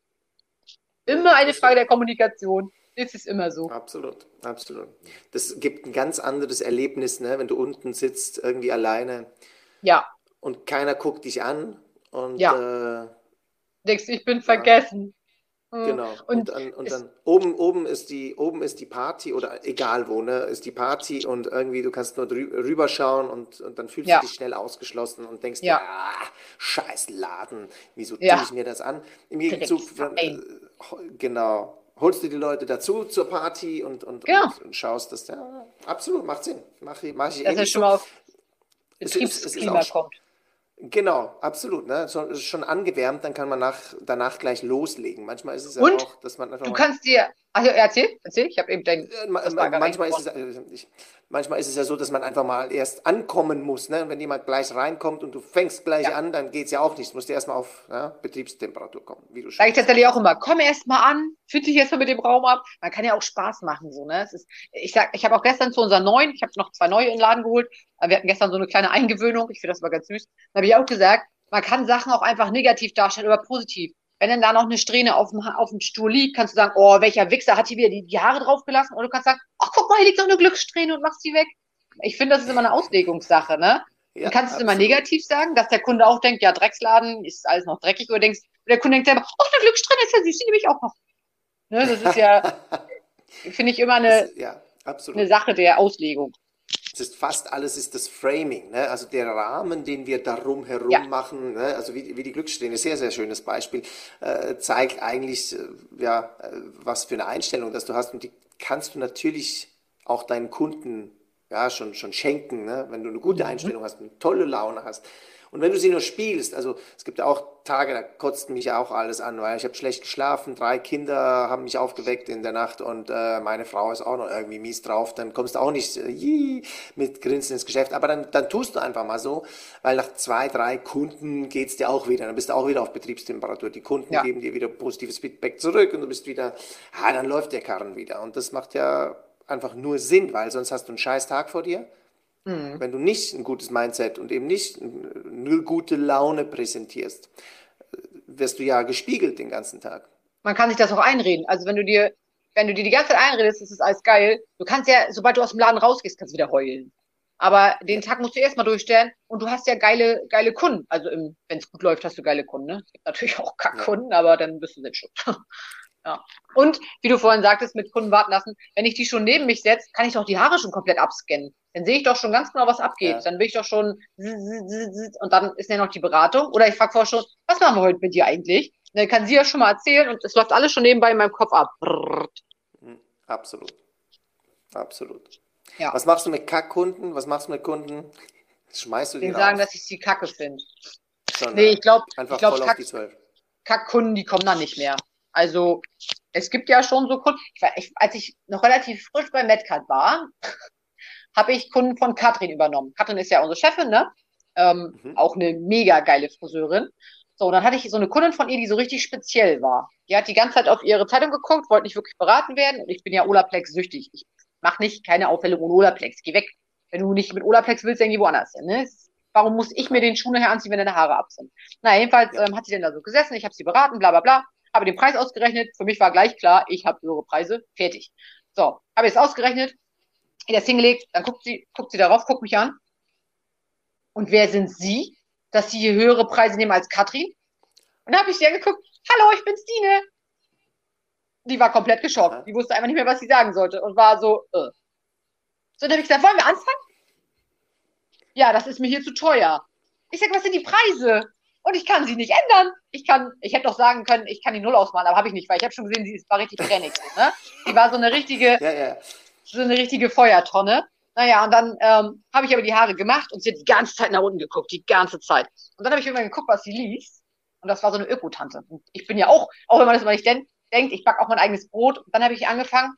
Immer eine Frage der Kommunikation. Das ist immer so. Absolut, absolut. Das gibt ein ganz anderes Erlebnis, ne? wenn du unten sitzt, irgendwie alleine. Ja. Und keiner guckt dich an. Und, ja. Äh, Denkst ich bin ja. vergessen. Hm. Genau. Und, und, dann, und dann oben, oben, ist die, oben ist die Party oder egal wo, ne, ist die Party und irgendwie du kannst nur rüberschauen und, und dann fühlst ja. du dich schnell ausgeschlossen und denkst ja. dir, ah, scheiß Laden, wieso ja. tue ich mir das an? Im Gegenzug, äh, genau, holst du die Leute dazu zur Party und, und, genau. und, und, schaust, dass der, absolut, macht Sinn. Mach, mach ich dass er schon mal auf Betriebsklima kommt. Genau, absolut. Ne? So, ist schon angewärmt, dann kann man nach, danach gleich loslegen. Manchmal ist es ja Und auch, dass man einfach. Du kannst dir. Also erzähl, erzähl, ich habe eben dein. Äh, manchmal, ist es, äh, ich, manchmal ist es ja so, dass man einfach mal erst ankommen muss. Ne? Und wenn jemand gleich reinkommt und du fängst gleich ja. an, dann geht es ja auch nicht. Du musst ja erstmal auf ja, Betriebstemperatur kommen, wie du schon Sag ich tatsächlich auch immer, komm erst mal an, fühl dich erst mal mit dem Raum ab. Man kann ja auch Spaß machen. so ne? Es ist, Ich sag, ich habe auch gestern zu unseren neuen, ich habe noch zwei neue in den Laden geholt, wir hatten gestern so eine kleine Eingewöhnung, ich finde das aber ganz süß. Da habe ich auch gesagt, man kann Sachen auch einfach negativ darstellen oder positiv. Wenn dann da noch eine Strähne auf dem, auf dem Stuhl liegt, kannst du sagen, oh, welcher Wichser hat hier wieder die, die Haare draufgelassen? Oder du kannst sagen, ach, guck mal, hier liegt noch eine Glückssträhne und machst die weg. Ich finde, das ist immer eine Auslegungssache, ne? Ja, du kannst es immer negativ sagen, dass der Kunde auch denkt, ja, Drecksladen ist alles noch dreckig, oder denkst, der Kunde denkt selber, ach, eine Glückssträhne ist ja süß, die nehme ich auch noch. Ne, das ist ja, <laughs> finde ich immer eine, ja, eine Sache der Auslegung ist fast alles ist das Framing, ne? also der Rahmen, den wir darum herum ja. machen, ne? also wie, wie die Glückssträhne, sehr, sehr schönes Beispiel, äh, zeigt eigentlich, äh, ja, äh, was für eine Einstellung das du hast und die kannst du natürlich auch deinen Kunden ja, schon, schon schenken, ne? wenn du eine gute mhm. Einstellung hast, eine tolle Laune hast. Und wenn du sie nur spielst, also es gibt ja auch Tage, da kotzt mich auch alles an, weil ich habe schlecht geschlafen, drei Kinder haben mich aufgeweckt in der Nacht und äh, meine Frau ist auch noch irgendwie mies drauf, dann kommst du auch nicht äh, mit Grinsen ins Geschäft, aber dann, dann tust du einfach mal so, weil nach zwei, drei Kunden geht's dir auch wieder, dann bist du auch wieder auf Betriebstemperatur, die Kunden ja. geben dir wieder positives Feedback zurück und du bist wieder, ah, dann läuft der Karren wieder. Und das macht ja einfach nur Sinn, weil sonst hast du einen scheiß Tag vor dir Mhm. Wenn du nicht ein gutes Mindset und eben nicht eine gute Laune präsentierst, wirst du ja gespiegelt den ganzen Tag. Man kann sich das auch einreden. Also wenn du dir, wenn du dir die ganze Zeit einredest, ist es alles geil. Du kannst ja, sobald du aus dem Laden rausgehst, kannst du wieder heulen. Aber den Tag musst du erstmal durchstellen und du hast ja geile, geile Kunden. Also wenn es gut läuft, hast du geile Kunden. Ne? Es gibt natürlich auch Kackkunden, ja. aber dann bist du selbst schon. <laughs> Ja. Und wie du vorhin sagtest, mit Kunden warten lassen, wenn ich die schon neben mich setze, kann ich doch die Haare schon komplett abscannen. Dann sehe ich doch schon ganz genau, was abgeht. Ja. Dann will ich doch schon und dann ist ja noch die Beratung. Oder ich frage vorher schon, was machen wir heute mit dir eigentlich? Dann kann sie ja schon mal erzählen und es läuft alles schon nebenbei in meinem Kopf ab. Hm, absolut. Absolut. Ja. Was machst du mit Kackkunden? Was machst du mit Kunden? <laughs> Schmeißt du die sagen, dass ich sie kacke finde. Nee, ich glaube, ich glaube, Kack, Kackkunden, die kommen dann nicht mehr. Also, es gibt ja schon so Kunden. Ich, ich, als ich noch relativ frisch bei Medcard war, <laughs> habe ich Kunden von Katrin übernommen. Katrin ist ja unsere Chefin, ne? Ähm, mhm. Auch eine mega geile Friseurin. So, und dann hatte ich so eine Kundin von ihr, die so richtig speziell war. Die hat die ganze Zeit auf ihre Zeitung geguckt, wollte nicht wirklich beraten werden. Und ich bin ja Olaplex süchtig. Ich mache nicht keine Aufhellung ohne Olaplex. Geh weg. Wenn du nicht mit Olaplex willst, dann geh woanders hin. Ne? Warum muss ich mir den Schuh nachher anziehen, wenn deine Haare ab sind? Na, jedenfalls ähm, hat sie dann da so gesessen, ich habe sie beraten, bla bla bla, habe den Preis ausgerechnet. Für mich war gleich klar, ich habe höhere Preise, fertig. So, habe jetzt ausgerechnet, in das hingelegt, dann guckt sie, guckt sie darauf, guckt mich an. Und wer sind Sie, dass Sie hier höhere Preise nehmen als Katrin? Und dann habe ich sie angeguckt, hallo, ich bin Stine. Die war komplett geschockt. Die wusste einfach nicht mehr, was sie sagen sollte und war so, äh. So, dann habe ich gesagt, wollen wir anfangen? ja, das ist mir hier zu teuer. Ich sage, was sind die Preise? Und ich kann sie nicht ändern. Ich kann, ich hätte doch sagen können, ich kann die Null ausmalen, aber habe ich nicht, weil ich habe schon gesehen, sie war richtig trainig. Ne? Die war so eine richtige, ja, ja. so eine richtige Feuertonne. Naja, und dann ähm, habe ich aber die Haare gemacht und sie hat die ganze Zeit nach unten geguckt, die ganze Zeit. Und dann habe ich irgendwann geguckt, was sie liest. Und das war so eine Ökotante. Und ich bin ja auch, auch wenn man das mal nicht denkt, ich backe auch mein eigenes Brot. Und dann habe ich angefangen,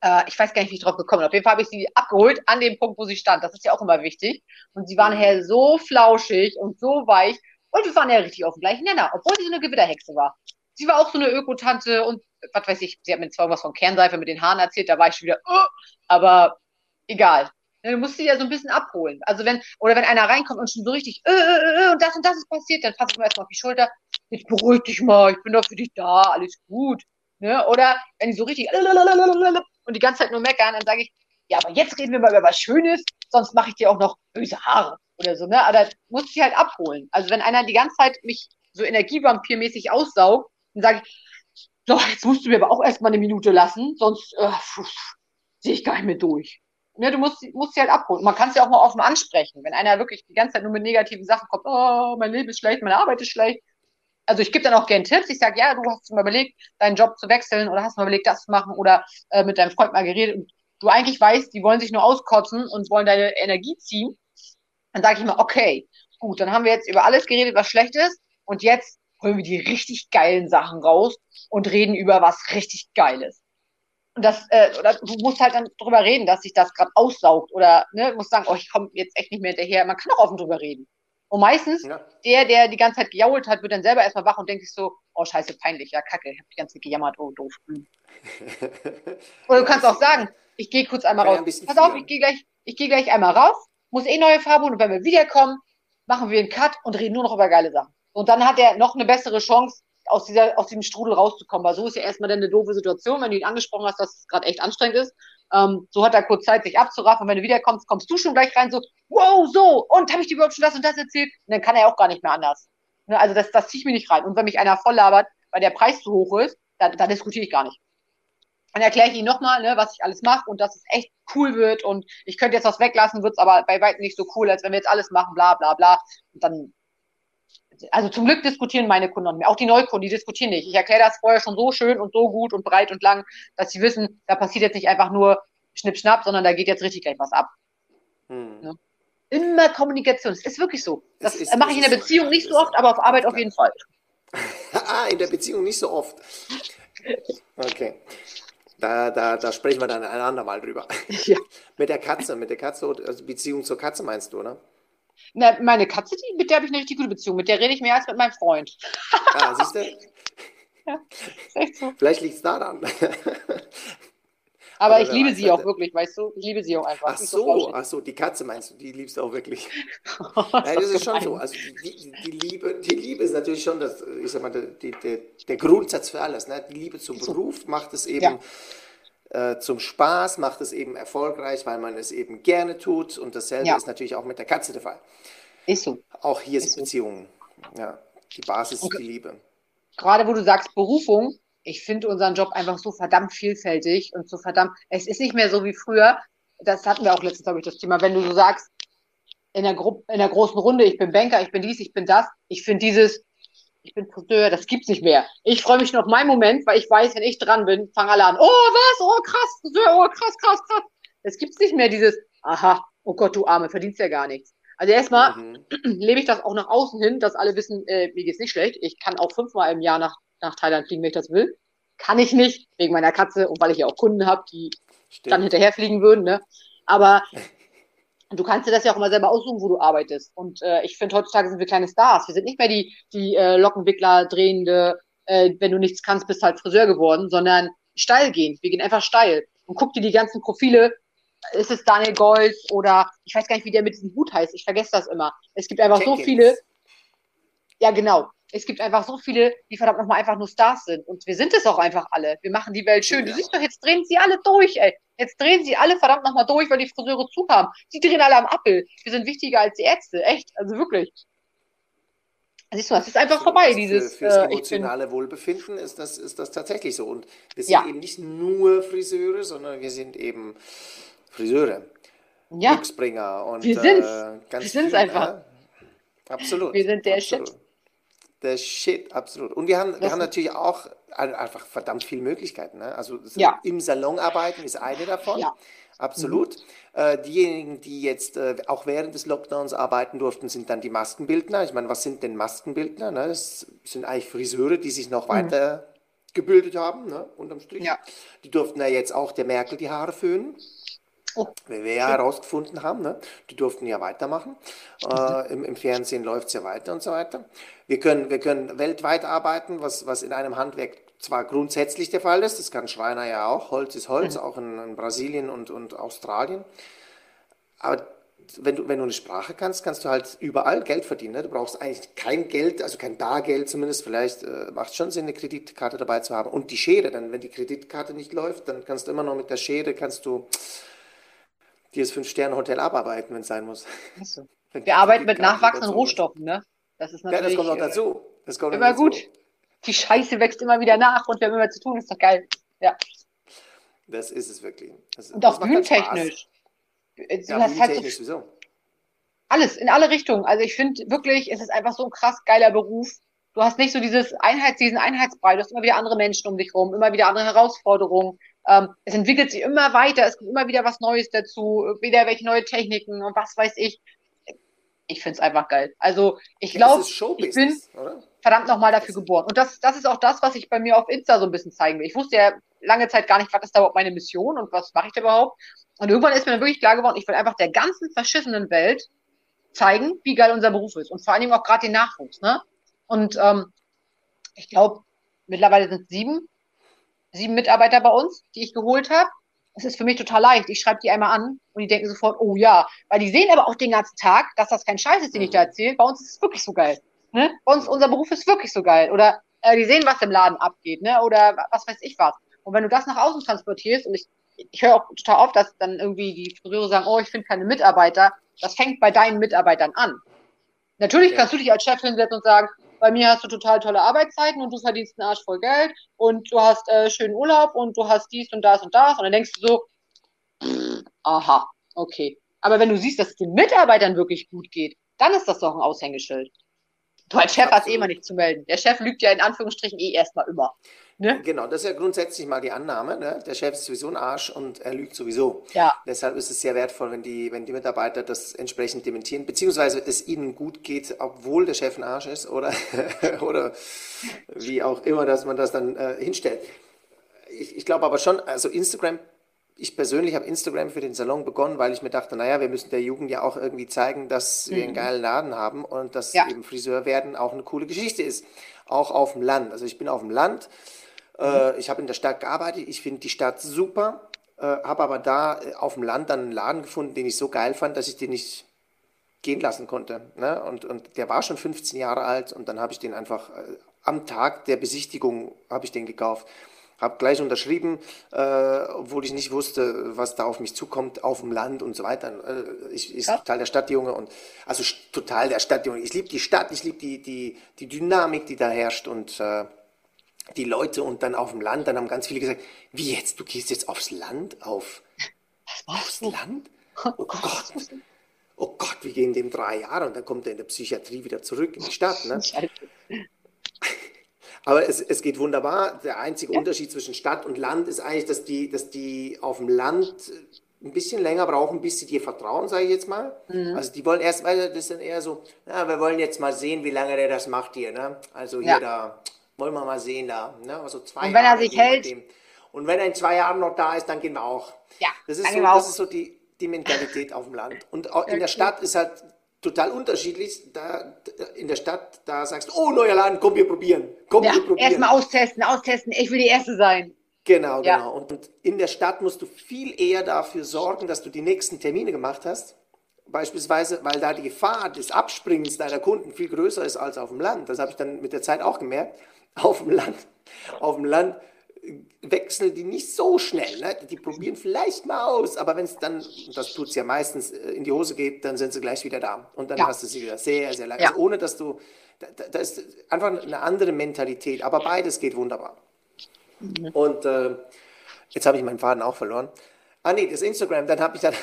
äh, ich weiß gar nicht, wie ich drauf gekommen bin. Auf jeden Fall habe ich sie abgeholt an dem Punkt, wo sie stand. Das ist ja auch immer wichtig. Und sie waren nachher so flauschig und so weich. Und wir waren ja richtig auf dem gleichen Nenner, obwohl sie so eine Gewitterhexe war. Sie war auch so eine Ökotante und was weiß ich, sie hat mir zwar irgendwas von Kernseife mit den Haaren erzählt, da war ich schon wieder, oh, aber egal. Du musst sie ja so ein bisschen abholen. Also wenn, oder wenn einer reinkommt und schon so richtig, äh, äh, äh, und das und das ist passiert, dann fasse ich mir erstmal auf die Schulter, jetzt beruhig dich mal, ich bin doch für dich da, alles gut. Ne? Oder wenn die so richtig und die ganze Zeit nur meckern, dann sage ich, ja, aber jetzt reden wir mal über was Schönes, sonst mache ich dir auch noch böse Haare oder so. Ne? Aber muss ich halt abholen. Also wenn einer die ganze Zeit mich so energievampirmäßig aussaugt, dann sage ich, so, jetzt musst du mir aber auch erstmal eine Minute lassen, sonst äh, sehe ich gar nicht mehr durch. Ne, du musst, musst sie halt abholen. Man kann es ja auch mal offen ansprechen. Wenn einer wirklich die ganze Zeit nur mit negativen Sachen kommt, oh, mein Leben ist schlecht, meine Arbeit ist schlecht, also ich gebe dann auch gerne Tipps. Ich sage, ja, du hast mal überlegt, deinen Job zu wechseln oder hast mal überlegt, das zu machen oder äh, mit deinem Freund mal geredet und du eigentlich weißt, die wollen sich nur auskotzen und wollen deine Energie ziehen. Dann sage ich mal, okay, gut, dann haben wir jetzt über alles geredet, was schlecht ist und jetzt holen wir die richtig geilen Sachen raus und reden über was richtig Geiles. Und das, äh, oder du musst halt dann drüber reden, dass sich das gerade aussaugt oder ne, musst sagen, oh, ich komme jetzt echt nicht mehr hinterher. Man kann auch offen drüber reden. Und meistens, ja. der, der die ganze Zeit gejault hat, wird dann selber erstmal wach und denkt sich so, oh scheiße, peinlich, ja, kacke, ich hab die ganze Zeit gejammert, oh doof. Hm. <laughs> Oder du kannst auch sagen, ich gehe kurz einmal raus. Pass auf, ich gehe gleich, ich gehe gleich einmal raus, muss eh neue Farbe und wenn wir wiederkommen, machen wir einen Cut und reden nur noch über geile Sachen. Und dann hat er noch eine bessere Chance, aus, dieser, aus diesem Strudel rauszukommen, weil so ist ja erstmal dann eine doofe Situation, wenn du ihn angesprochen hast, dass es gerade echt anstrengend ist. Ähm, so hat er kurz Zeit, sich abzuraffen. Und wenn du wiederkommst, kommst du schon gleich rein, so, wow, so, und habe ich dir überhaupt schon das und das erzählt? Und dann kann er auch gar nicht mehr anders. Ne, also das, das ziehe ich mir nicht rein. Und wenn mich einer voll labert, weil der Preis zu hoch ist, da, da diskutiere ich gar nicht. Dann erkläre ich ihm nochmal, ne, was ich alles mache und dass es echt cool wird und ich könnte jetzt was weglassen, wird es aber bei weitem nicht so cool, als wenn wir jetzt alles machen, bla bla bla. Und dann also zum Glück diskutieren meine Kunden nicht mehr. Auch die Neukunden, die diskutieren nicht. Ich erkläre das vorher schon so schön und so gut und breit und lang, dass sie wissen, da passiert jetzt nicht einfach nur Schnipp, Schnapp, sondern da geht jetzt richtig gleich was ab. Hm. Ja. Immer Kommunikation. Es ist wirklich so. Das, das mache ich in der Beziehung so. nicht so oft, aber auf Arbeit auf jeden Fall. <laughs> ah, in der Beziehung nicht so oft. Okay. Da, da, da sprechen wir dann ein andermal drüber. <laughs> Ja. mit der Katze, mit der Katze, also Beziehung zur Katze meinst du, ne? Na, meine Katze, die, mit der habe ich eine richtig gute Beziehung. Mit der rede ich mehr als mit meinem Freund. Ah, siehst du? <laughs> ja, ist echt so. Vielleicht liegt es daran. Aber, ich liebe sie auch wirklich, weißt du? Ich liebe sie auch einfach. Ach so, ach so, die Katze meinst du, die liebst du auch wirklich. <laughs> oh, ja, das ist schon so. Also die, die, Liebe, die Liebe ist natürlich schon das, ich sag mal, der, der, der Grundsatz für alles. Ne? Die Liebe zum Beruf macht es eben. Ja äh, zum Spaß, macht es eben erfolgreich, weil man es eben gerne tut. Und dasselbe ja. ist natürlich auch mit der Katze der Fall. Ist so. Auch hier ist sind Beziehungen. Ja, die Basis ist die Liebe. Gerade wo du sagst Berufung, ich finde unseren Job einfach so verdammt vielfältig und so verdammt, es ist nicht mehr so wie früher. Das hatten wir auch letztens, glaube ich, das Thema. Wenn du so sagst, in der, Gru in der großen Runde, ich bin Banker, ich bin dies, ich bin das. Ich finde dieses, ich bin Friseur, das gibt's nicht mehr. Ich freue mich nur auf meinen Moment, weil ich weiß, wenn ich dran bin, fangen alle an, oh was, oh krass, Friseur, oh krass, krass, krass. Es gibt's nicht mehr dieses, aha, oh Gott, du Arme, verdienst ja gar nichts. Also erstmal mhm. <clears throat> lebe ich das auch nach außen hin, dass alle wissen, äh, mir geht's nicht schlecht. Ich kann auch fünfmal im Jahr nach, nach Thailand fliegen, wenn ich das will. Kann ich nicht, wegen meiner Katze und weil ich ja auch Kunden habe, die Stimmt. dann hinterherfliegen würden. Ne? Aber <laughs> du kannst dir das ja auch immer selber aussuchen, wo du arbeitest. Und äh, ich finde, heutzutage sind wir kleine Stars. Wir sind nicht mehr die, die äh, Lockenwickler, Drehende, äh, wenn du nichts kannst, bist halt Friseur geworden, sondern steil gehen. Wir gehen einfach steil. Und guck dir die ganzen Profile ist es Daniel Gold oder ich weiß gar nicht, wie der mit diesem Hut heißt. Ich vergesse das immer. Es gibt einfach Check-ins. so viele. Ja, genau. Es gibt einfach so viele, die verdammt nochmal einfach nur Stars sind. Und wir sind es auch einfach alle. Wir machen die Welt schön. Ja. Du siehst doch, jetzt drehen sie alle durch, ey. Jetzt drehen sie alle verdammt nochmal durch, weil die Friseure zu haben. Sie drehen alle am Appel. Wir sind wichtiger als die Ärzte. Echt. Also wirklich. Siehst du, es ist einfach vorbei, dieses. Für, fürs äh, emotionale bin, Wohlbefinden ist das, ist das tatsächlich so. Und wir sind ja. eben nicht nur Friseure, sondern wir sind eben Friseure, ja. Glücksbringer und wir sind's. Äh, ganz wir sind's viel, einfach. Ja? Absolut. Wir sind der absolut. Shit. Der Shit, absolut. Und wir haben, wir haben natürlich auch einfach verdammt viele Möglichkeiten. Ne? Also ja. im Salon arbeiten ist eine davon. Ja. Absolut. Mhm. Äh, diejenigen, die jetzt äh, auch während des Lockdowns arbeiten durften, sind dann die Maskenbildner. Ich meine, was sind denn Maskenbildner? Ne? Das sind eigentlich Friseure, die sich noch mhm. weiter gebildet haben, ne? unterm Strich. Ja. Die durften ja jetzt auch der Merkel die Haare föhnen. Oh. Wie wir ja herausgefunden haben, ne? die durften ja weitermachen. Äh, im, im, Fernsehen läuft es ja weiter und so weiter. Wir können, wir können weltweit arbeiten, was, was in einem Handwerk zwar grundsätzlich der Fall ist, das kann Schreiner ja auch, Holz ist Holz, mhm. auch in, in, Brasilien und, und Australien. Aber wenn du, wenn du eine Sprache kannst, kannst du halt überall Geld verdienen. Ne? Du brauchst eigentlich kein Geld, also kein Bargeld zumindest. Vielleicht äh, macht es schon Sinn, eine Kreditkarte dabei zu haben. Und die Schere, dann, wenn die Kreditkarte nicht läuft, dann kannst du immer noch mit der Schere, kannst du dir das Fünf-Sterne-Hotel abarbeiten, wenn es sein muss. So. Wir arbeiten mit nachwachsenden Rohstoffen, ne? Das ist natürlich. Ja, das kommt noch dazu. Das kommt immer dazu. gut. Die Scheiße wächst immer wieder nach und wir haben immer zu tun, ist doch geil. Ja. Das ist es wirklich. Das, und auch bühnentechnisch. Äh, ja, bühnentechnisch halt so sowieso. Alles, in alle Richtungen. Also ich finde wirklich, es ist einfach so ein krass geiler Beruf. Du hast nicht so dieses Einheits, diesen Einheitsbrei, du hast immer wieder andere Menschen um dich rum, immer wieder andere Herausforderungen. Ähm, es entwickelt sich immer weiter, es kommt immer wieder was Neues dazu, wieder welche neue Techniken und was weiß ich. Ich finde es einfach geil. Also ich glaube, ich bin oder? verdammt nochmal dafür geboren. Und das, das ist auch das, was ich bei mir auf Insta so ein bisschen zeigen will. Ich wusste ja lange Zeit gar nicht, was ist da überhaupt meine Mission und was mache ich da überhaupt. Und irgendwann ist mir dann wirklich klar geworden, ich will einfach der ganzen verschissenen Welt zeigen, wie geil unser Beruf ist. Und vor allen Dingen auch gerade den Nachwuchs. Ne? Und ähm, ich glaube, mittlerweile sind es sieben sieben Mitarbeiter bei uns, die ich geholt habe. Es ist für mich total leicht. Ich schreibe die einmal an und die denken sofort, oh ja. Weil die sehen aber auch den ganzen Tag, dass das kein Scheiß ist, den ich da mhm. erzähle. Bei uns ist es wirklich so geil. Ne? Bei uns, unser Beruf ist wirklich so geil. Oder äh, die sehen, was im Laden abgeht, ne? Oder was weiß ich was. Und wenn du das nach außen transportierst, und ich, ich höre auch total oft, dass dann irgendwie die Friseure sagen, oh, ich finde keine Mitarbeiter, das fängt bei deinen Mitarbeitern an. Natürlich ja. kannst du dich als Chef hinsetzen und sagen, bei mir hast du total tolle Arbeitszeiten und du verdienst einen Arsch voll Geld und du hast äh, schönen Urlaub und du hast dies und das und das. Und dann denkst du so, pff, aha, okay. Aber wenn du siehst, dass es den Mitarbeitern wirklich gut geht, dann ist das doch ein Aushängeschild. Du als Chef Absolut. hast eh immer nichts zu melden. Der Chef lügt ja in Anführungsstrichen eh erstmal immer. Ne? Genau, das ist ja grundsätzlich mal die Annahme. Ne? Der Chef ist sowieso ein Arsch und er lügt sowieso. Ja. Deshalb ist es sehr wertvoll, wenn die, wenn die Mitarbeiter das entsprechend dementieren, beziehungsweise es ihnen gut geht, obwohl der Chef ein Arsch ist oder, <laughs> oder wie auch immer, dass man das dann äh, hinstellt. Ich, ich glaube aber schon, also Instagram ich persönlich habe Instagram für den Salon begonnen, weil ich mir dachte, naja, wir müssen der Jugend ja auch irgendwie zeigen, dass wir einen mhm. geilen Laden haben und dass ja. eben Friseur werden auch eine coole Geschichte ist. Auch auf dem Land. Also ich bin auf dem Land, äh, ich habe in der Stadt gearbeitet, ich finde die Stadt super, äh, habe aber da äh, auf dem Land dann einen Laden gefunden, den ich so geil fand, dass ich den nicht gehen lassen konnte. Ne? Und, und der war schon 15 Jahre alt und dann habe ich den einfach äh, am Tag der Besichtigung habe ich den gekauft. Habe gleich unterschrieben, äh, obwohl ich nicht wusste, was da auf mich zukommt, auf dem Land und so weiter. Äh, ich ich ja. total der Stadtjunge und also total der Stadtjunge. Ich liebe die Stadt, ich liebe die, die, die Dynamik, die da herrscht und äh, die Leute und dann auf dem Land, dann haben ganz viele gesagt, wie jetzt, du gehst jetzt aufs Land, auf, aufs Land? Oh Gott, oh Gott, wir gehen dem drei Jahre und dann kommt er in der Psychiatrie wieder zurück in die Stadt. Ne? <laughs> Aber es, es geht wunderbar. Der einzige ja. Unterschied zwischen Stadt und Land ist eigentlich, dass die, dass die auf dem Land ein bisschen länger brauchen, bis sie dir vertrauen, sage ich jetzt mal. Mhm. Also die wollen erst, weil das ist dann eher so, ja, wir wollen jetzt mal sehen, wie lange der das macht hier. Ne? Also hier ja. da, wollen wir mal sehen da. Ne? Also zwei und wenn Jahre er sich hält. Und wenn er in zwei Jahren noch da ist, dann gehen wir auch. Ja, das ist, so, das ist so die, die Mentalität auf dem Land. Und in der Stadt ist halt total unterschiedlich. Da, in der Stadt, da sagst du, oh, neuer Laden, komm, wir probieren. Komm, ja, wir probieren. Erstmal austesten, austesten. Ich will die Erste sein. Genau, ja. genau. Und in der Stadt musst du viel eher dafür sorgen, dass du die nächsten Termine gemacht hast. Beispielsweise, weil da die Gefahr des Abspringens deiner Kunden viel größer ist als auf dem Land. Das habe ich dann mit der Zeit auch gemerkt. Auf dem Land, auf dem Land wechseln die nicht so schnell. Ne? Die probieren vielleicht mal aus, aber wenn es dann, das tut es ja meistens, äh, in die Hose geht, dann sind sie gleich wieder da. Und dann ja. hast du sie wieder sehr, sehr lange. Ja. Also ohne dass du, da, da, ist einfach eine andere Mentalität, aber beides geht wunderbar. Mhm. Und äh, jetzt habe ich meinen Faden auch verloren. Ah nee, das Instagram, dann habe ich dann,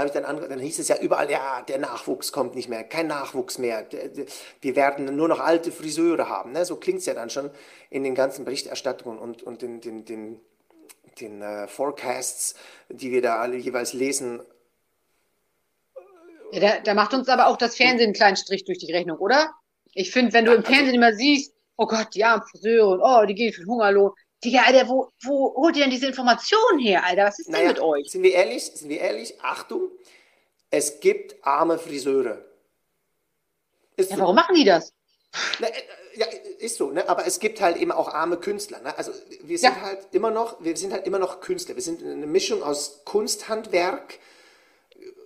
habe ich dann andere, dann hieß es ja überall, ja, der Nachwuchs kommt nicht mehr, kein Nachwuchs mehr. Wir werden nur noch alte Friseure haben. Ne? So klingt es ja dann schon in den ganzen Berichterstattungen und, und den, den, den, den uh, Forecasts, die wir da alle jeweils lesen. Ja, da, da, macht uns aber auch das Fernsehen einen kleinen Strich durch die Rechnung, oder? Ich finde, wenn du im also Fernsehen immer siehst, oh Gott, ja, Friseure und oh, die gehen für den Hungerlohn, Digga, Alter, wo, wo holt ihr denn diese Informationen her, Alter? Was ist naja, denn mit euch? Sind wir ehrlich? Sind wir ehrlich? Achtung, es gibt arme Friseure. Ist ja, so. warum machen die das? Na, äh, ja, ist so, ne? aber es gibt halt eben auch arme Künstler. Ne? Also wir sind ja. halt immer noch, wir sind halt immer noch Künstler. Wir sind eine Mischung aus Kunsthandwerk,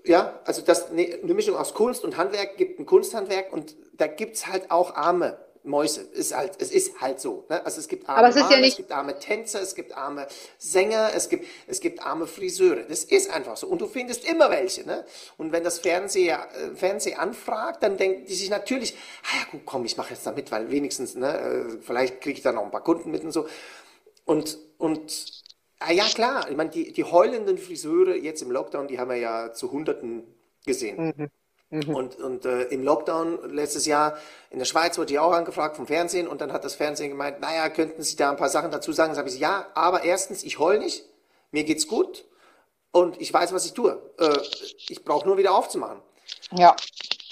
ja, also das, ne, eine Mischung aus Kunst und Handwerk gibt ein Kunsthandwerk und da gibt es halt auch arme Mäuse. Ist halt, es ist halt so. Ne? Also es gibt arme es, Maler, ja es gibt arme Tänzer, es gibt arme Sänger, es gibt, es gibt arme Friseure. Das ist einfach so. Und du findest immer welche. Ne? Und wenn das Fernseher, äh, Fernsehen anfragt, dann denken die sich natürlich, ah ja gut, komm, ich mache jetzt da mit, weil wenigstens, ne, äh, vielleicht kriege ich da noch ein paar Kunden mit und so. Und, und ah ja klar, ich meine, die, die heulenden Friseure jetzt im Lockdown, die haben wir ja zu Hunderten gesehen. Mhm. Mhm. Und, und äh, im Lockdown letztes Jahr in der Schweiz wurde ich auch angefragt vom Fernsehen und dann hat das Fernsehen gemeint, naja, könnten Sie da ein paar Sachen dazu sagen? Dann habe ich ja, aber erstens, ich heul nicht, mir geht's gut und ich weiß, was ich tue. Äh, ich brauche nur wieder aufzumachen. Ja.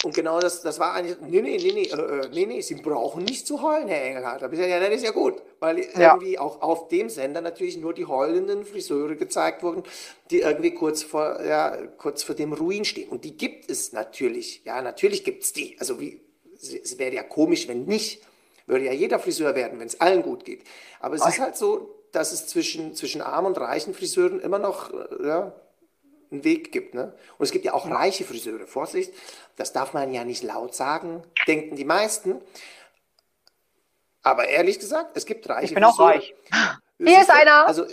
Und genau das, das war eigentlich, nee, nee, nee, nee, äh, äh, nee, nee, Sie brauchen nicht zu heulen, Herr Engelhardt. Da bist ja, ja, das ist ja gut, weil ja. irgendwie auch auf dem Sender natürlich nur die heulenden Friseure gezeigt wurden, die irgendwie kurz vor, ja, kurz vor dem Ruin stehen. Und die gibt es natürlich, ja, natürlich gibt es die. Also wie, es wäre ja komisch, wenn nicht. Würde ja jeder Friseur werden, wenn es allen gut geht. Aber es Ach. ist halt so, dass es zwischen, zwischen armen und reichen Friseuren immer noch, äh, ja, einen Weg gibt. Ne? Und es gibt ja auch reiche Friseure. Vorsicht, das darf man ja nicht laut sagen, denken die meisten. Aber ehrlich gesagt, es gibt reiche Ich bin Friseure. auch reich. Hier ist einer. Also,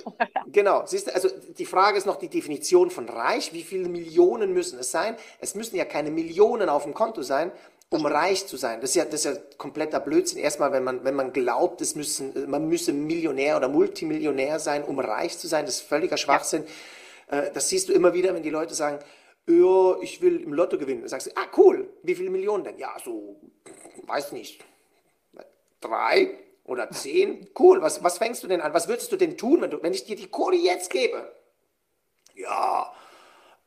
genau, siehst du, also die Frage ist noch die Definition von reich. Wie viele Millionen müssen es sein? Es müssen ja keine Millionen auf dem Konto sein, um reich zu sein. Das ist ja, das ist ja kompletter Blödsinn. Erstmal, wenn man, wenn man glaubt, es müssen, man müsse Millionär oder Multimillionär sein, um reich zu sein, das ist völliger Schwachsinn. Ja. Äh, das siehst du immer wieder, wenn die Leute sagen, ich will im Lotto gewinnen. Dann sagst du, ah, cool, wie viele Millionen denn? Ja, so, weiß nicht, drei oder zehn. Cool, was, was fängst du denn an? Was würdest du denn tun, wenn, du, wenn ich dir die Kohle jetzt gebe? Ja,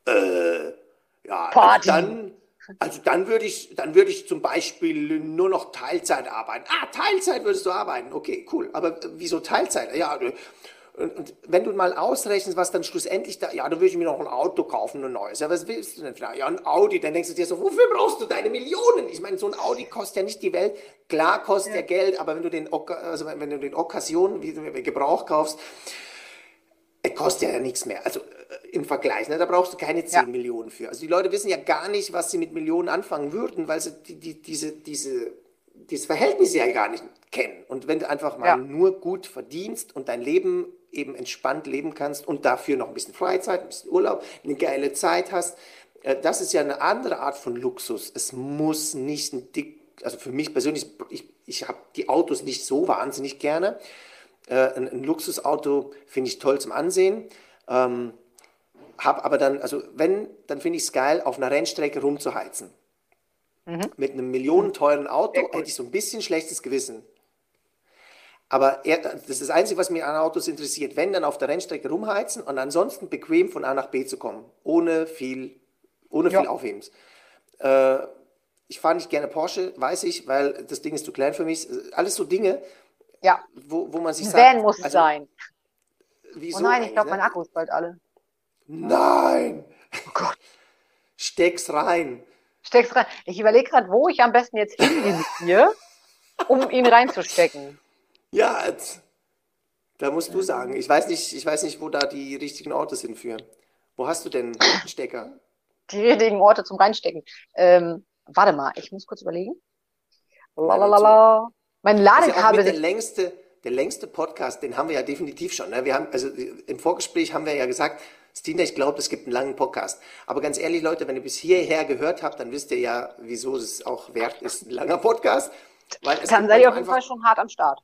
äh, ja, also dann, also dann würde ich, dann würde ich zum Beispiel nur noch Teilzeit arbeiten. Ah, Teilzeit würdest du arbeiten. Okay, cool. Aber wieso Teilzeit? Ja, und, und, wenn du mal ausrechnest, was dann schlussendlich da, ja, dann würde ich mir noch ein Auto kaufen, ein neues. Ja, was willst du denn vielleicht? Ja, ein Audi. Dann denkst du dir so, wofür brauchst du deine Millionen? Ich meine, so ein Audi kostet ja nicht die Welt. Klar kostet ja. er Geld, aber wenn du den, also wenn du den Occasion, wie du Gebrauch kaufst, er kostet ja nichts mehr. Also äh, im Vergleich, ne? da brauchst du keine 10 ja. Millionen für. Also die Leute wissen ja gar nicht, was sie mit Millionen anfangen würden, weil sie die, die, diese, diese, dieses Verhältnis ja gar nicht kennen. Und wenn du einfach mal ja. nur gut verdienst und dein Leben eben entspannt leben kannst und dafür noch ein bisschen Freizeit, ein bisschen Urlaub, eine geile Zeit hast. Äh, das ist ja eine andere Art von Luxus. Es muss nicht ein dick, also für mich persönlich, ich, ich habe die Autos nicht so wahnsinnig gerne. Äh, ein, ein, Luxusauto finde ich toll zum Ansehen. Ähm, hab aber dann, also wenn, dann finde ich es geil, auf einer Rennstrecke rumzuheizen. Mhm. Mit einem millionenteuren Auto hätte ich so ein bisschen schlechtes Gewissen. Aber er, das ist das Einzige, was mich an Autos interessiert. Wenn, dann auf der Rennstrecke rumheizen und ansonsten bequem von A nach B zu kommen. Ohne viel, ohne ja. viel Aufhebens. Äh, ich fahre nicht gerne Porsche, weiß ich, weil das Ding ist zu klein für mich. Alles so Dinge, ja. wo, wo man sich sagt. Van muss also, sein. Wieso oh nein, ich glaube, ne? mein Akku ist bald alle. Nein! Oh Gott. Steck's rein. Steck's rein. Ich überlege gerade, wo ich am besten jetzt hingehe um ihn reinzustecken. Ja, da musst du sagen. Ich weiß nicht, ich weiß nicht, wo da die richtigen Orte sind für. Wo hast du denn einen Stecker? Die richtigen Orte zum Reinstecken. Ähm, warte mal, ich muss kurz überlegen. Lalalala. Mein Ladekabel. ist ja der längste, der längste Podcast, den haben wir ja definitiv schon. Ne? Wir haben, also im Vorgespräch haben wir ja gesagt, Stina, ich glaube, es gibt einen langen Podcast. Aber ganz ehrlich, Leute, wenn ihr bis hierher gehört habt, dann wisst ihr ja, wieso es auch wert ist, ein langer Podcast. Weil es dann seid ihr auf jeden Fall schon hart am Start.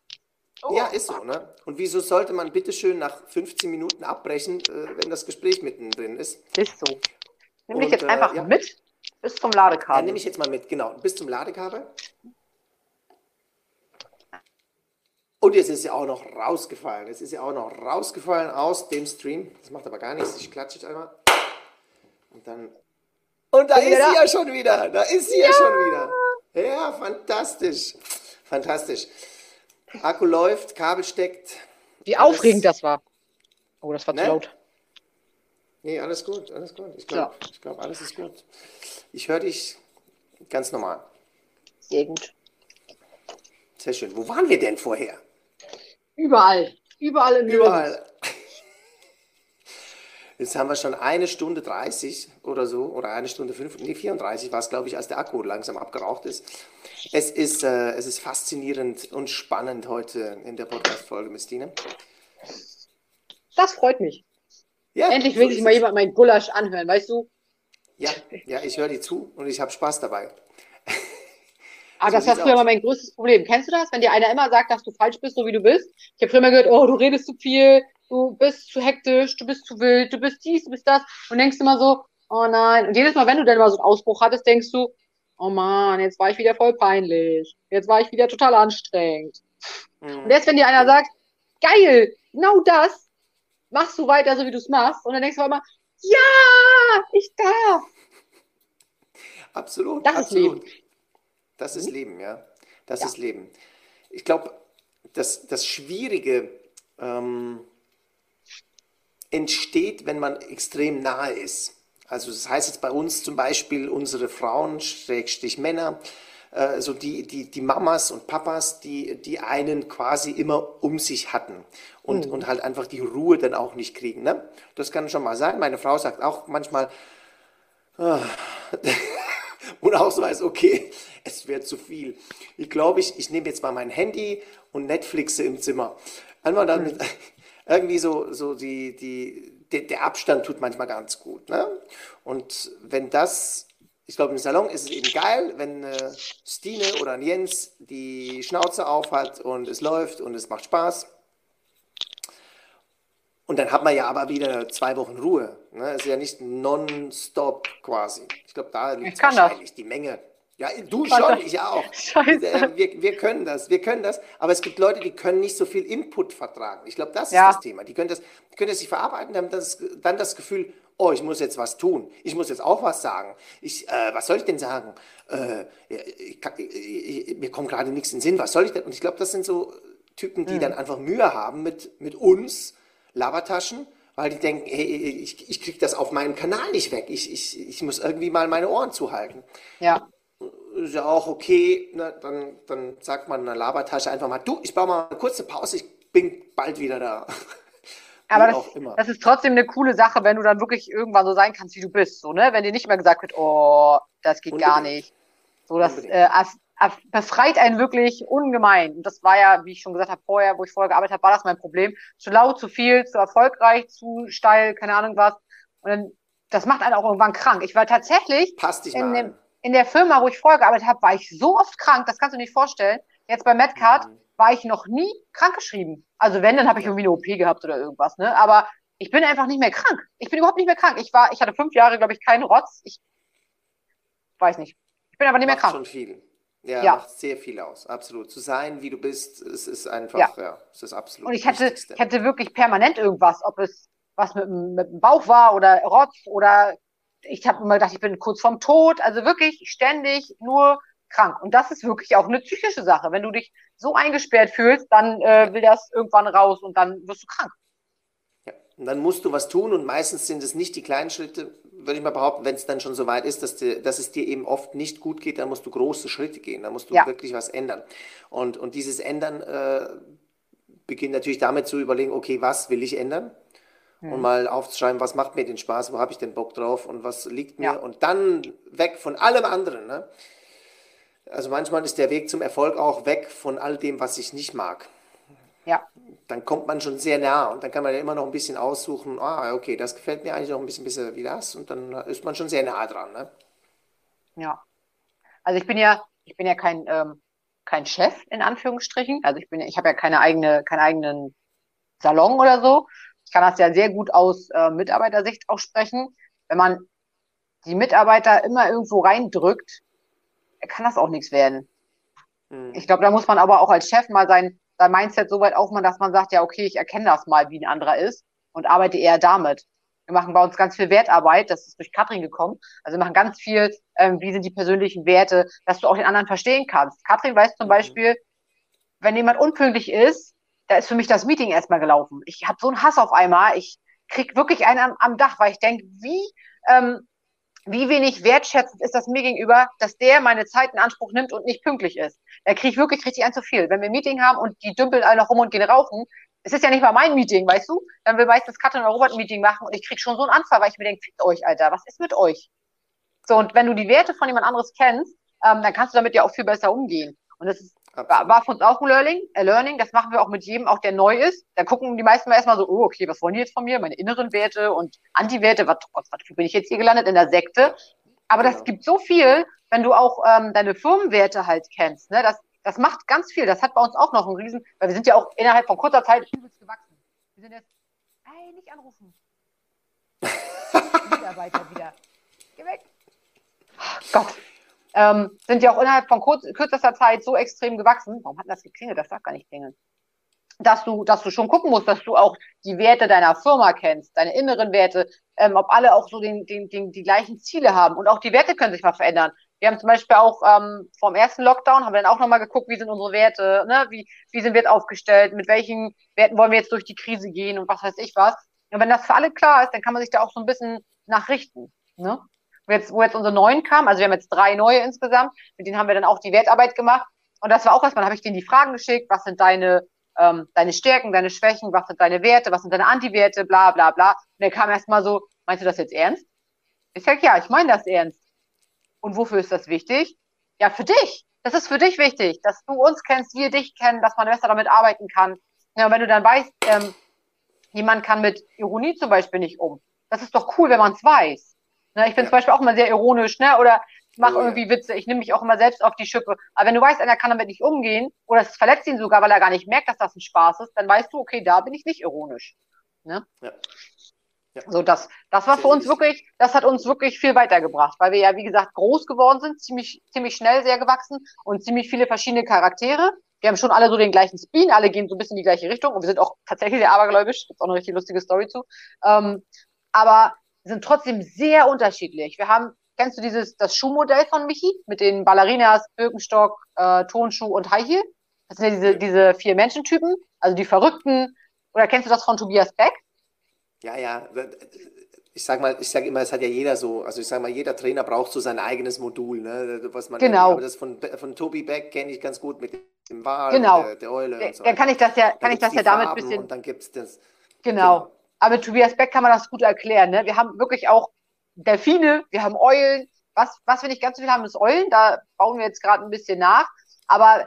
Oh. Ja, ist so. Ne? Und wieso sollte man bitteschön nach 15 Minuten abbrechen, äh, wenn das Gespräch mittendrin ist? Ist so. Nimm dich jetzt äh, einfach ja. mit bis zum Ladekabel. Ja, nehme ich jetzt mal mit, genau. Bis zum Ladekabel. Und jetzt ist ja auch noch rausgefallen. Es ist ja auch noch rausgefallen aus dem Stream. Das macht aber gar nichts. Ich klatsche jetzt einmal. Und dann. Und da ist sie ja schon wieder. Da ist sie ja, ja schon wieder. Ja, fantastisch. Fantastisch. Akku läuft, Kabel steckt. Wie aufregend das war. Oh, das war ne? zu laut. Nee, alles gut, alles gut. Ich glaube, ja. glaub, alles ist gut. Ich höre dich ganz normal. Sehr gut. Sehr schön. Wo waren wir denn vorher? Überall. Überall in Überall. Jetzt haben wir schon eine Stunde 30 oder so, oder eine Stunde 5, nee, 34 war es, glaube ich, als der Akku langsam abgeraucht ist. Es ist, äh, es ist faszinierend und spannend heute in der Podcast-Folge mit Stine. Das freut mich. Ja, Endlich will sich mal jemand meinen Gulasch anhören, weißt du? Ja, ja ich höre dir zu und ich habe Spaß dabei. Aber ah, so das war früher mal mein größtes Problem. Kennst du das? Wenn dir einer immer sagt, dass du falsch bist, so wie du bist? Ich habe früher mal gehört, oh, du redest zu viel, du bist zu hektisch, du bist zu wild, du bist dies, du bist das. Und denkst immer so, oh nein. Und jedes Mal, wenn du dann mal so einen Ausbruch hattest, denkst du, oh Mann, jetzt war ich wieder voll peinlich. Jetzt war ich wieder total anstrengend. Mhm. Und jetzt, wenn dir einer sagt, geil, genau das, machst du weiter, so wie du es machst. Und dann denkst du immer, ja, ich darf. Absolut. Das absolut. ist Leben. Das ist mhm. Leben, ja. Das ja. ist Leben. Ich glaube, das, das Schwierige ähm, entsteht, wenn man extrem nahe ist. Also das heißt jetzt bei uns zum Beispiel unsere Frauen, Schrägstrich Männer, äh, so die, die, die Mamas und Papas, die, die einen quasi immer um sich hatten und, mhm. und halt einfach die Ruhe dann auch nicht kriegen. Ne? Das kann schon mal sein. Meine Frau sagt auch manchmal, ah, <laughs> und auch so weiß, okay, es wird zu viel. Ich glaube, ich, ich nehme jetzt mal mein Handy und Netflixe im Zimmer. Einmal dann mhm. Irgendwie so, so die, die, der, der Abstand tut manchmal ganz gut. Ne? Und wenn das, ich glaube, im Salon ist es eben geil, wenn äh, Stine oder ein Jens die Schnauze auf hat und es läuft und es macht Spaß. Und dann hat man ja aber wieder zwei Wochen Ruhe. Ne? Ist ja nicht nonstop quasi. Ich glaube, da liegt wahrscheinlich das. die Menge. Ja, du schon, ich auch. <laughs> Scheiße. Äh, wir, wir können das, wir können das. Aber es gibt Leute, die können nicht so viel Input vertragen. Ich glaube, das ja. ist das Thema. Die können das, die können das nicht verarbeiten, haben das, dann das Gefühl, oh, ich muss jetzt was tun. Ich muss jetzt auch was sagen. Ich, äh, was soll ich denn sagen? Äh, ich, ich, mir kommt gerade nichts in den Sinn. Was soll ich denn? Und ich glaube, das sind so Typen, die mhm. dann einfach Mühe haben mit, mit uns Labertaschen, weil die denken, hey, ich, ich kriege das auf meinem Kanal nicht weg. Ich, ich, ich muss irgendwie mal meine Ohren zuhalten. Ja. Ist ja auch okay, ne? dann, dann sagt man in der Labertasche einfach mal, du, ich baue mal eine kurze Pause, ich bin bald wieder da. <laughs> Aber das, das, ist trotzdem eine coole Sache, wenn du dann wirklich irgendwann so sein kannst, wie du bist. So, ne? Wenn dir nicht mehr gesagt wird, oh, das geht Unbedingt. gar nicht. So, das äh, befreit einen wirklich ungemein. Und das war ja, wie ich schon gesagt habe vorher, wo ich vorher gearbeitet habe, war das mein Problem. Zu laut, zu viel, zu erfolgreich, zu steil, keine Ahnung was. Und dann, das macht einen auch irgendwann krank. Ich war tatsächlich Passt dich in, dem, in der Firma, wo ich vorher gearbeitet habe, war ich so oft krank, das kannst du nicht vorstellen. jetzt bei Medcard mhm. war ich noch nie krankgeschrieben. Also wenn, dann habe ich irgendwie eine OP gehabt oder irgendwas, ne? Aber ich bin einfach nicht mehr krank. Ich bin überhaupt nicht mehr krank. Ich war, ich hatte fünf Jahre, glaube ich, keinen Rotz. Ich weiß nicht. Ich bin einfach nicht mehr krank. schon viel. Ja, ja, macht sehr viel aus, absolut. Zu sein, wie du bist, es ist einfach, ja, ja es ist absolut. Und ich hätte, ich hätte wirklich permanent irgendwas, ob es was mit, mit dem Bauch war oder Rotz oder ich habe immer gedacht, ich bin kurz vorm Tod. Also wirklich ständig nur krank. Und das ist wirklich auch eine psychische Sache. Wenn du dich so eingesperrt fühlst, dann äh, will das irgendwann raus und dann wirst du krank. Ja, und dann musst du was tun und meistens sind es nicht die kleinen Schritte, würde ich mal behaupten, wenn es dann schon so weit ist, dass, die, dass es dir eben oft nicht gut geht, dann musst du große Schritte gehen, dann musst du ja. wirklich was ändern. Und, und dieses Ändern äh, beginnt natürlich damit zu überlegen, okay, was will ich ändern? Und hm. mal aufzuschreiben, was macht mir den Spaß, wo habe ich den Bock drauf und was liegt mir ja. und dann weg von allem anderen. Ne? Also manchmal ist der Weg zum Erfolg auch weg von all dem, was ich nicht mag. Ja. Dann kommt man schon sehr nah und dann kann man ja immer noch ein bisschen aussuchen, ah, okay, das gefällt mir eigentlich noch ein bisschen besser wie das und dann ist man schon sehr nah dran. Ne? Ja. Also ich bin ja, ich bin ja kein, ähm, kein Chef in Anführungsstrichen. Also ich bin, ich habe ja keine eigene, keinen eigenen Salon oder so. Ich kann das ja sehr gut aus äh, Mitarbeitersicht auch sprechen. Wenn man die Mitarbeiter immer irgendwo reindrückt, kann das auch nichts werden. Mhm. Ich glaube, da muss man aber auch als Chef mal sein, sein Mindset so weit aufmachen, dass man sagt, ja, okay, ich erkenne das mal, wie ein anderer ist und arbeite eher damit. Wir machen bei uns ganz viel Wertarbeit, das ist durch Katrin gekommen. Also wir machen ganz viel, ähm, wie sind die persönlichen Werte, dass du auch den anderen verstehen kannst. Katrin weiß zum mhm. Beispiel, wenn jemand unpünktlich ist, da ist für mich das Meeting erstmal gelaufen. Ich habe so einen Hass auf einmal. Ich krieg wirklich einen am, am Dach, weil ich denke, wie ähm, wie wenig wertschätzend ist das mir gegenüber, dass der meine Zeit in Anspruch nimmt und nicht pünktlich ist. Da kriege ich wirklich richtig ein zu viel. Wenn wir ein Meeting haben und die dümpeln alle noch rum und gehen rauchen, es ist ja nicht mal mein Meeting, weißt du? Dann will meistens Katrin oder Robert ein Meeting machen und ich kriege schon so einen Anfall, weil ich mir denke, fickt euch, Alter, was ist mit euch? So, und wenn du die Werte von jemand anderes kennst, ähm, dann kannst du damit ja auch viel besser umgehen. Und das ist, war, war für uns auch ein Learning, ein Learning. Das machen wir auch mit jedem, auch der neu ist. Da gucken die meisten mal erstmal so, oh, okay, was wollen die jetzt von mir? Meine inneren Werte und Anti-Werte, was, was, was bin ich jetzt hier gelandet in der Sekte? Aber genau. das gibt so viel, wenn du auch ähm, deine Firmenwerte halt kennst. Ne? Das, das macht ganz viel. Das hat bei uns auch noch einen Riesen, weil wir sind ja auch innerhalb von kurzer Zeit übelst gewachsen. Wir sind jetzt, hey, nicht anrufen. <laughs> Mitarbeiter wieder. Geh weg. Oh Gott. Ähm, sind ja auch innerhalb von kurz, kürzester Zeit so extrem gewachsen. Warum hat das geklingelt? Das darf gar nicht klingeln dass du, dass du schon gucken musst, dass du auch die Werte deiner Firma kennst, deine inneren Werte, ähm, ob alle auch so den, den, den, die gleichen Ziele haben. Und auch die Werte können sich mal verändern. Wir haben zum Beispiel auch ähm, vom ersten Lockdown haben wir dann auch nochmal geguckt, wie sind unsere Werte, ne? wie, wie sind wir jetzt aufgestellt, mit welchen Werten wollen wir jetzt durch die Krise gehen und was weiß ich was. Und wenn das für alle klar ist, dann kann man sich da auch so ein bisschen nachrichten. Ne? Wo jetzt, wo jetzt unsere neuen kamen, also wir haben jetzt drei neue insgesamt, mit denen haben wir dann auch die Wertarbeit gemacht. Und das war auch erstmal, habe ich denen die Fragen geschickt, was sind deine ähm, deine Stärken, deine Schwächen, was sind deine Werte, was sind deine Antiwerte, bla bla bla. Und er kam erstmal so, meinst du das jetzt ernst? Ich sag, ja, ich meine das ernst. Und wofür ist das wichtig? Ja, für dich. Das ist für dich wichtig, dass du uns kennst, wir dich kennen, dass man besser damit arbeiten kann. Ja, und wenn du dann weißt, ähm, jemand kann mit Ironie zum Beispiel nicht um. Das ist doch cool, wenn man es weiß. Ne, ich bin ja. zum Beispiel auch immer sehr ironisch, ne? Oder mache oh, irgendwie Witze, ich nehme mich auch immer selbst auf die Schippe. Aber wenn du weißt, einer kann damit nicht umgehen oder es verletzt ihn sogar, weil er gar nicht merkt, dass das ein Spaß ist, dann weißt du, okay, da bin ich nicht ironisch. Ne? Ja. Ja. So, das, das war für uns wirklich, das hat uns wirklich viel weitergebracht, weil wir ja, wie gesagt, groß geworden sind, ziemlich, ziemlich schnell sehr gewachsen und ziemlich viele verschiedene Charaktere. Wir haben schon alle so den gleichen Spin, alle gehen so ein bisschen in die gleiche Richtung und wir sind auch tatsächlich sehr abergläubisch, gibt's auch eine richtig lustige Story zu. Ähm, aber sind trotzdem sehr unterschiedlich. Wir haben Kennst du dieses, das Schuhmodell von Michi mit den Ballerinas, Birkenstock, äh, Tonschuh und High Heel? Das sind ja diese, diese vier Menschentypen, also die Verrückten. Oder kennst du das von Tobias Beck? Ja, ja. Ich sag mal, ich sage immer, es hat ja jeder so, also ich sage mal, jeder Trainer braucht so sein eigenes Modul, ne? Was man genau. Aber das von, von Tobi Beck kenne ich ganz gut mit dem Wal, genau. der, der Eule und so. Dann kann ich das ja, kann ich das ja damit ein bisschen. Und dann gibt's das. Genau. genau. Aber mit Tobias Beck kann man das gut erklären. Ne? Wir haben wirklich auch Delfine, wir haben Eulen. Was, was wir nicht ganz so viel haben, ist Eulen. Da bauen wir jetzt gerade ein bisschen nach. Aber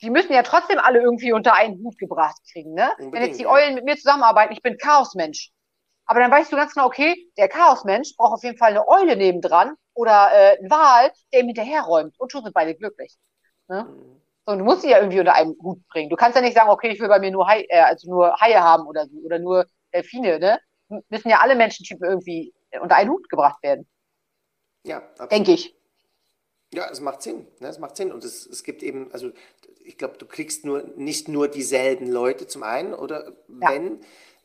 die müssen ja trotzdem alle irgendwie unter einen Hut gebracht kriegen. Ne? Wenn jetzt die Eulen mit mir zusammenarbeiten, ich bin Chaosmensch. Aber dann weißt du ganz genau, okay, der Chaosmensch braucht auf jeden Fall eine Eule nebendran oder äh, einen Wal, der ihm hinterherräumt. Und schon sind beide glücklich. Ne? Mhm. So, und du musst sie ja irgendwie unter einen Hut bringen. Du kannst ja nicht sagen, okay, ich will bei mir nur Haie, äh, also nur Haie haben oder so, oder nur Delfine, ne? Müssen ja alle Menschentypen irgendwie unter einen Hut gebracht werden. Ja, Denke ich. Ja, es macht Sinn. Ne? Es macht Sinn. Und es, es gibt eben, also ich glaube, du kriegst nur nicht nur dieselben Leute zum einen, oder ja. wenn,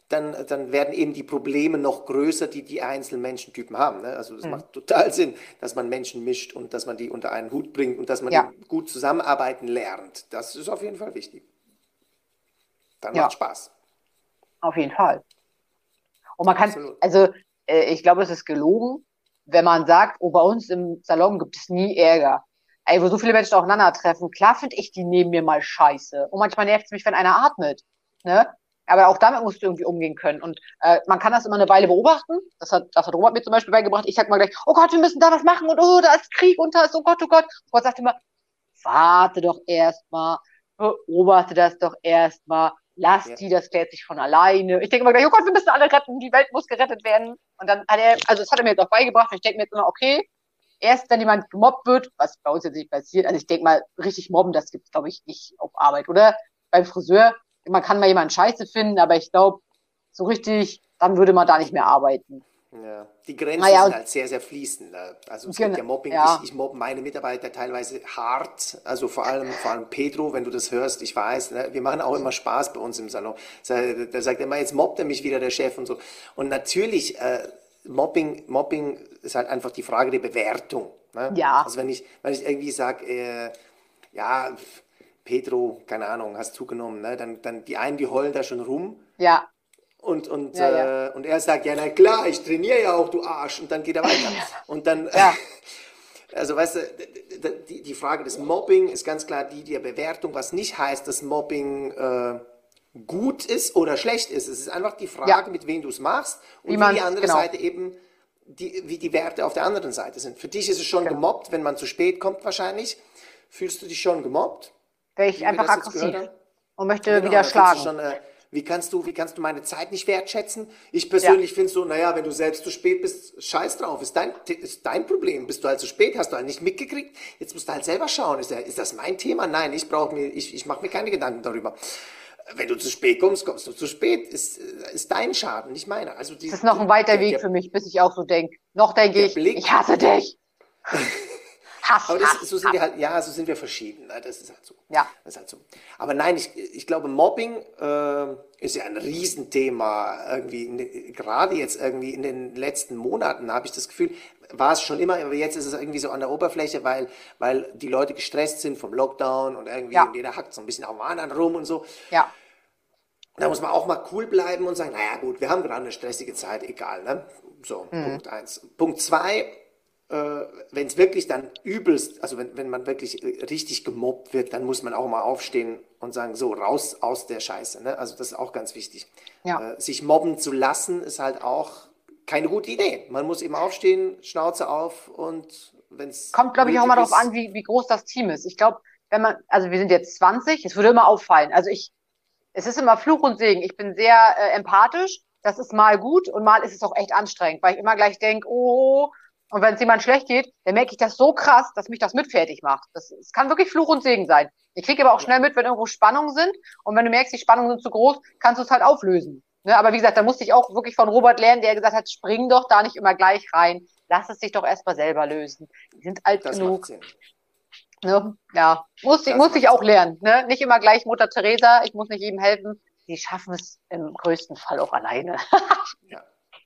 dann, dann werden eben die Probleme noch größer, die die einzelnen Menschentypen haben. Ne? Also es mhm. macht total Sinn, dass man Menschen mischt und dass man die unter einen Hut bringt und dass man ja. gut zusammenarbeiten lernt. Das ist auf jeden Fall wichtig. Dann ja. macht Spaß. Auf jeden Fall. Und man kann, also äh, ich glaube, es ist gelogen, wenn man sagt, oh, bei uns im Salon gibt es nie Ärger. Ey, wo so viele Menschen aufeinandertreffen, klar finde ich die neben mir mal scheiße. Und manchmal nervt es mich, wenn einer atmet. Ne? Aber auch damit musst du irgendwie umgehen können. Und äh, man kann das immer eine Weile beobachten. Das hat, das hat Robert mir zum Beispiel beigebracht. Ich sag mal gleich, oh Gott, wir müssen da was machen und oh, da ist Krieg und da ist, oh Gott, oh Gott. Robert sagt immer, warte doch erstmal, beobachte das doch erstmal, lass ja. die, das klärt sich von alleine. Ich denke immer gleich, oh Gott, wir müssen alle retten, die Welt muss gerettet werden. Und dann hat er, also das hat er mir jetzt auch beigebracht. Und ich denke mir jetzt immer, okay, erst wenn jemand gemobbt wird, was bei uns jetzt nicht passiert, also ich denke mal, richtig mobben, das gibt es, glaube ich, nicht auf Arbeit. Oder beim Friseur, man kann mal jemanden scheiße finden, aber ich glaube, so richtig, dann würde man da nicht mehr arbeiten. Ja. Die Grenzen naja, sind halt sehr, sehr fließend. Ne? Also es genau, gibt ja Mobbing. Ja. Ich, ich mobbe meine Mitarbeiter teilweise hart. Also vor allem, vor allem Pedro, wenn du das hörst, ich weiß, ne? wir machen auch immer Spaß bei uns im Salon. Da sagt er immer, jetzt mobbt er mich wieder, der Chef und so. Und natürlich, äh, Mobbing, Mobbing ist halt einfach die Frage der Bewertung. Ne? Ja. Also wenn ich, wenn ich irgendwie sage, äh, ja, Pedro, keine Ahnung, hast zugenommen, ne? dann, dann die einen, die heulen da schon rum. Ja. Und, und, ja, ja. Äh, und er sagt, ja, na klar, ich trainiere ja auch, du Arsch. Und dann geht er weiter. Und dann, ja. <laughs> also weißt du, die, die Frage des Mobbing ist ganz klar die der Bewertung, was nicht heißt, dass Mobbing äh, gut ist oder schlecht ist. Es ist einfach die Frage, mit wem du es machst und wie, wie die andere genau. Seite eben, die, wie die Werte auf der anderen Seite sind. Für dich ist es schon genau. gemobbt, wenn man zu spät kommt wahrscheinlich. Fühlst du dich schon gemobbt? Wäre ich einfach aggressiv und möchte genau, wieder schlagen. Wie kannst du, wie kannst du meine Zeit nicht wertschätzen? Ich persönlich ja. finde so, naja, wenn du selbst zu spät bist, scheiß drauf, ist dein, ist dein Problem. Bist du halt zu spät, hast du halt nicht mitgekriegt, jetzt musst du halt selber schauen. Ist, ist das mein Thema? Nein, ich brauche mir, ich, ich mache mir keine Gedanken darüber. Wenn du zu spät kommst, kommst du zu spät. Ist, ist dein Schaden, nicht meiner. Also die, das ist noch ein weiter Weg der, für mich, bis ich auch so denke. Noch denke ich, Blick, ich hasse dich. <laughs> Hass, aber das, Hass, so sind Hass. wir halt, ja, so sind wir verschieden. Das ist halt so. Ja. Das ist halt so. Aber nein, ich, ich glaube, Mobbing äh, ist ja ein Riesenthema. Irgendwie, in, gerade jetzt irgendwie in den letzten Monaten habe ich das Gefühl, war es schon immer, aber jetzt ist es irgendwie so an der Oberfläche, weil, weil die Leute gestresst sind vom Lockdown und irgendwie ja. und jeder hackt so ein bisschen auf dem anderen rum und so. Ja. Da muss man auch mal cool bleiben und sagen, naja gut, wir haben gerade eine stressige Zeit, egal. Ne? So, mhm. Punkt eins. Punkt zwei, wenn es wirklich dann übelst, also wenn, wenn man wirklich äh, richtig gemobbt wird, dann muss man auch mal aufstehen und sagen, so, raus aus der Scheiße. Ne? Also das ist auch ganz wichtig. Ja. Äh, sich mobben zu lassen, ist halt auch keine gute Idee. Man muss eben aufstehen, Schnauze auf und wenn es. Kommt, glaube ich, auch mal darauf an, wie, wie groß das Team ist. Ich glaube, wenn man, also wir sind jetzt 20, es würde immer auffallen. Also ich, es ist immer Fluch und Segen. Ich bin sehr äh, empathisch. Das ist mal gut und mal ist es auch echt anstrengend, weil ich immer gleich denke, oh, und wenn es jemand schlecht geht, dann merke ich das so krass, dass mich das mit fertig macht. Das, das kann wirklich Fluch und Segen sein. Ich kriege aber auch schnell mit, wenn irgendwo Spannungen sind. Und wenn du merkst, die Spannungen sind zu groß, kannst du es halt auflösen. Ne? Aber wie gesagt, da musste ich auch wirklich von Robert lernen, der gesagt hat, spring doch da nicht immer gleich rein. Lass es sich doch erstmal selber lösen. Die sind alt das genug. Ne? Ja, muss, ich, muss ich auch lernen. Ne? Nicht immer gleich Mutter Teresa, ich muss nicht jedem helfen. Die schaffen es im größten Fall auch alleine. ja.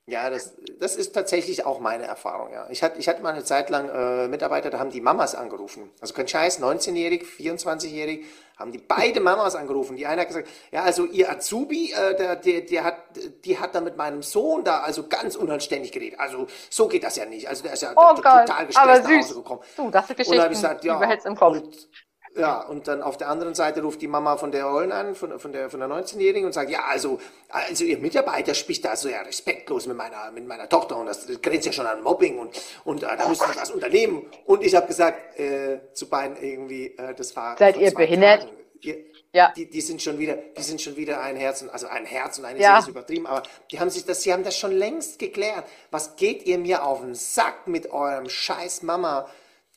Ja, das, das ist tatsächlich auch meine Erfahrung. Ja. Ich, hatte, ich hatte mal eine Zeit lang äh, Mitarbeiter, da haben die Mamas angerufen. Also kein Scheiß, 19-jährig, 24-jährig, haben die beide Mamas angerufen. Die eine hat gesagt, ja, also ihr Azubi, äh, der, der, der hat, die hat da mit meinem Sohn da also ganz unanständig geredet. Also so geht das ja nicht. Also der ist ja oh total gestresst nach Hause gekommen. Du, das sind Geschichten, und dann ich gesagt, ja, im Kopf. Und, ja, und dann auf der anderen Seite ruft die Mama von der Ollen an, von, von der, von der 19-Jährigen und sagt, ja, also, also ihr Mitarbeiter spricht da so ja respektlos mit meiner, mit meiner Tochter und das grenzt ja schon an Mobbing und, und äh, da müssen wir was unternehmen. Und ich habe gesagt äh, zu beiden irgendwie, äh, das war... Seid ihr behindert? Ihr, ja. Die, die sind schon wieder, die sind schon wieder ein Herz und also ein Herz und eine ja. ist übertrieben, aber die haben sich das, sie haben das schon längst geklärt. Was geht ihr mir auf den Sack mit eurem scheiß Mama?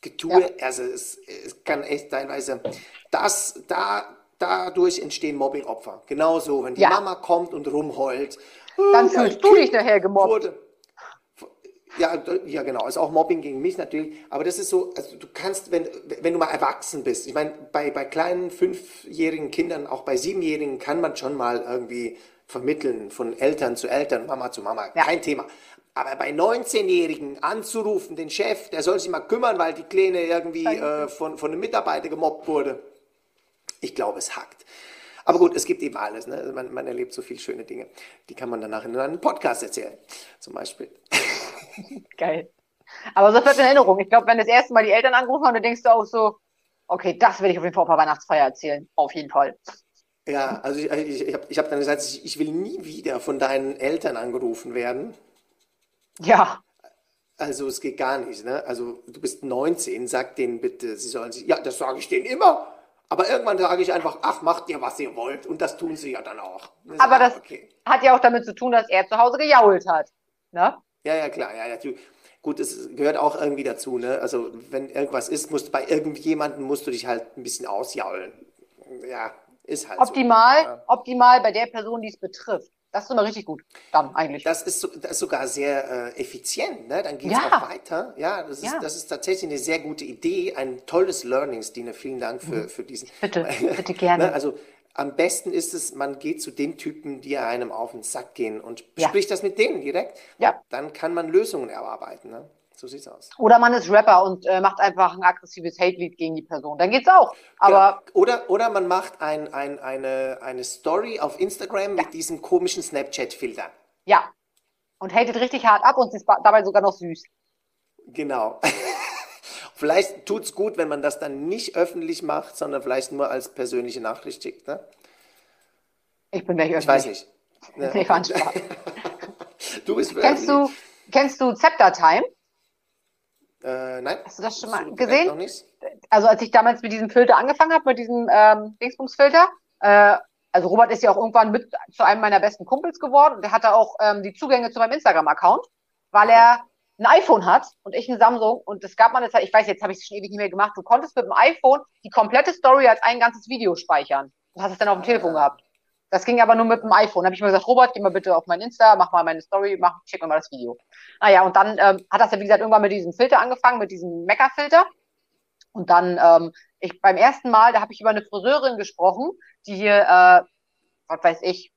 Getue, ja. also es, es, kann echt teilweise, das, da, dadurch entstehen Mobbingopfer. Genauso, wenn die ja. Mama kommt und rumheult. Dann oh, fühlst du dich nachher gemobbt. Wurde, ja, ja, genau. Ist auch Mobbing gegen mich natürlich. Aber das ist so, also du kannst, wenn, wenn du mal erwachsen bist, ich meine, bei, bei kleinen fünfjährigen Kindern, auch bei siebenjährigen, kann man schon mal irgendwie vermitteln, von Eltern zu Eltern, Mama zu Mama. Ja. Kein Thema. Aber bei 19-Jährigen anzurufen, den Chef, der soll sich mal kümmern, weil die Kleine irgendwie äh, von, von einem Mitarbeiter gemobbt wurde. Ich glaube, es hackt. Aber gut, es gibt eben alles. Ne? Also man, man erlebt so viele schöne Dinge. Die kann man danach in einem Podcast erzählen, zum Beispiel. <laughs> Geil. Aber so bleibt in Erinnerung. Ich glaube, wenn das erste Mal die Eltern angerufen haben, dann denkst du auch so, okay, das werde ich auf jeden Fall auf der Weihnachtsfeier erzählen. Auf jeden Fall. Ja, also ich, ich, ich habe ich hab dann gesagt, ich will nie wieder von deinen Eltern angerufen werden. Ja. Also es geht gar nicht, ne? Also du bist 19, sag denen bitte, sie sollen sich. Ja, das sage ich denen immer. Aber irgendwann sage ich einfach, ach, macht ihr, was ihr wollt. Und das tun sie ja dann auch. Das aber das okay. hat ja auch damit zu tun, dass er zu Hause gejault hat. Ne? Ja, ja, klar. Ja, ja. Gut, es gehört auch irgendwie dazu. Ne? Also wenn irgendwas ist, musst bei irgendjemandem musst du dich halt ein bisschen ausjaulen. Ja, ist halt optimal, so. Optimal bei der Person, die es betrifft. Das ist immer richtig gut, dann eigentlich. Das ist, so, das ist sogar sehr äh, effizient, ne? Dann geht es ja. auch weiter. Ja das, ist, ja. das ist tatsächlich eine sehr gute Idee, ein tolles Learning, Stine. Vielen Dank für, mhm. für diesen. Bitte, <laughs> bitte gerne. ne? Also am besten ist es, man geht zu den Typen, die einem auf den Sack gehen und bespricht ja. das mit denen direkt. Ja. Dann kann man Lösungen erarbeiten. Ne? So sieht's aus. Oder man ist Rapper und äh, macht einfach ein aggressives Hate-Lied gegen die Person. Dann geht's auch. Aber genau. oder, oder man macht ein, ein, eine, eine Story auf Instagram ja. mit diesem komischen Snapchat-Filter. Ja. Und hatet richtig hart ab und ist dabei sogar noch süß. Genau. <laughs> vielleicht tut's gut, wenn man das dann nicht öffentlich macht, sondern vielleicht nur als persönliche Nachricht schickt. Ne? Ich bin nicht öffentlich. Ich weiß nicht. Ne? <laughs> Nee, war Spaß. <laughs> du bist kennst du, kennst du Zepter Time? Äh, nein. Hast du das schon mal so gesehen? Noch nicht. Also als ich damals mit diesem Filter angefangen habe, mit diesem ähm, Dingsbumsfilter, äh, also Robert ist ja auch irgendwann mit zu einem meiner besten Kumpels geworden und der hatte auch ähm, die Zugänge zu meinem Instagram-Account, weil er ein iPhone hat und ich ein Samsung und es gab mal eine Zeit, ich weiß, jetzt habe ich es schon ewig nicht mehr gemacht, du konntest mit dem iPhone die komplette Story als ein ganzes Video speichern. Du hast es dann auf dem Telefon gehabt. Das ging aber nur mit dem iPhone. Da habe ich mir gesagt, Robert, geh mal bitte auf mein Insta, mach mal meine Story, mach, schick mir mal das Video. Naja, und dann ähm, hat das ja, wie gesagt, irgendwann mit diesem Filter angefangen, mit diesem Mecha-Filter. Und dann, ähm, ich beim ersten Mal, da habe ich über eine Friseurin gesprochen, die hier, äh, was weiß ich,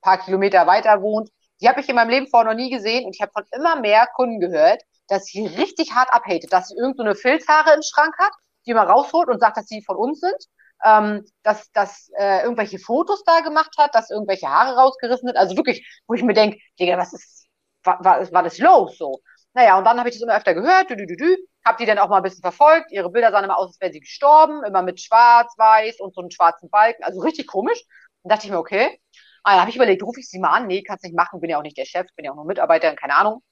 paar Kilometer weiter wohnt. Die habe ich in meinem Leben vorher noch nie gesehen und ich habe von immer mehr Kunden gehört, dass sie richtig hart abhatet, dass sie irgendeine so Filzhaare im Schrank hat, die immer rausholt und sagt, dass sie von uns sind ähm, dass, dass äh, irgendwelche Fotos da gemacht hat, dass irgendwelche Haare rausgerissen sind. Also wirklich, wo ich mir denke, Digga, was ist, war, war, war das los so? Naja, und dann habe ich das immer öfter gehört, dü, dü, dü, dü, hab die dann auch mal ein bisschen verfolgt. Ihre Bilder sahen immer aus, als wäre sie gestorben, immer mit schwarz, weiß und so einem schwarzen Balken. Also richtig komisch. Dann dachte ich mir, okay. Ah, habe ich überlegt, rufe ich sie mal an? Nee, kannst nicht machen, bin ja auch nicht der Chef, bin ja auch nur Mitarbeiter, keine Ahnung.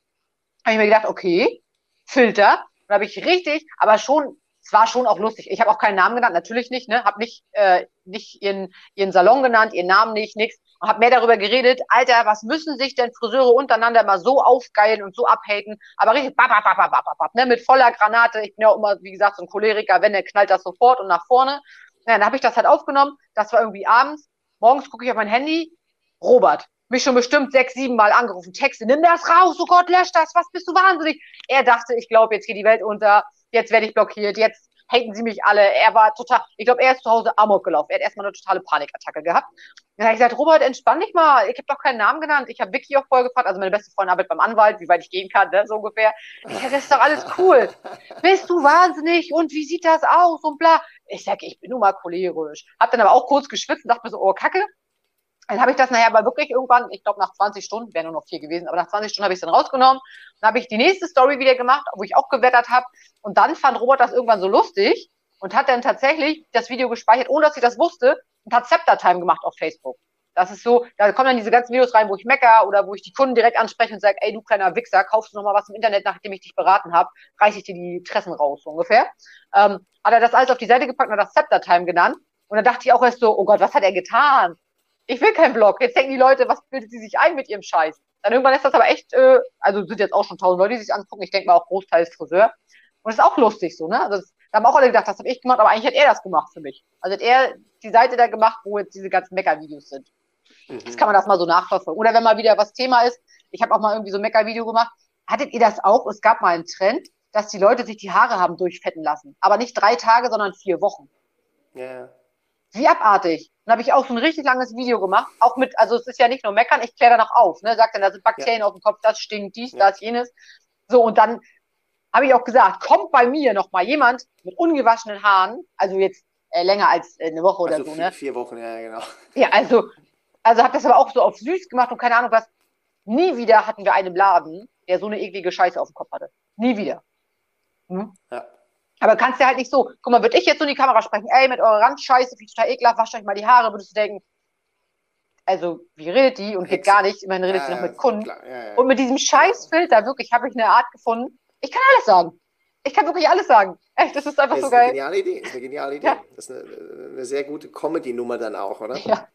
Habe ich mir gedacht, okay, Filter. Dann habe ich richtig, aber schon es war schon auch lustig. Ich habe auch keinen Namen genannt, natürlich nicht, ne? Hab nicht, äh, nicht ihren, ihren Salon genannt, ihren Namen nicht, nix. Und hab mehr darüber geredet, Alter, was müssen sich denn Friseure untereinander mal so aufgeilen und so abhaten? Aber richtig, bap, bap, bap, bap, bap, bap, ne? Mit voller Granate. Ich bin ja auch immer, wie gesagt, so ein Choleriker, wenn der knallt das sofort und nach vorne. Ja, dann habe ich das halt aufgenommen. Das war irgendwie abends. Morgens gucke ich auf mein Handy. Robert, mich schon bestimmt sechs, sieben Mal angerufen. Texte, nimm das raus, oh Gott, lösch das, was bist du wahnsinnig? Er dachte, ich glaube, jetzt geht die Welt unter jetzt werde ich blockiert, jetzt haten sie mich alle. Er war total, ich glaube, er ist zu Hause amok gelaufen. Er hat erstmal eine totale Panikattacke gehabt. Dann habe ich gesagt, Robert, entspann dich mal. Ich habe doch keinen Namen genannt. Ich habe Vicky auch vorher gefragt, also meine beste Freundin arbeitet beim Anwalt, wie weit ich gehen kann, ne, so ungefähr. Ich sage, das ist doch alles cool. Bist du wahnsinnig? Und wie sieht das aus? Und bla. Ich sage, ich bin nun mal cholerisch. Hab dann aber auch kurz geschwitzt und dachte mir so, oh, Kacke. Dann habe ich das nachher aber wirklich irgendwann, ich glaube nach 20 Stunden, wäre nur noch vier gewesen, aber nach 20 Stunden habe ich es dann rausgenommen. Dann habe ich die nächste Story wieder gemacht, wo ich auch gewettert habe. Und dann fand Robert das irgendwann so lustig und hat dann tatsächlich das Video gespeichert, ohne dass ich das wusste, und hat Scepter-Time gemacht auf Facebook. Das ist so, da kommen dann diese ganzen Videos rein, wo ich mecker oder wo ich die Kunden direkt anspreche und sage, ey, du kleiner Wichser, kaufst du noch mal was im Internet, nachdem ich dich beraten habe, reiße ich dir die Tressen raus, so ungefähr. Ähm, hat er das alles auf die Seite gepackt und hat das Scepter-Time genannt. Und dann dachte ich auch erst so, oh Gott, was hat er getan? Ich will keinen Blog. Jetzt denken die Leute, was bildet sie sich ein mit ihrem Scheiß? Dann irgendwann ist das aber echt, äh, also sind jetzt auch schon tausend Leute, die sich angucken. Ich denke mal auch großteils Friseur. Und das ist auch lustig so, ne? Also das, da haben auch alle gedacht, das habe ich gemacht, aber eigentlich hat er das gemacht für mich. Also hat er die Seite da gemacht, wo jetzt diese ganzen Mecker-Videos sind. Mhm. Jetzt kann man das mal so nachverfolgen. Oder wenn mal wieder was Thema ist, ich habe auch mal irgendwie so ein Mecker-Video gemacht. Hattet ihr das auch? Es gab mal einen Trend, dass die Leute sich die Haare haben durchfetten lassen. Aber nicht drei Tage, sondern vier Wochen. Ja. Yeah. Wie abartig. Dann habe ich auch so ein richtig langes Video gemacht. Auch mit, also es ist ja nicht nur meckern, ich kläre danach auf. Ne? Sagt dann, da sind Bakterien ja. auf dem Kopf, das stinkt, dies, ja. das, jenes. So, und dann habe ich auch gesagt, kommt bei mir noch mal jemand mit ungewaschenen Haaren, also jetzt äh, länger als äh, eine Woche oder also so, vier, ne? Vier Wochen, ja, genau. Ja, also, also habe das aber auch so auf süß gemacht und keine Ahnung was. Nie wieder hatten wir einen Laden, der so eine eklige Scheiße auf dem Kopf hatte. Nie wieder. Hm? Ja. Aber kannst du halt nicht so, guck mal, würde ich jetzt so in die Kamera sprechen, ey, mit eurer Randscheiße, wie total ekelhaft, wascht euch mal die Haare, würdest du denken, also, wie redet die und geht gar nicht, immerhin redet ja, sie noch mit Kunden. Ja, ja, und mit diesem Scheißfilter, wirklich, habe ich eine Art gefunden, ich kann alles sagen. Ich kann wirklich alles sagen. Echt, das ist einfach das so geil. Das ist eine geniale Idee. Das ist eine geniale Idee. Das ist eine, eine sehr gute Comedy-Nummer dann auch, oder? Ja.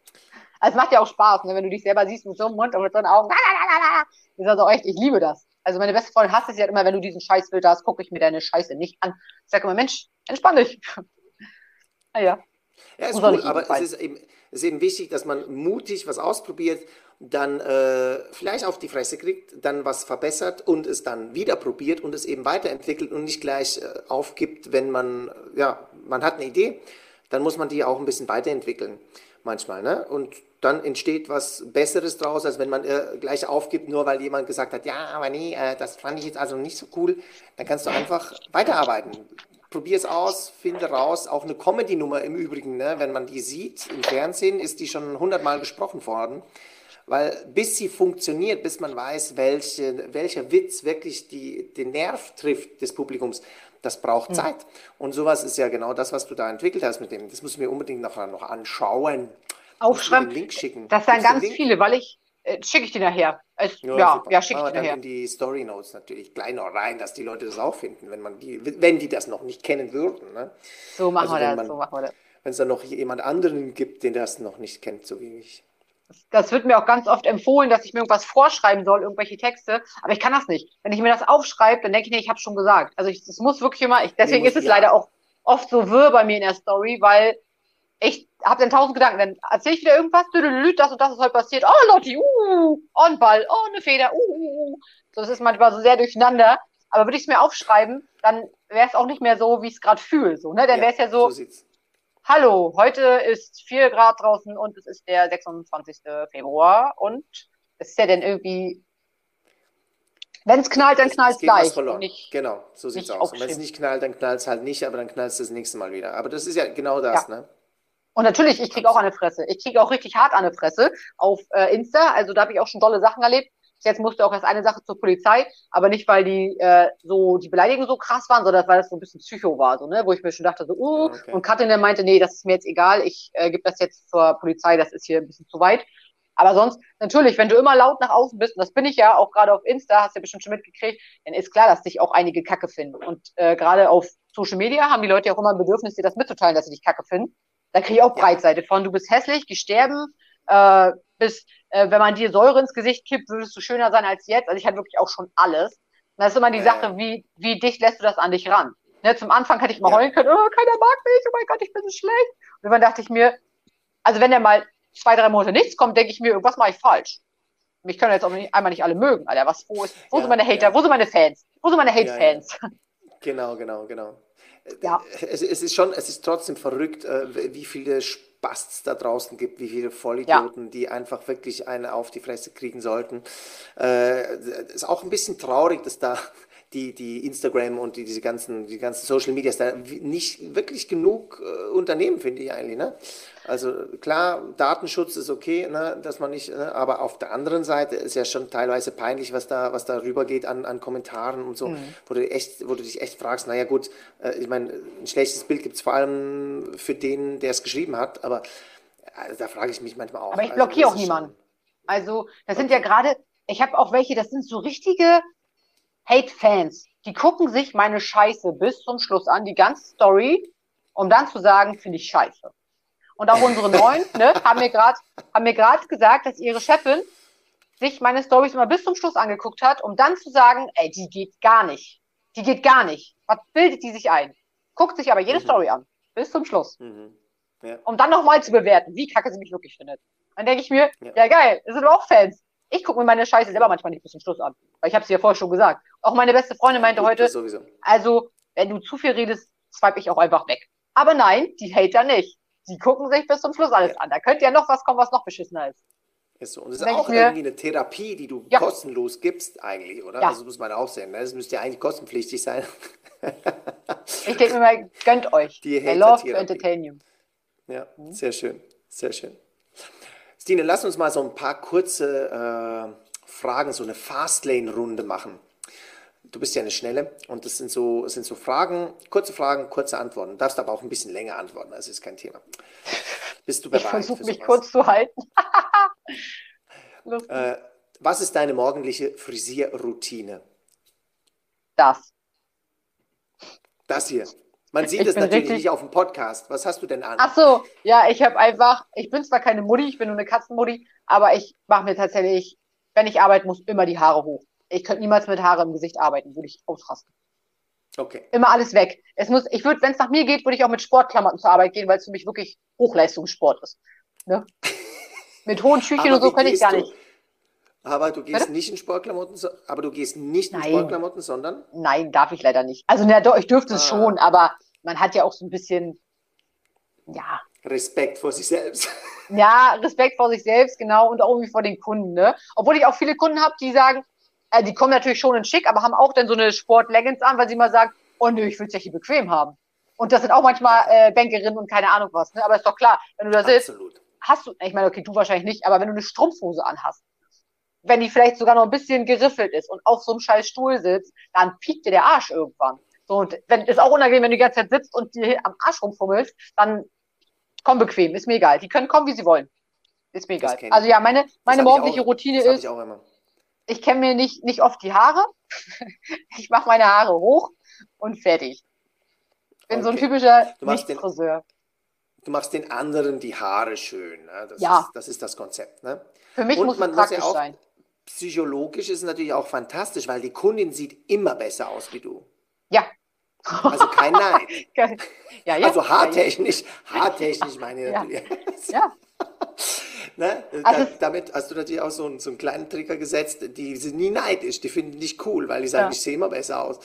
Also es macht ja auch Spaß, ne? wenn du dich selber siehst mit so einem Mund und mit so einem Augen. <laughs> Das ist also echt, ich liebe das. Also meine beste Freundin hasst es ja immer, wenn du diesen Scheißfilter hast, gucke ich mir deine Scheiße nicht an. Ich sage immer, Mensch, entspann dich. <laughs> naja. Ja, ist cool, aber es ist, eben, es ist eben wichtig, dass man mutig was ausprobiert, dann äh, vielleicht auf die Fresse kriegt, dann was verbessert und es dann wieder probiert und es eben weiterentwickelt und nicht gleich äh, aufgibt, wenn man, ja, man hat eine Idee, dann muss man die auch ein bisschen weiterentwickeln manchmal, ne? Und dann entsteht was Besseres draus, als wenn man äh, gleich aufgibt, nur weil jemand gesagt hat, ja, aber nee, äh, das fand ich jetzt also nicht so cool. Dann kannst du einfach weiterarbeiten. Probier es aus, finde raus. Auch eine Comedy-Nummer im Übrigen, ne? wenn man die sieht im Fernsehen, ist die schon hundertmal gesprochen worden. Weil bis sie funktioniert, bis man weiß, welche, welcher Witz wirklich die, den Nerv trifft des Publikums, das braucht hm. Zeit. Und sowas ist ja genau das, was du da entwickelt hast mit dem. Das muss ich mir unbedingt nachher noch anschauen. Aufschreiben. Link schicken. Das sind ganz viele, weil ich äh, schicke ich dir nachher. Ich, ja, ja, ja schicke ich dir nachher. in die Story Notes natürlich gleich noch rein, dass die Leute das auch finden, wenn man die, wenn die das noch nicht kennen würden. Ne? So machen also wir das. Man, so machen wir das. Wenn es dann noch jemand anderen gibt, den das noch nicht kennt, so wie ich. Das wird mir auch ganz oft empfohlen, dass ich mir irgendwas vorschreiben soll, irgendwelche Texte. Aber ich kann das nicht. Wenn ich mir das aufschreibe, dann denke ich, nee, ich habe schon gesagt. Also es muss wirklich immer, ich, deswegen ist es ja. leider auch oft so wirr bei mir in der Story, weil ich habe dann tausend Gedanken. Dann erzähle ich wieder irgendwas, das und das ist heute passiert. Oh, Lotti, uh, oh, Ball, oh, eine Feder, uh, uh, uh. So, das ist manchmal so sehr durcheinander. Aber würde ich es mir aufschreiben, dann wäre es auch nicht mehr so, wie ich es gerade fühle. So, ne? Dann wäre es ja so, so hallo, heute ist 4 Grad draußen und es ist der 26. Februar und es ist ja dann irgendwie, wenn es knallt, dann knallt es gleich. Nicht, genau, so sieht es aus. Und wenn es nicht knallt, dann knallt es halt nicht, aber dann knallt es das nächste Mal wieder. Aber das ist ja genau das, ja. ne? Und natürlich, ich kriege auch eine Fresse. Ich kriege auch richtig hart eine Fresse auf äh, Insta. Also da habe ich auch schon tolle Sachen erlebt. Jetzt musste auch erst eine Sache zur Polizei, aber nicht, weil die äh, so die Beleidigungen so krass waren, sondern weil das so ein bisschen Psycho war, so, ne? wo ich mir schon dachte, so, uh, okay. und Katrin dann meinte, nee, das ist mir jetzt egal, ich äh, gebe das jetzt zur Polizei, das ist hier ein bisschen zu weit. Aber sonst, natürlich, wenn du immer laut nach außen bist, und das bin ich ja auch gerade auf Insta, hast du ja bestimmt schon mitgekriegt, dann ist klar, dass dich auch einige Kacke finden. Und äh, gerade auf Social Media haben die Leute ja auch immer ein Bedürfnis, dir das mitzuteilen, dass sie dich Kacke finden. Da kriege ich auch Breitseite von, du bist hässlich, geh sterben, äh, bist, äh, wenn man dir Säure ins Gesicht kippt, würdest du schöner sein als jetzt. Also ich hatte wirklich auch schon alles. Und das ist immer die Sache, wie, wie dicht lässt du das an dich ran? Ne, zum Anfang hätte ich mal ja. heulen können, oh, keiner mag mich, oh mein Gott, ich bin so schlecht. Und dann dachte ich mir, also wenn der mal zwei, drei Monate nichts kommt, denke ich mir, irgendwas mache ich falsch. Mich können jetzt auch nicht, einmal nicht alle mögen, Alter. Was, wo, ist, wo ja, sind meine Hater? Ja. Wo sind meine Fans? Wo sind meine Hate-Fans? <laughs> Genau, genau, genau. Ja. Es, es, ist schon, es ist trotzdem verrückt, äh, wie viele Spasts da draußen gibt, wie viele Vollidioten, ja. die einfach wirklich eine auf die Fresse kriegen sollten. Äh, ist auch ein bisschen traurig, dass da die, die Instagram und die, diese ganzen, die ganzen Social Medias da nicht wirklich genug äh, Unternehmen, finde ich eigentlich. Ne? Also klar, Datenschutz ist okay, ne, dass man nicht, ne, aber auf der anderen Seite ist ja schon teilweise peinlich, was da, was da rübergeht an, an Kommentaren und so, mhm. wo, du echt, wo du dich echt fragst, naja gut, äh, ich meine, ein schlechtes Bild gibt es vor allem für den, der es geschrieben hat, aber also, da frage ich mich manchmal auch. Aber ich blockiere also, auch niemanden. Also, das okay. sind ja gerade, ich habe auch welche, das sind so richtige Hate-Fans. Die gucken sich meine Scheiße bis zum Schluss an, die ganze Story, um dann zu sagen, finde ich scheiße. Und auch unsere Neuen <laughs> ne, haben mir gerade haben mir gerade gesagt, dass ihre Chefin sich meine Stories immer bis zum Schluss angeguckt hat, um dann zu sagen, ey, die geht gar nicht. Die geht gar nicht. Was bildet die sich ein? Guckt sich aber jede mhm. Story an. Bis zum Schluss. Mhm. Ja. Um dann nochmal zu bewerten, wie kacke sie mich wirklich findet. Dann denke ich mir, ja. ja geil, das sind auch Fans. Ich gucke mir meine Scheiße selber manchmal nicht bis zum Schluss an. Weil ich habe sie ja vorher schon gesagt. Auch meine beste Freundin meinte heute, also wenn du zu viel redest, swipe ich auch einfach weg. Aber nein, die Hater nicht. Die gucken sich bis zum Schluss alles ja. an. Da könnte ja noch was kommen, was noch beschissener ist. Ist so. Und das ist auch mir, irgendwie eine Therapie, die du ja. kostenlos gibst, eigentlich, oder? Ja. Also muss man auch sehen. Ne? Das müsste ja eigentlich kostenpflichtig sein. ich denke mir mal, gönnt euch. Die I love to entertain you. Ja, mhm. sehr schön. Sehr schön. Stine, lass uns mal so ein paar kurze äh, Fragen, so eine Fastlane-Runde machen. Du bist ja eine Schnelle und das sind so, das sind so Fragen, kurze Fragen, kurze Antworten. Du darfst aber auch ein bisschen länger antworten, das ist kein Thema. Bist du bereit? Ich versuche mich kurz zu halten. <laughs> äh, was ist deine morgendliche Frisierroutine? Das. Das hier. Man sieht es natürlich nicht auf dem Podcast. Was hast du denn an? Ach so, ja, ich habe einfach, ich bin zwar keine Mutti, ich bin nur eine Katzenmutti, aber ich mache mir tatsächlich, wenn ich arbeiten muss, immer die Haare hoch. Ich könnte niemals mit Haare im Gesicht arbeiten, würde ich ausrasten. Okay. Immer alles weg. Es muss, ich würde, wenn es nach mir geht, würde ich auch mit Sportklamotten zur Arbeit gehen, weil es für mich wirklich Hochleistungssport ist. Ne? <laughs> mit hohen Schüchen und so könnte ich gar du? nicht. Aber du gehst Bitte? nicht in Sportklamotten, aber du gehst nicht in Nein. Sportklamotten, sondern? Nein, darf ich leider nicht. Also, na, doch, ich dürfte ah. es schon, aber man hat ja auch so ein bisschen, ja. Respekt vor sich selbst. <laughs> Ja, Respekt vor sich selbst, genau, und auch irgendwie vor den Kunden, ne? Obwohl ich auch viele Kunden habe, die sagen, äh, die kommen natürlich schon in schick, aber haben auch dann so eine Sport-Leggings an, weil sie mal sagen, oh nö, ich will es ja hier bequem haben. Und das sind auch manchmal äh, Bankerinnen und keine Ahnung was, ne? Aber ist doch klar, wenn du da sitzt, Absolut. hast du, ich meine, okay, du wahrscheinlich nicht, aber wenn du eine Strumpfhose anhast, wenn die vielleicht sogar noch ein bisschen geriffelt ist und auf so einem scheiß Stuhl sitzt, dann piekt dir der Arsch irgendwann. So, und wenn, ist auch unangenehm, wenn du die ganze Zeit sitzt und dir am Arsch rumfummelst, dann komm bequem, ist mir egal. Die können kommen, wie sie wollen. Ist mir egal. Also ja, meine, meine morgendliche auch, Routine ist, ich, ich kenne mir nicht, nicht oft die Haare. <laughs> ich mache meine Haare hoch und fertig. Bin okay. so ein typischer Nicht-Friseur. Du machst den anderen die Haare schön. Ne? Das, ja. ist, das ist das Konzept. Ne? Für mich und muss es praktisch muss ja sein. Psychologisch ist es natürlich auch fantastisch, weil die Kundin sieht immer besser aus wie du. Ja. Also kein Nein. <laughs> ja, ja. Also haartechnisch, haartechnisch meine ich natürlich. <laughs> Ja. <laughs> ne? Also da, damit hast du natürlich auch so einen, so einen kleinen Trigger gesetzt, die sind nie neidisch, die finden dich cool, weil die sagen, ja. ich sehe immer besser aus.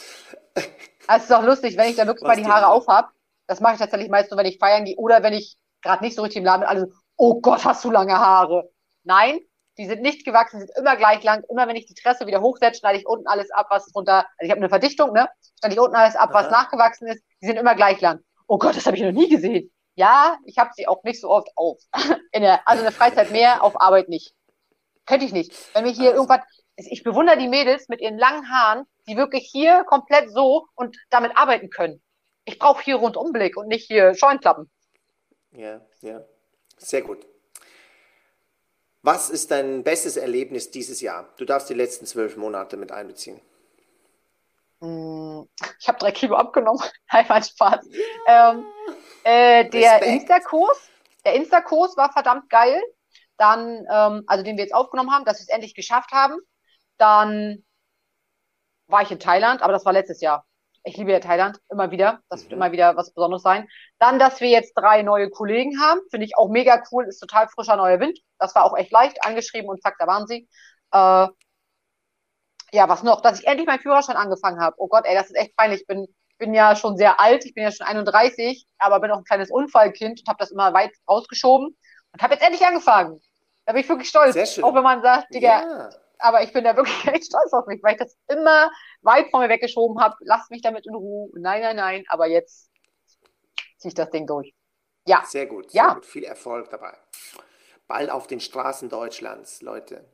Also es ist auch lustig, wenn ich da wirklich Was mal die Haare aufhab. Das mache ich tatsächlich meist nur, wenn ich feiern gehe oder wenn ich gerade nicht so richtig im Laden bin. Also, oh Gott, hast du lange Haare. Nein, die sind nicht gewachsen, sind immer gleich lang. Immer wenn ich die Tresse wieder hochsetze, schneide ich unten alles ab, was drunter, also ich habe eine Verdichtung, ne? Schneide ich unten alles ab, was nachgewachsen ist. Die sind immer gleich lang. Oh Gott, das habe ich noch nie gesehen. Ja, ich habe sie auch nicht so oft auf. <laughs> In der, also in der Freizeit mehr, auf Arbeit nicht. Könnte ich nicht. Wenn wir hier irgendwas, ich bewundere die Mädels mit ihren langen Haaren, die wirklich hier komplett so und damit arbeiten können. Ich brauche hier Rundumblick und nicht hier Scheunklappen. Ja, ja. Sehr gut. Was ist dein bestes Erlebnis dieses Jahr? Du darfst die letzten zwölf Monate mit einbeziehen. Mm, ich habe drei Kilo abgenommen. <laughs> Einmal Spaß. Ähm, äh, der Insta-Kurs, der Insta-Kurs war verdammt geil. Dann, ähm, also den wir jetzt aufgenommen haben, dass wir es endlich geschafft haben. Dann war ich in Thailand, aber das war letztes Jahr. Ich liebe ja Thailand immer wieder. Das wird mhm. immer wieder was Besonderes sein. Dann, dass wir jetzt drei neue Kollegen haben, finde ich auch mega cool. Ist total frischer neuer Wind. Das war auch echt leicht angeschrieben und zack, da waren sie. Äh, ja, was noch? Dass ich endlich meinen Führerschein angefangen habe. Oh Gott, ey, das ist echt peinlich. Ich bin, bin ja schon sehr alt. Ich bin ja schon 31, aber bin auch ein kleines Unfallkind und habe das immer weit rausgeschoben und habe jetzt endlich angefangen. Da bin ich wirklich stolz. Auch wenn man sagt, Digga, ja aber ich bin da wirklich <laughs> echt stolz auf mich, weil ich das immer weit von mir weggeschoben habe. Lass mich damit in Ruhe. Nein, nein, nein. Aber jetzt ziehe ich das Ding durch. Ja. Sehr gut. Sehr ja. Gut. Viel Erfolg dabei. Bald auf den Straßen Deutschlands, Leute.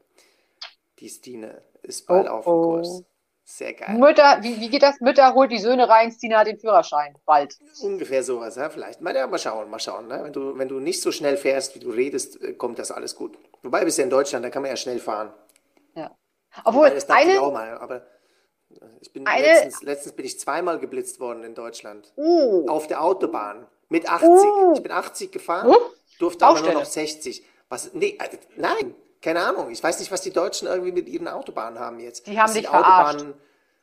Die Stine ist bald oh, auf dem oh. Kurs. Sehr geil. Mütter, wie, wie geht das? Mütter holt die Söhne rein, Stine hat den Führerschein. Bald. Ungefähr sowas, ja, vielleicht. Mal, ja, mal schauen, mal schauen. Ne? Wenn, du, wenn du nicht so schnell fährst, wie du redest, äh, kommt das alles gut. Wobei, bist ja in Deutschland, da kann man ja schnell fahren. Obwohl, das eine, ich auch mal, aber ich bin eine, letztens, letztens bin ich zweimal geblitzt worden in Deutschland. Uh, auf der Autobahn. Mit 80. Uh, ich bin 80 gefahren, uh, durfte aber nur noch 60. Was, nee, äh, nein, keine Ahnung. Ich weiß nicht, was die Deutschen irgendwie mit ihren Autobahnen haben jetzt. Die haben dich Autobahnen,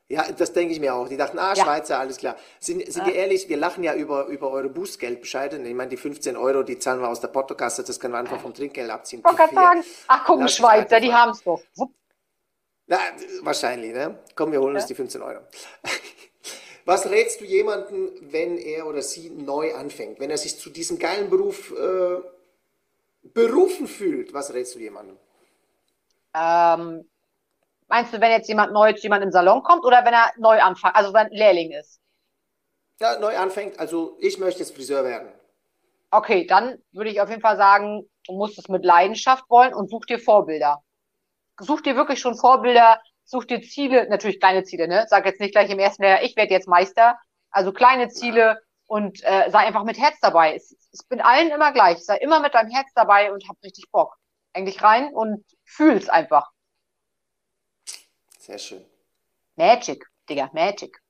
Ja, das denke ich mir auch. Die dachten, ah, ja. Schweizer, alles klar. Sind, sind ja. wir ehrlich, wir lachen ja über, über eure Bußgeldbescheide. Ich meine, die 15 Euro, die zahlen wir aus der Portokasse, das können wir einfach vom Trinkgeld abziehen. Ich sagen, ach guck, Schweizer, die haben es doch. Na, wahrscheinlich, ne? Komm, wir holen ja. uns die 15 Euro. <laughs> Was rätst du jemandem, wenn er oder sie neu anfängt, wenn er sich zu diesem geilen Beruf äh, berufen fühlt? Was rätst du jemandem? Ähm, Meinst du, wenn jetzt jemand neu zu jemand im Salon kommt oder wenn er neu anfängt, also wenn Lehrling ist? Ja, neu anfängt, also ich möchte jetzt Friseur werden. Okay, dann würde ich auf jeden Fall sagen, du musst es mit Leidenschaft wollen und such dir Vorbilder. Such dir wirklich schon Vorbilder, such dir Ziele, natürlich kleine Ziele, ne? Sag jetzt nicht gleich im ersten Jahr, ich werde jetzt Meister. Also kleine Ziele und äh, sei einfach mit Herz dabei. Es, es bin allen immer gleich. Sei immer mit deinem Herz dabei und hab richtig Bock. Eigentlich rein und fühl's einfach. Sehr schön. Magic, Digga, Magic.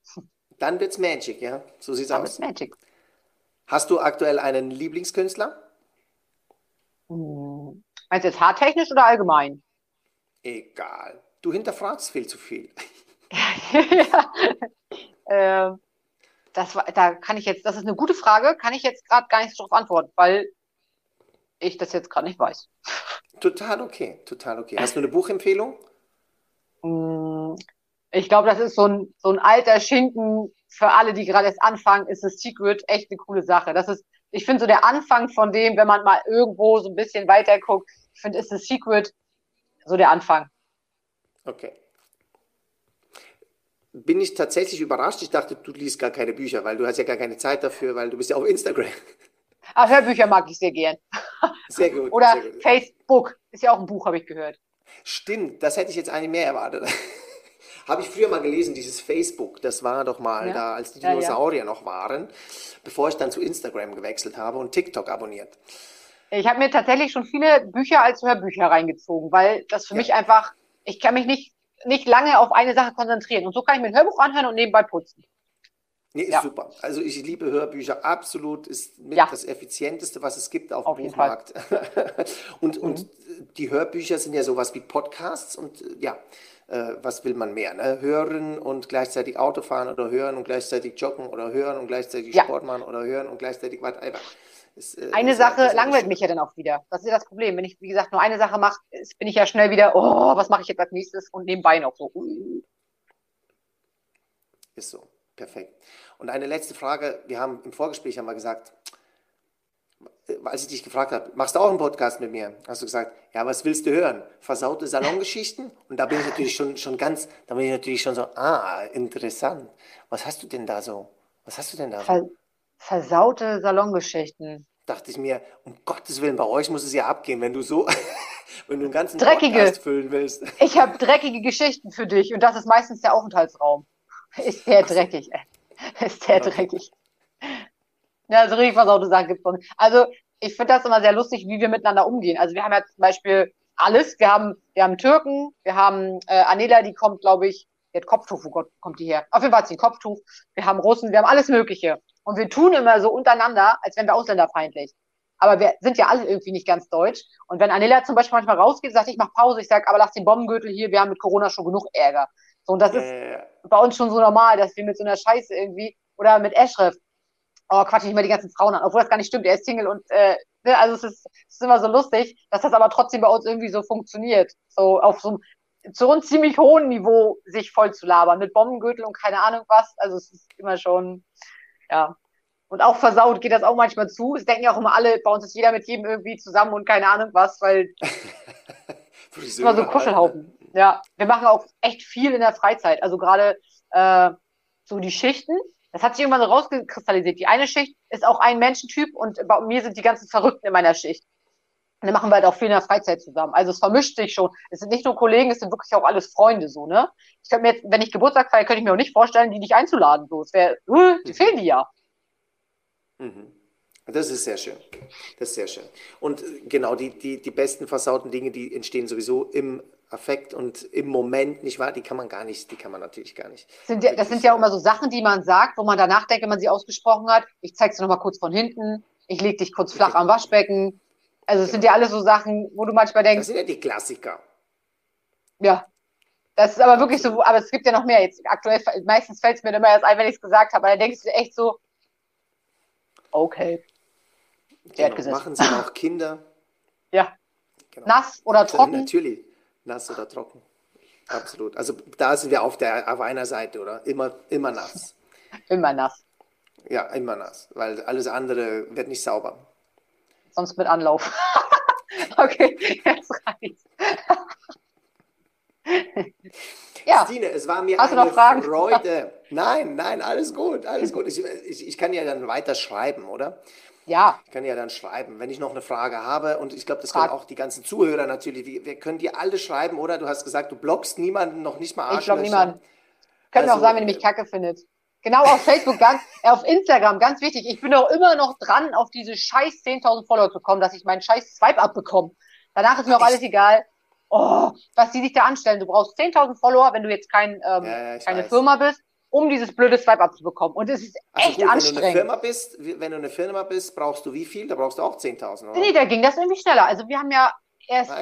Dann wird's Magic, ja? So sieht's Dann aus. Wird's Magic. Hast du aktuell einen Lieblingskünstler? Hm. Meinst du jetzt haartechnisch oder allgemein? Egal. Du hinterfragst viel zu viel. <laughs> ja. äh, das war, da kann ich jetzt, das ist eine gute Frage, kann ich jetzt gerade gar nicht darauf antworten, weil ich das jetzt gerade nicht weiß. Total okay, total okay. Hast du eine Buchempfehlung? <laughs> Mm, ich glaube, das ist so ein, so ein alter Schinken für alle, die gerade erst anfangen, ist das Secret echt eine coole Sache. Das ist, ich finde so der Anfang von dem, wenn man mal irgendwo so ein bisschen weiter guckt, ich finde, ist das Secret so der Anfang. Okay. Bin ich tatsächlich überrascht. Ich dachte, du liest gar keine Bücher, weil du hast ja gar keine Zeit dafür, weil du bist ja auf Instagram. <laughs> Ah, Hörbücher mag ich sehr gern. <laughs> Sehr gut. Oder sehr gut. Facebook ist ja auch ein Buch, habe ich gehört. Stimmt, das hätte ich jetzt eigentlich mehr erwartet. <laughs> Habe ich früher mal gelesen, dieses Facebook, das war doch mal ja. da, als die Dinosaurier ja, ja. noch waren, bevor ich dann zu Instagram gewechselt habe und TikTok abonniert. Ich habe mir tatsächlich schon viele Bücher als Hörbücher reingezogen, weil das für mich einfach, ich kann mich nicht, nicht lange auf eine Sache konzentrieren. Und so kann ich mir ein Hörbuch anhören und nebenbei putzen. Nee, ist ja. super. Also ich liebe Hörbücher absolut, ist mit ja. das effizienteste, was es gibt auf, auf dem Buchmarkt. <laughs> und, mhm. und die Hörbücher sind ja sowas wie Podcasts und ja, äh, was will man mehr? Ne? Hören und gleichzeitig Auto fahren oder hören und gleichzeitig joggen oder hören und gleichzeitig ja. Sport machen oder hören und gleichzeitig whatever. Ist, äh, eine Sache langweilt mich ja dann auch wieder. Das ist ja das Problem. Wenn ich, wie gesagt, nur eine Sache mache, bin ich ja schnell wieder, oh, was mache ich jetzt als nächstes und nebenbei noch so. Ist so. Perfekt. Und eine letzte Frage. Wir haben im Vorgespräch haben wir gesagt, als ich dich gefragt habe, machst du auch einen Podcast mit mir? Hast du gesagt, ja, was willst du hören? Versaute Salongeschichten? Und da bin ich natürlich schon, schon ganz, da bin ich natürlich schon so, ah, interessant. Was hast du denn da so? Was hast du denn da so? Ver versaute Salongeschichten. Dachte ich mir, um Gottes Willen, bei euch muss es ja abgehen, wenn du so, <laughs> wenn du einen ganzen dreckige, Podcast füllen willst. Ich habe dreckige Geschichten für dich und das ist meistens der Aufenthaltsraum. Ist der dreckig, ey. Ist der dreckig. Ja, also richtig versaute Sachen gibt's nicht. Also, ich finde das immer sehr lustig, wie wir miteinander umgehen. Also, wir haben ja zum Beispiel alles. Wir haben, wir haben Türken, wir haben äh, Anela, die kommt, glaube ich, die hat Kopftuch, wo Gott kommt die her? Auf jeden Fall hat sie ein Kopftuch. Wir haben Russen, wir haben alles Mögliche. Und wir tun immer so untereinander, als wären wir ausländerfeindlich. Aber wir sind ja alle irgendwie nicht ganz deutsch. Und wenn Anela zum Beispiel manchmal rausgeht, sagt, ich mach Pause, ich sage, aber lass den Bombengürtel hier, wir haben mit Corona schon genug Ärger. So, und das äh. ist bei uns schon so normal, dass wir mit so einer Scheiße irgendwie, oder mit Eschref, oh, quatsch nicht mehr die ganzen Frauen an, obwohl das gar nicht stimmt, er ist Single und, äh, ne, also es ist, es ist immer so lustig, dass das aber trotzdem bei uns irgendwie so funktioniert. So auf so einem, zu uns ziemlich hohen Niveau sich voll zu labern, mit Bombengürtel und keine Ahnung was. Also es ist immer schon, ja. Und auch versaut geht das auch manchmal zu. Es denken ja auch immer alle, bei uns ist jeder mit jedem irgendwie zusammen und keine Ahnung was, weil <laughs> immer so ein Kuschelhaufen. Ja, wir machen auch echt viel in der Freizeit. Also gerade äh, so die Schichten. Das hat sich irgendwann so rausgekristallisiert. Die eine Schicht ist auch ein Menschentyp und bei mir sind die ganzen Verrückten in meiner Schicht. Und dann machen wir halt auch viel in der Freizeit zusammen. Also es vermischt sich schon. Es sind nicht nur Kollegen, es sind wirklich auch alles Freunde so, ne? Ich könnte mir jetzt, wenn ich Geburtstag feiere, könnte ich mir auch nicht vorstellen, die dich einzuladen. So, es wäre, uh, die fehlen die ja. Mhm. Das ist sehr schön. Das ist sehr schön. Und äh, genau, die, die, die besten versauten Dinge, die entstehen sowieso im Affekt und im Moment, nicht wahr? Die kann man gar nicht, die kann man natürlich gar nicht. Sind ja, das sind ja auch immer so Sachen, die man sagt, wo man danach denkt, wenn man sie ausgesprochen hat, ich zeig's dir nochmal kurz von hinten, ich leg dich kurz flach am Waschbecken. Also es sind ja alles so Sachen, wo du manchmal denkst. Das sind ja die Klassiker. Ja. Das ist aber wirklich so, aber es gibt ja noch mehr. Jetzt aktuell, meistens fällt es mir immer erst ein, wenn ich es gesagt habe, aber dann denkst du echt so, okay. Genau, machen sie auch Kinder? Ja. Genau. Nass oder trocken? Natürlich, nass oder trocken. Absolut. Also da sind wir auf der auf einer Seite, oder? Immer, immer nass. <laughs> immer nass. Ja, immer nass, weil alles andere wird nicht sauber. Sonst mit Anlauf. <laughs> okay, jetzt reicht's. <laughs> ja. Stine, es war mir Hast eine Freude. <laughs> Nein, nein, alles gut, alles gut. Ich, ich, ich kann ja dann weiter schreiben, oder? Ja. Ich kann ja dann schreiben, wenn ich noch eine Frage habe. Und ich glaube, das können auch die ganzen Zuhörer natürlich. Wir, wir, können dir alle schreiben, oder? Du hast gesagt, du bloggst niemanden, noch nicht mal Arschlöcher. Ich blog niemanden. Können also, auch sagen, wenn ihr mich kacke findet. Genau, auf Facebook, ganz, äh, auf Instagram, ganz wichtig. Ich bin auch immer noch dran, auf diese scheiß 10.000 Follower zu kommen, dass ich meinen scheiß Swipe abbekomme. Danach ist mir auch alles egal. Oh, was die sich da anstellen. Du brauchst 10.000 Follower, wenn du jetzt kein, ähm, ja, keine weiß. Firma bist um dieses blöde Swipe abzubekommen. Und es ist also echt gut, anstrengend. Wenn du, eine Firma bist, wenn du eine Firma bist, brauchst du wie viel? Da brauchst du auch 10.000, oder? Nee, da ging das irgendwie schneller. Also wir haben ja erst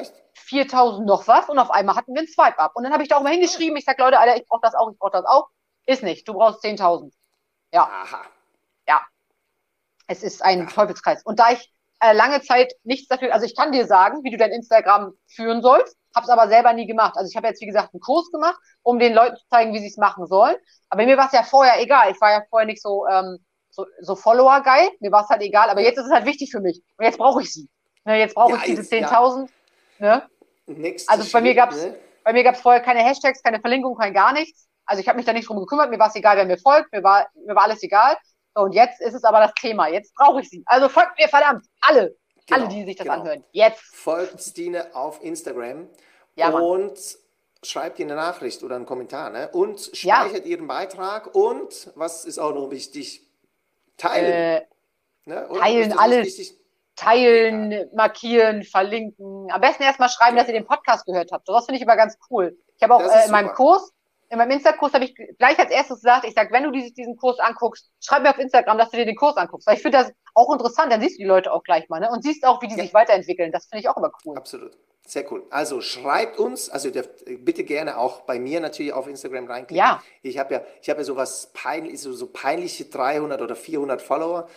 4.000 noch was und auf einmal hatten wir einen Swipe ab. Und dann habe ich da auch mal hingeschrieben, ich sag Leute, Alter, ich brauche das auch, ich brauche das auch. Ist nicht, du brauchst 10.000. Ja. Aha. Ja. Es ist ein Ach. Teufelskreis. Und da ich äh, lange Zeit nichts dafür, also ich kann dir sagen, wie du dein Instagram führen sollst, habe es aber selber nie gemacht. Also ich habe jetzt, wie gesagt, einen Kurs gemacht, um den Leuten zu zeigen, wie sie es machen sollen. Aber mir war es ja vorher egal. Ich war ja vorher nicht so, ähm, so, so Follower-geil. Mir war es halt egal. Aber jetzt ist es halt wichtig für mich. Und jetzt brauche ich sie. Ne, jetzt brauche ja, ich diese 10.000. Ja. Ne? also bei mir gab's, ne? bei mir gab's vorher keine Hashtags, keine Verlinkung, kein gar nichts. Also ich habe mich da nicht drum gekümmert. Mir war es egal, wer mir folgt. Mir war, mir war alles egal. So, und jetzt ist es aber das Thema. Jetzt brauche ich sie. Also folgt mir verdammt alle. Genau, alle, die sich das genau. anhören. Jetzt. Folgt Stine auf Instagram. Ja, und schreibt ihr eine Nachricht oder einen Kommentar ne? und speichert ja. ihren Beitrag und, was ist auch noch wichtig, teilen. Äh, ne? Teilen alles. Teilen, ja. markieren, verlinken. Am besten erstmal schreiben, dass ihr den Podcast gehört habt. Das finde ich aber ganz cool. Ich habe auch äh, in meinem Kurs, in meinem Insta-Kurs habe ich gleich als erstes gesagt, ich sage, wenn du diesen, Kurs anguckst, schreib mir auf Instagram, dass du dir den Kurs anguckst. Weil ich finde das auch interessant, dann siehst du die Leute auch gleich mal, ne? Und siehst auch, wie die ja. sich weiterentwickeln. Das finde ich auch immer cool. Absolut. Sehr cool. Also schreibt uns, also bitte gerne auch bei mir natürlich auf Instagram reinklicken. Ja. Ich habe ja, ich habe ja sowas peinlich, so, so peinliche 300 oder 400 Follower,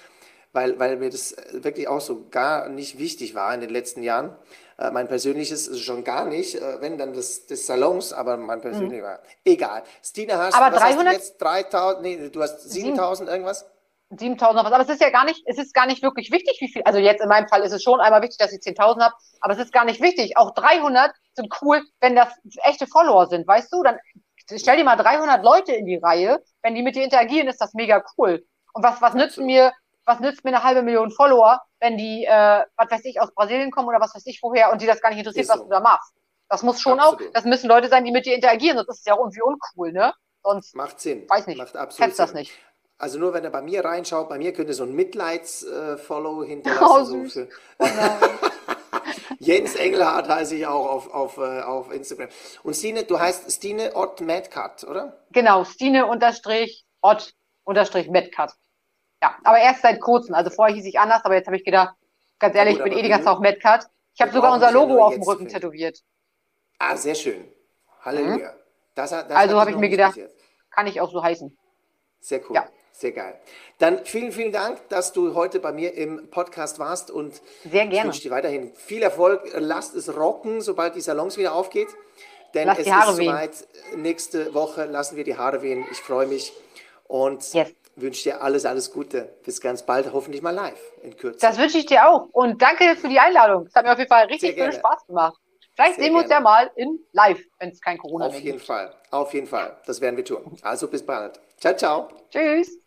weil, weil mir das wirklich auch so gar nicht wichtig war in den letzten Jahren. Äh, mein persönliches ist schon gar nicht, äh, wenn dann das des Salons, aber mein persönliches mhm. war egal. Stine hast, aber 300? hast du jetzt 3000, nee, du hast 7000 irgendwas? 7000 noch was. Aber es ist ja gar nicht, es ist gar nicht wirklich wichtig, wie viel. Also jetzt in meinem Fall ist es schon einmal wichtig, dass ich 10.000 habe, aber es ist gar nicht wichtig. Auch 300 sind cool, wenn das echte Follower sind, weißt du? Dann stell dir mal 300 Leute in die Reihe. Wenn die mit dir interagieren, ist das mega cool. Und was, was nützt mir, was nützt mir eine halbe Million Follower, wenn die, äh, was weiß ich, aus Brasilien kommen oder was weiß ich woher und die das gar nicht interessiert, so. was du da machst? Das muss schon Absolut. auch, das müssen Leute sein, die mit dir interagieren, sonst ist es ja irgendwie uncool, ne? Sonst, Macht Sinn. Weiß nicht. Macht absolut Sinn. das nicht. Also nur wenn er bei mir reinschaut, bei mir könnte so ein Mitleids-Follow hinterlassen. Oh, so oh <laughs> Jens Engelhardt heiße ich auch auf, auf, äh, auf Instagram. Und Stine, du heißt Stine Ott Medcut, oder? Genau, Stine unterstrich Ott unterstrich Medcut. Ja, aber erst seit kurzem. Also vorher hieß ich anders, aber jetzt habe ich gedacht, ganz ehrlich, gut, ich bin eh die ganze Zeit auch Medcut. Ich habe sogar unser Logo auf dem Rücken tätowiert. Ah, sehr schön. Halleluja. Mhm. Das, das also habe ich mir gedacht, kann ich auch so heißen. Sehr cool. Ja. Sehr geil. Dann vielen, vielen Dank, dass du heute bei mir im Podcast warst und Sehr gerne. ich wünsche dir weiterhin viel Erfolg. Lasst es rocken, sobald die Salons wieder aufgeht. Denn Lass es ist soweit. Nächste Woche lassen wir die Haare wehen. Ich freue mich und yes. Wünsche dir alles, alles Gute. Bis ganz bald, hoffentlich mal live in Kürze. Das wünsche ich dir auch. Und danke für die Einladung. Es hat mir auf jeden Fall richtig viel Spaß gemacht. Vielleicht Sehr sehen wir uns ja mal in live, wenn es kein Corona gibt. Auf jeden Fall, auf jeden Fall. Das werden wir tun. Also bis bald. Ciao, ciao. Tschüss.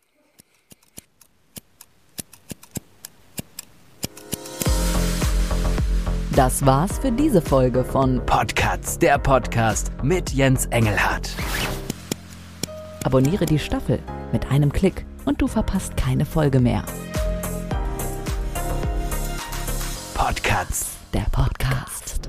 Das war's für diese Folge von Podcasts, der Podcast mit Jens Engelhardt. Abonniere die Staffel mit einem Klick und du verpasst keine Folge mehr. Podcasts, der Podcast.